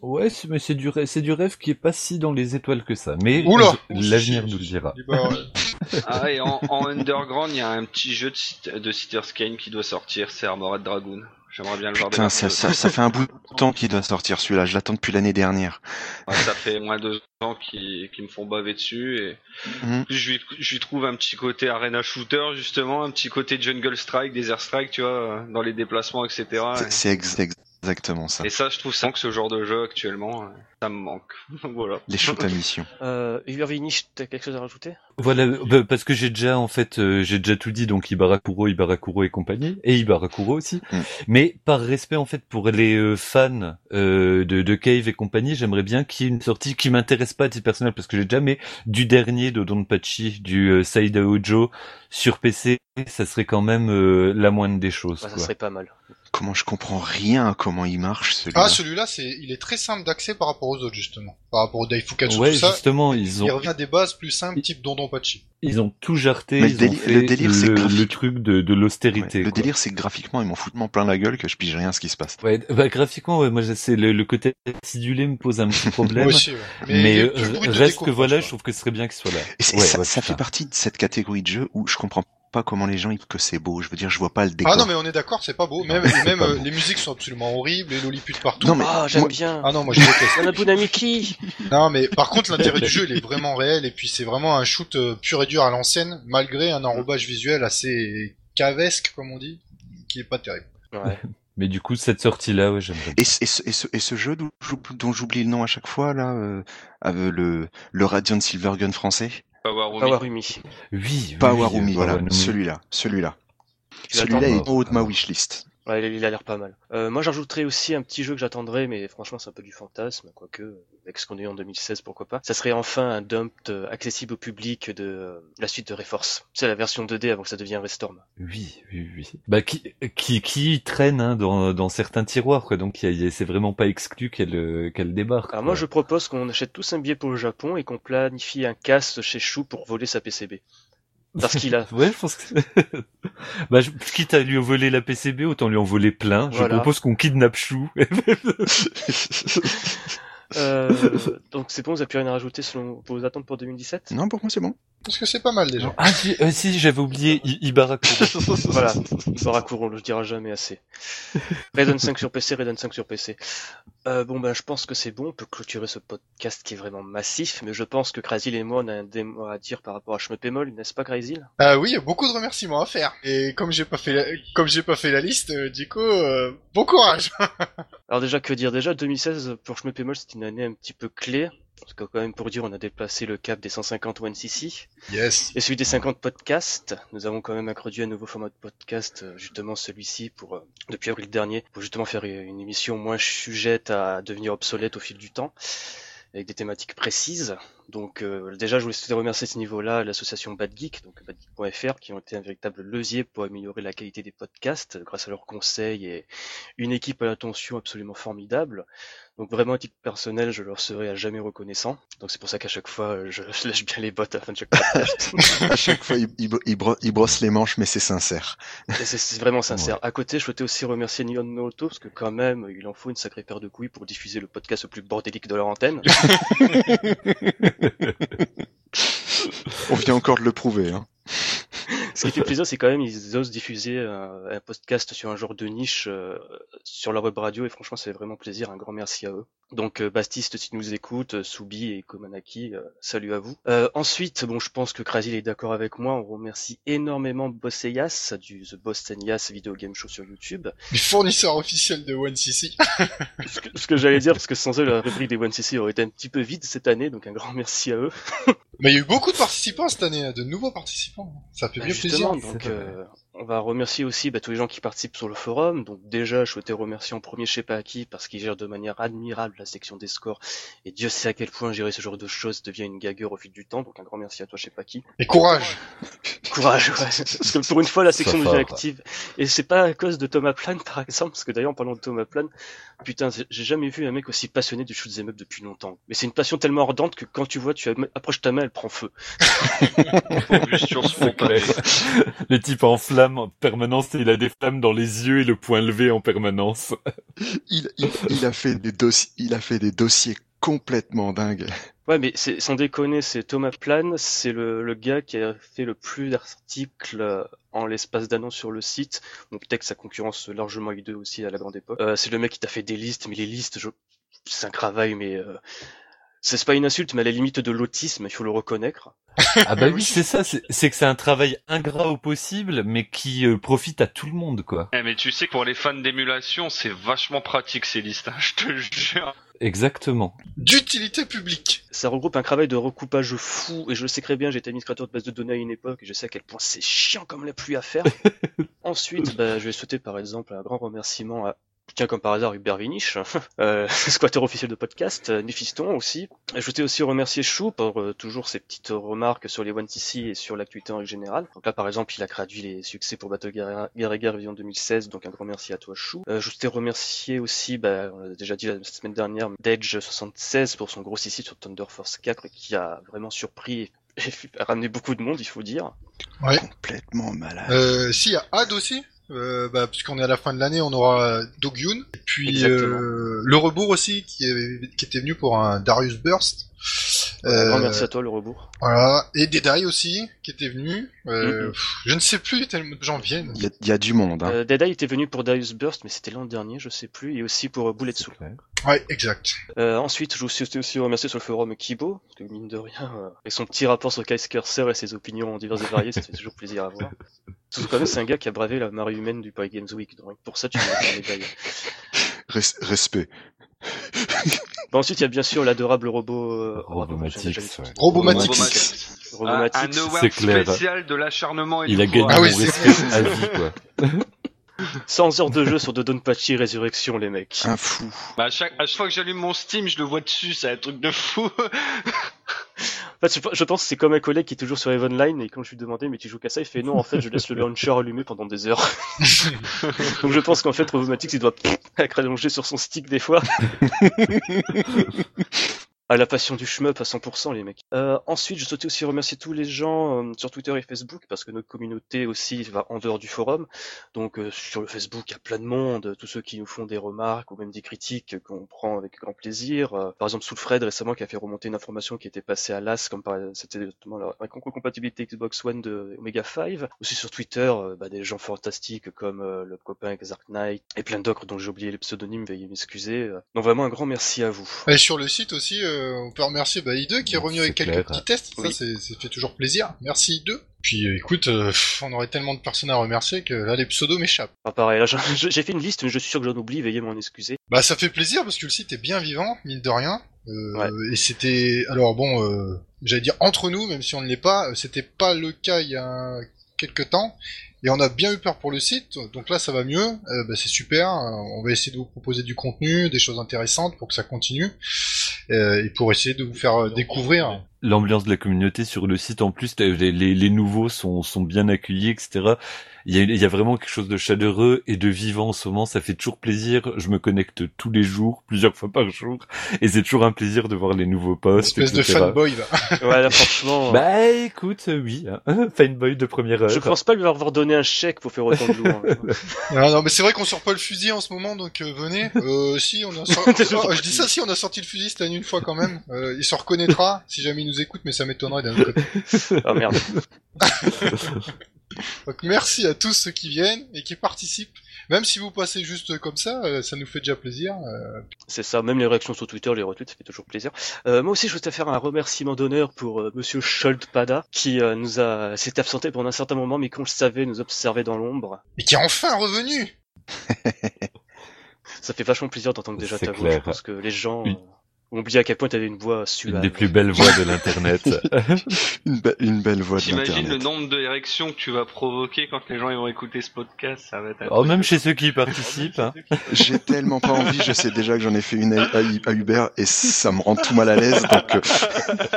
Ouais, c'est- mais c'est du, rê- c'est du rêve qui est pas si dans les étoiles que ça. Mais Oula l'avenir nous le dira. Du bar- Ah, et en, en underground, il y a un petit jeu de, de Kane qui doit sortir, c'est Armored Dragoon. J'aimerais bien le voir Putain, ça, ça, ça fait un bout de temps qu'il doit sortir celui-là. Je l'attends depuis l'année dernière. Ouais, ça fait moins de deux ans qui, qui me font baver dessus et Mhm. je lui, je lui trouve un petit côté arena shooter justement, un petit côté jungle strike, desert strike, tu vois, dans les déplacements, etc. C'est- C'est ex- exactement ça. Et ça, je trouve ça que ce genre de jeu actuellement, euh, ça me manque. voilà. Les shoots à mission. Euh, Ubervinish, t'as quelque chose à rajouter? Voilà, bah, parce que j'ai déjà en fait, euh, j'ai déjà tout dit, donc Ibarakuro, Ibarakuro et compagnie, et Ibarakuro aussi. Mm. Mais par respect en fait pour les euh, fans euh, de, de Cave et compagnie, j'aimerais bien qu'il y ait une sortie qui m'intéresse pas à titre personnel, parce que j'ai jamais du dernier de Donpachi, du euh, Saida Ojo sur PC, ça serait quand même euh, la moindre des choses. Bah, Ça quoi. serait pas mal. Comment je comprends rien à comment il marche celui-là. Ah, celui-là, c'est, il est très simple d'accès par rapport aux autres, justement. Par rapport au Daifukatsu, Ouais, tout ça. justement, ils Il ont revient à des bases plus simples, type Dondonpachi. ils ont tout jarté, Mais ils le ont déli- fait le délire, c'est le, truc de, de l'austérité. Ouais, le quoi. délire, c'est que graphiquement, ils m'en foutent plein la gueule que je pige rien à ce qui se passe. Ouais, bah graphiquement, ouais, moi c'est le, le côté acidulé me pose un petit problème. Moi aussi, ouais. mais il euh, reste que voilà, je trouve que ce serait bien qu'il soit là. Et ça, ouais, ça putain. fait partie de cette catégorie de jeu où je comprends pas comment les gens ils que c'est beau. Je veux dire, je vois pas le décor. Ah non, mais on est d'accord, c'est pas beau. Même, même euh, les musiques sont absolument horribles, les lolliputes partout. Non, mais Ah, j'aime moi- bien. Ah non, moi je déteste. Non, mais par contre, l'intérêt du jeu, il est vraiment réel, et puis c'est vraiment un shoot euh, pur et dur à l'ancienne, malgré un enrobage visuel assez cavesque, comme on dit, qui est pas terrible. Ouais. Mais du coup, cette sortie-là, ouais, j'aimerais. Et, ce- et, ce, et, ce, et ce jeu dont j'oublie- le nom à chaque fois là, euh, le le Radiant Silvergun français, Power Powerumi. Oui, oui, Powerumi, oui, voilà, Powerumi. celui-là, celui-là. Celui-là est en haut de ma wishlist. Ouais, il a l'air pas mal. Euh, moi, j'ajouterais aussi un petit jeu que j'attendrais, mais franchement, c'est un peu du fantasme, quoique, avec ce qu'on a eu en 2016, pourquoi pas. Ça serait enfin un dump euh, accessible au public de euh, la suite de Reforce. C'est la version 2D avant que ça devienne Restorm. Oui, oui, oui. Bah, qui, qui, qui traîne hein, dans, dans certains tiroirs, quoi. Donc, c'est vraiment pas exclu qu'elle, euh, qu'elle débarque. Alors quoi. moi, je propose qu'on achète tous un billet pour le Japon et qu'on planifie un casse chez Chou pour voler sa PCB. Parce qu'il a... Ouais, je pense que. bah, je- quitte à lui en voler la PCB, autant lui en voler plein. Je Voilà. propose qu'on kidnappe Chou. Euh, donc c'est bon, vous avez plus rien à rajouter selon vos attentes pour 2017 non, pour moi c'est bon. Parce que c'est pas mal déjà. ah, si, euh, si j'avais oublié I- Ibarakuro. Voilà, Barakuro, on le dira jamais assez. Raiden 5 sur PC, Raiden 5 sur PC. Euh, bon ben je pense que c'est bon, on peut clôturer ce podcast qui est vraiment massif, mais je pense que Krasil et moi on a un démo à dire par rapport à Shmepemol, n'est-ce pas Krasil Ah oui, il y a beaucoup de remerciements à faire. Et comme j'ai pas fait la, comme j'ai pas fait la liste, euh, du coup, euh, bon courage. Alors déjà que dire? Déjà, 2016 pour Shmepemol c'est une année un petit peu clé, parce que quand même pour dire on a déplacé le cap des 150 OneCC, Yes. et celui des 50 podcasts. Nous avons quand même introduit un nouveau format de podcast, euh, justement celui-ci, pour euh, depuis avril dernier, pour justement faire une émission moins sujette à devenir obsolète au fil du temps, avec des thématiques précises. Donc euh, déjà, je voulais remercier à ce niveau-là l'association Bad Geek, donc badgeek.fr, qui ont été un véritable levier pour améliorer la qualité des podcasts, euh, grâce à leurs conseils et une équipe à l'attention absolument formidable. Donc vraiment à titre personnel, je leur serai à jamais reconnaissant. Donc c'est pour ça qu'à chaque fois, euh, je lâche bien les bottes à la fin de chaque podcast. À chaque fois, il, il, il bro- il brosse les manches, mais c'est sincère. C'est- vraiment sincère. À côté, je souhaitais aussi remercier Nihon no Auto, parce que quand même, il en faut une sacrée paire de couilles pour diffuser le podcast le plus bordélique de leur antenne. On vient encore de le prouver. Hein. Ce qui fait plaisir, c'est quand même, ils osent diffuser un, un podcast sur un genre de niche euh, sur la web radio, et franchement, c'est vraiment plaisir. Un grand merci à eux. Donc, euh, Bastiste, si tu nous écoutes, euh, Soubi et Komanaki, euh, salut à vous. Euh, ensuite, bon, je pense que Krasil est d'accord avec moi. On remercie énormément Bosseyas du The Yas Video Game Show sur YouTube. Les fournisseurs officiels de OneCC. ce que, ce que j'allais dire, parce que sans eux, la rubrique des One CC aurait été un petit peu vide cette année, donc un grand merci à eux. Mais il y a eu beaucoup de participants cette année, hein, de nouveaux participants. Ça fait Bah, bien justement, plaisir. donc euh, on va remercier aussi bah, tous les gens qui participent sur le forum. Donc déjà, je souhaitais remercier en premier je sais pas qui parce qu'il gère de manière admirable la section des scores. Et Dieu sait à quel point gérer ce genre de choses devient une gagueur au fil du temps. Donc un grand merci à toi je sais pas qui. Et courage Courage, ouais. Parce que pour une fois la section devient active. Et c'est pas à cause de Thomas Plan par exemple, parce que d'ailleurs en parlant de Thomas Plan, putain, j'ai jamais vu un mec aussi passionné du shoot up depuis longtemps. Mais c'est une passion tellement ardente que quand tu vois, tu approches ta main, elle prend feu. Le type en flamme en permanence, il a des flammes dans les yeux et le poing levé en permanence. Il, il, il a fait des dossiers, il a fait des dossiers complètement dingues. Ouais, mais c'est sans déconner, c'est Thomas Plan, c'est le, le gars qui a fait le plus d'articles euh, en l'espace d'un an sur le site. Bon, peut-être que sa concurrence largement hideux aussi à la grande époque. Euh, c'est le mec qui t'a fait des listes, mais les listes, je... c'est un travail, mais euh, c'est pas une insulte, mais à la limite de l'autisme, il faut le reconnaître. Ah bah oui, c'est ça, c'est c'est que c'est un travail ingrat au possible, mais qui euh, profite à tout le monde, quoi. Eh, mais tu sais que pour les fans d'émulation, c'est vachement pratique ces listes, hein, je te jure. Exactement. D'utilité publique Ça regroupe un travail de recoupage fou, et je le sais très bien, j'étais administrateur de base de données à une époque, et je sais à quel point c'est chiant comme la pluie à faire. Ensuite, bah, je vais souhaiter par exemple un grand remerciement à Tiens, comme par hasard, Hubert Vinich, euh, squatter officiel de podcast, euh, Néphiston aussi. Je voulais aussi remercier Chou pour euh, toujours ses petites remarques sur les One TC et sur l'actualité en général. Donc là, par exemple, il a traduit les succès pour et Guerre Vision 2016, donc un grand merci à toi, Chou. Euh, je voulais remercier aussi, bah, on l'a déjà dit la semaine dernière, Dedge76 pour son gros ici sur Thunder Force 4 qui a vraiment surpris et ramené beaucoup de monde, il faut dire. Complètement malade. Euh, si, il y a Ad aussi, euh, bah, puisqu'on est à la fin de l'année, on aura Dogyun, et puis euh, le rebours aussi, qui, est- qui était venu pour un Darius Burst. Un grand Euh, merci à toi, le rebours. Voilà, et Deadeye aussi, qui était venu. Euh, Mhm. pff, Je ne sais plus tellement de gens viennent. Il y a, il y a du monde. Hein. Euh, Deadeye était venu pour Darius Burst, mais c'était l'an dernier, je sais plus, et aussi pour euh, Bullet Soul. Ouais, exact. Euh, ensuite, je vous souhaite aussi remercier sur le forum Kibo, parce que mine de rien, euh, avec son petit rapport sur Kai's Cursor et ses opinions diverses et variées, ça fait toujours plaisir à voir. Surtout quand même, c'est un gars qui a bravé la marée humaine du Paris Games Week, donc pour ça, tu m'as fait une médaille. Res- respect. Bon, ensuite, il y a bien sûr l'adorable robot... Euh, j'allais- ouais. Robomatix. Robomatix. Un, award clair. spécial de l'acharnement et Il a gagné. Ah oui, mon à vie, quoi. 100 heures de jeu sur Dodonpachi Résurrection, les mecs. Un fou. Bah, à, chaque, à chaque fois que j'allume mon Steam, je le vois dessus, c'est un truc de fou. En fait, je, pense que c'est comme un collègue qui est toujours sur Evenline, et quand je lui demandais, mais tu joues qu'à ça, il fait non, en fait, je laisse le launcher allumé pendant des heures. Donc je pense qu'en fait, Robomatix, il doit être allongé sur son stick des fois. à la passion du shmup à 100% les mecs. Euh, ensuite, je souhaitais aussi remercier tous les gens euh, sur Twitter et Facebook parce que notre communauté aussi va en dehors du forum. Donc euh, sur le Facebook, il y a plein de monde, tous ceux qui nous font des remarques ou même des critiques qu'on prend avec grand plaisir. Euh, par exemple, Soulfred récemment qui a fait remonter une information qui était passée à l'AS comme par c'était justement la compatibilité Xbox One de Omega 5. Aussi sur Twitter, euh, bah, des gens fantastiques comme euh, le copain Xark Knight et plein d'autres dont j'ai oublié les pseudonymes, veuillez m'excuser. Donc vraiment un grand merci à vous. Et sur le site aussi, on peut remercier bah, I2 qui est revenu avec quelques petits tests. Oui. Ça, c'est- ça fait toujours plaisir. Merci I2. Puis euh, écoute, euh, on aurait tellement de personnes à remercier que là, les pseudos m'échappent. Ah, pareil, là, j'ai fait une liste, mais je suis sûr que j'en oublie, veuillez m'en excuser. Bah, ça fait plaisir parce que le site est bien vivant, mine de rien. Euh, Ouais. Et c'était, alors bon, euh, j'allais dire entre nous, même si on ne l'est pas, euh, c'était pas le cas il y a quelques temps. Et on a bien eu peur pour le site, donc là ça va mieux, Euh, bah, c'est super. Euh, On va essayer de vous proposer du contenu, des choses intéressantes pour que ça continue, euh, et pour essayer de vous faire euh, découvrir. L'ambiance de la communauté sur le site, en plus, les, les, les nouveaux sont, sont bien accueillis, etc. Il y, a, il y a vraiment quelque chose de chaleureux et de vivant en ce moment. Ça fait toujours plaisir. Je me connecte tous les jours, plusieurs fois par jour, et c'est toujours un plaisir de voir les nouveaux Une posts, espèce de fanboy là. Ouais, là, franchement, Bah écoute, euh, oui, hein. fanboy de première heure. je pense pas lui avoir donné un chèque pour faire autant de louanges. Non, non, mais c'est vrai qu'on sort pas le fusil en ce moment, donc euh, venez. Euh, si, on a sorti... Oh, je dis ça, si, on a sorti le fusil cette année une fois quand même. Euh, il se reconnaîtra, si jamais il nous écoute, mais ça m'étonnerait d'un autre côté. Ah merde. Donc merci à tous ceux qui viennent et qui participent. Même si vous passez juste comme ça, euh, ça nous fait déjà plaisir. Euh, C'est ça, même les réactions sur Twitter, les retweets, ça fait toujours plaisir. Euh, moi aussi, je souhaitais faire un remerciement d'honneur pour euh, Monsieur Scholtpada, qui euh, nous a s'est absenté pendant un certain moment, mais qu'on le savait, nous observait dans l'ombre. Et qui est enfin revenu Ça fait vachement plaisir d'entendre déjà ta voix. Je pense que les gens, Oui. On oublie à quel point t'avais une voix suave. Une des plus belles voix de l'internet. Une, be- une belle voix de T'imagines le l'internet. nombre d'érections que tu vas provoquer quand les gens ils vont écouter ce podcast, ça va être oh, même chez ceux qui y participent. hein. J'ai tellement pas envie, je sais déjà que j'en ai fait une à, à- à Uber et ça me rend tout mal à l'aise. Donc, euh,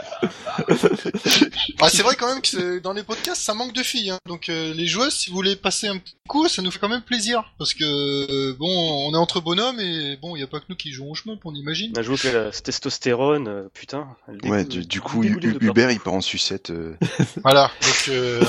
Ah, c'est vrai quand même que dans les podcasts, ça manque de filles. Hein. Donc euh, les joueuses, si vous voulez passer un petit coup, ça nous fait quand même plaisir. Parce que, euh, bon, on est entre bonhommes et bon, il y a pas que nous qui jouons au chemin, on imagine. Un jour que la testostérone, euh, putain. elle ouais, du, du coup. Uber, il part en sucette. euh, Voilà, donc euh,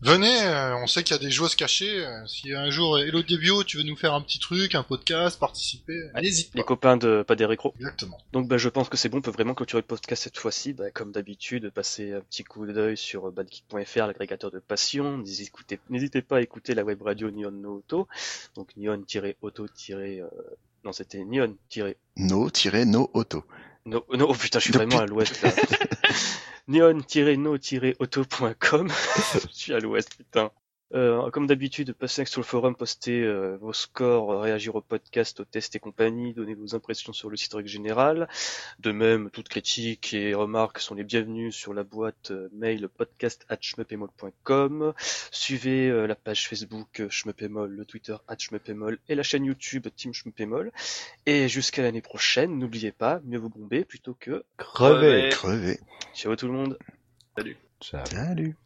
venez, euh, on sait qu'il y a des joueuses cachées. euh, si un jour, Hello Debio, tu veux nous faire un petit truc, un podcast, participer, n'hésite Les pas. copains de pas des récros. Exactement. Donc bah, je pense que c'est bon, on peut vraiment clôturer le podcast cette fois-ci. Bah, comme d'habitude, passer un petit coup d'œil sur badgeek.fr, l'agrégateur de passion. N'hésitez pas à écouter la web radio Neon No Auto. Donc euh, Non, c'était neon- No-no auto. No, no, oh putain, je suis No, vraiment à l'ouest là. Neon-no-auto.com. je suis à l'ouest, putain. Euh, comme d'habitude, passez sur le forum, postez euh, vos scores, euh, réagir au podcast, aux tests et compagnie, donnez vos impressions sur le site règle générale. De même, toutes critiques et remarques sont les bienvenues sur la boîte euh, mail podcast@schmepemol.com. Suivez euh, la page Facebook euh, Schmepemol, le Twitter @schmepemol et la chaîne YouTube Team Schmepemol. Et jusqu'à l'année prochaine, n'oubliez pas, mieux vous bomber plutôt que Crevé. Crevé. ciao tout le monde. Ciao. Salut.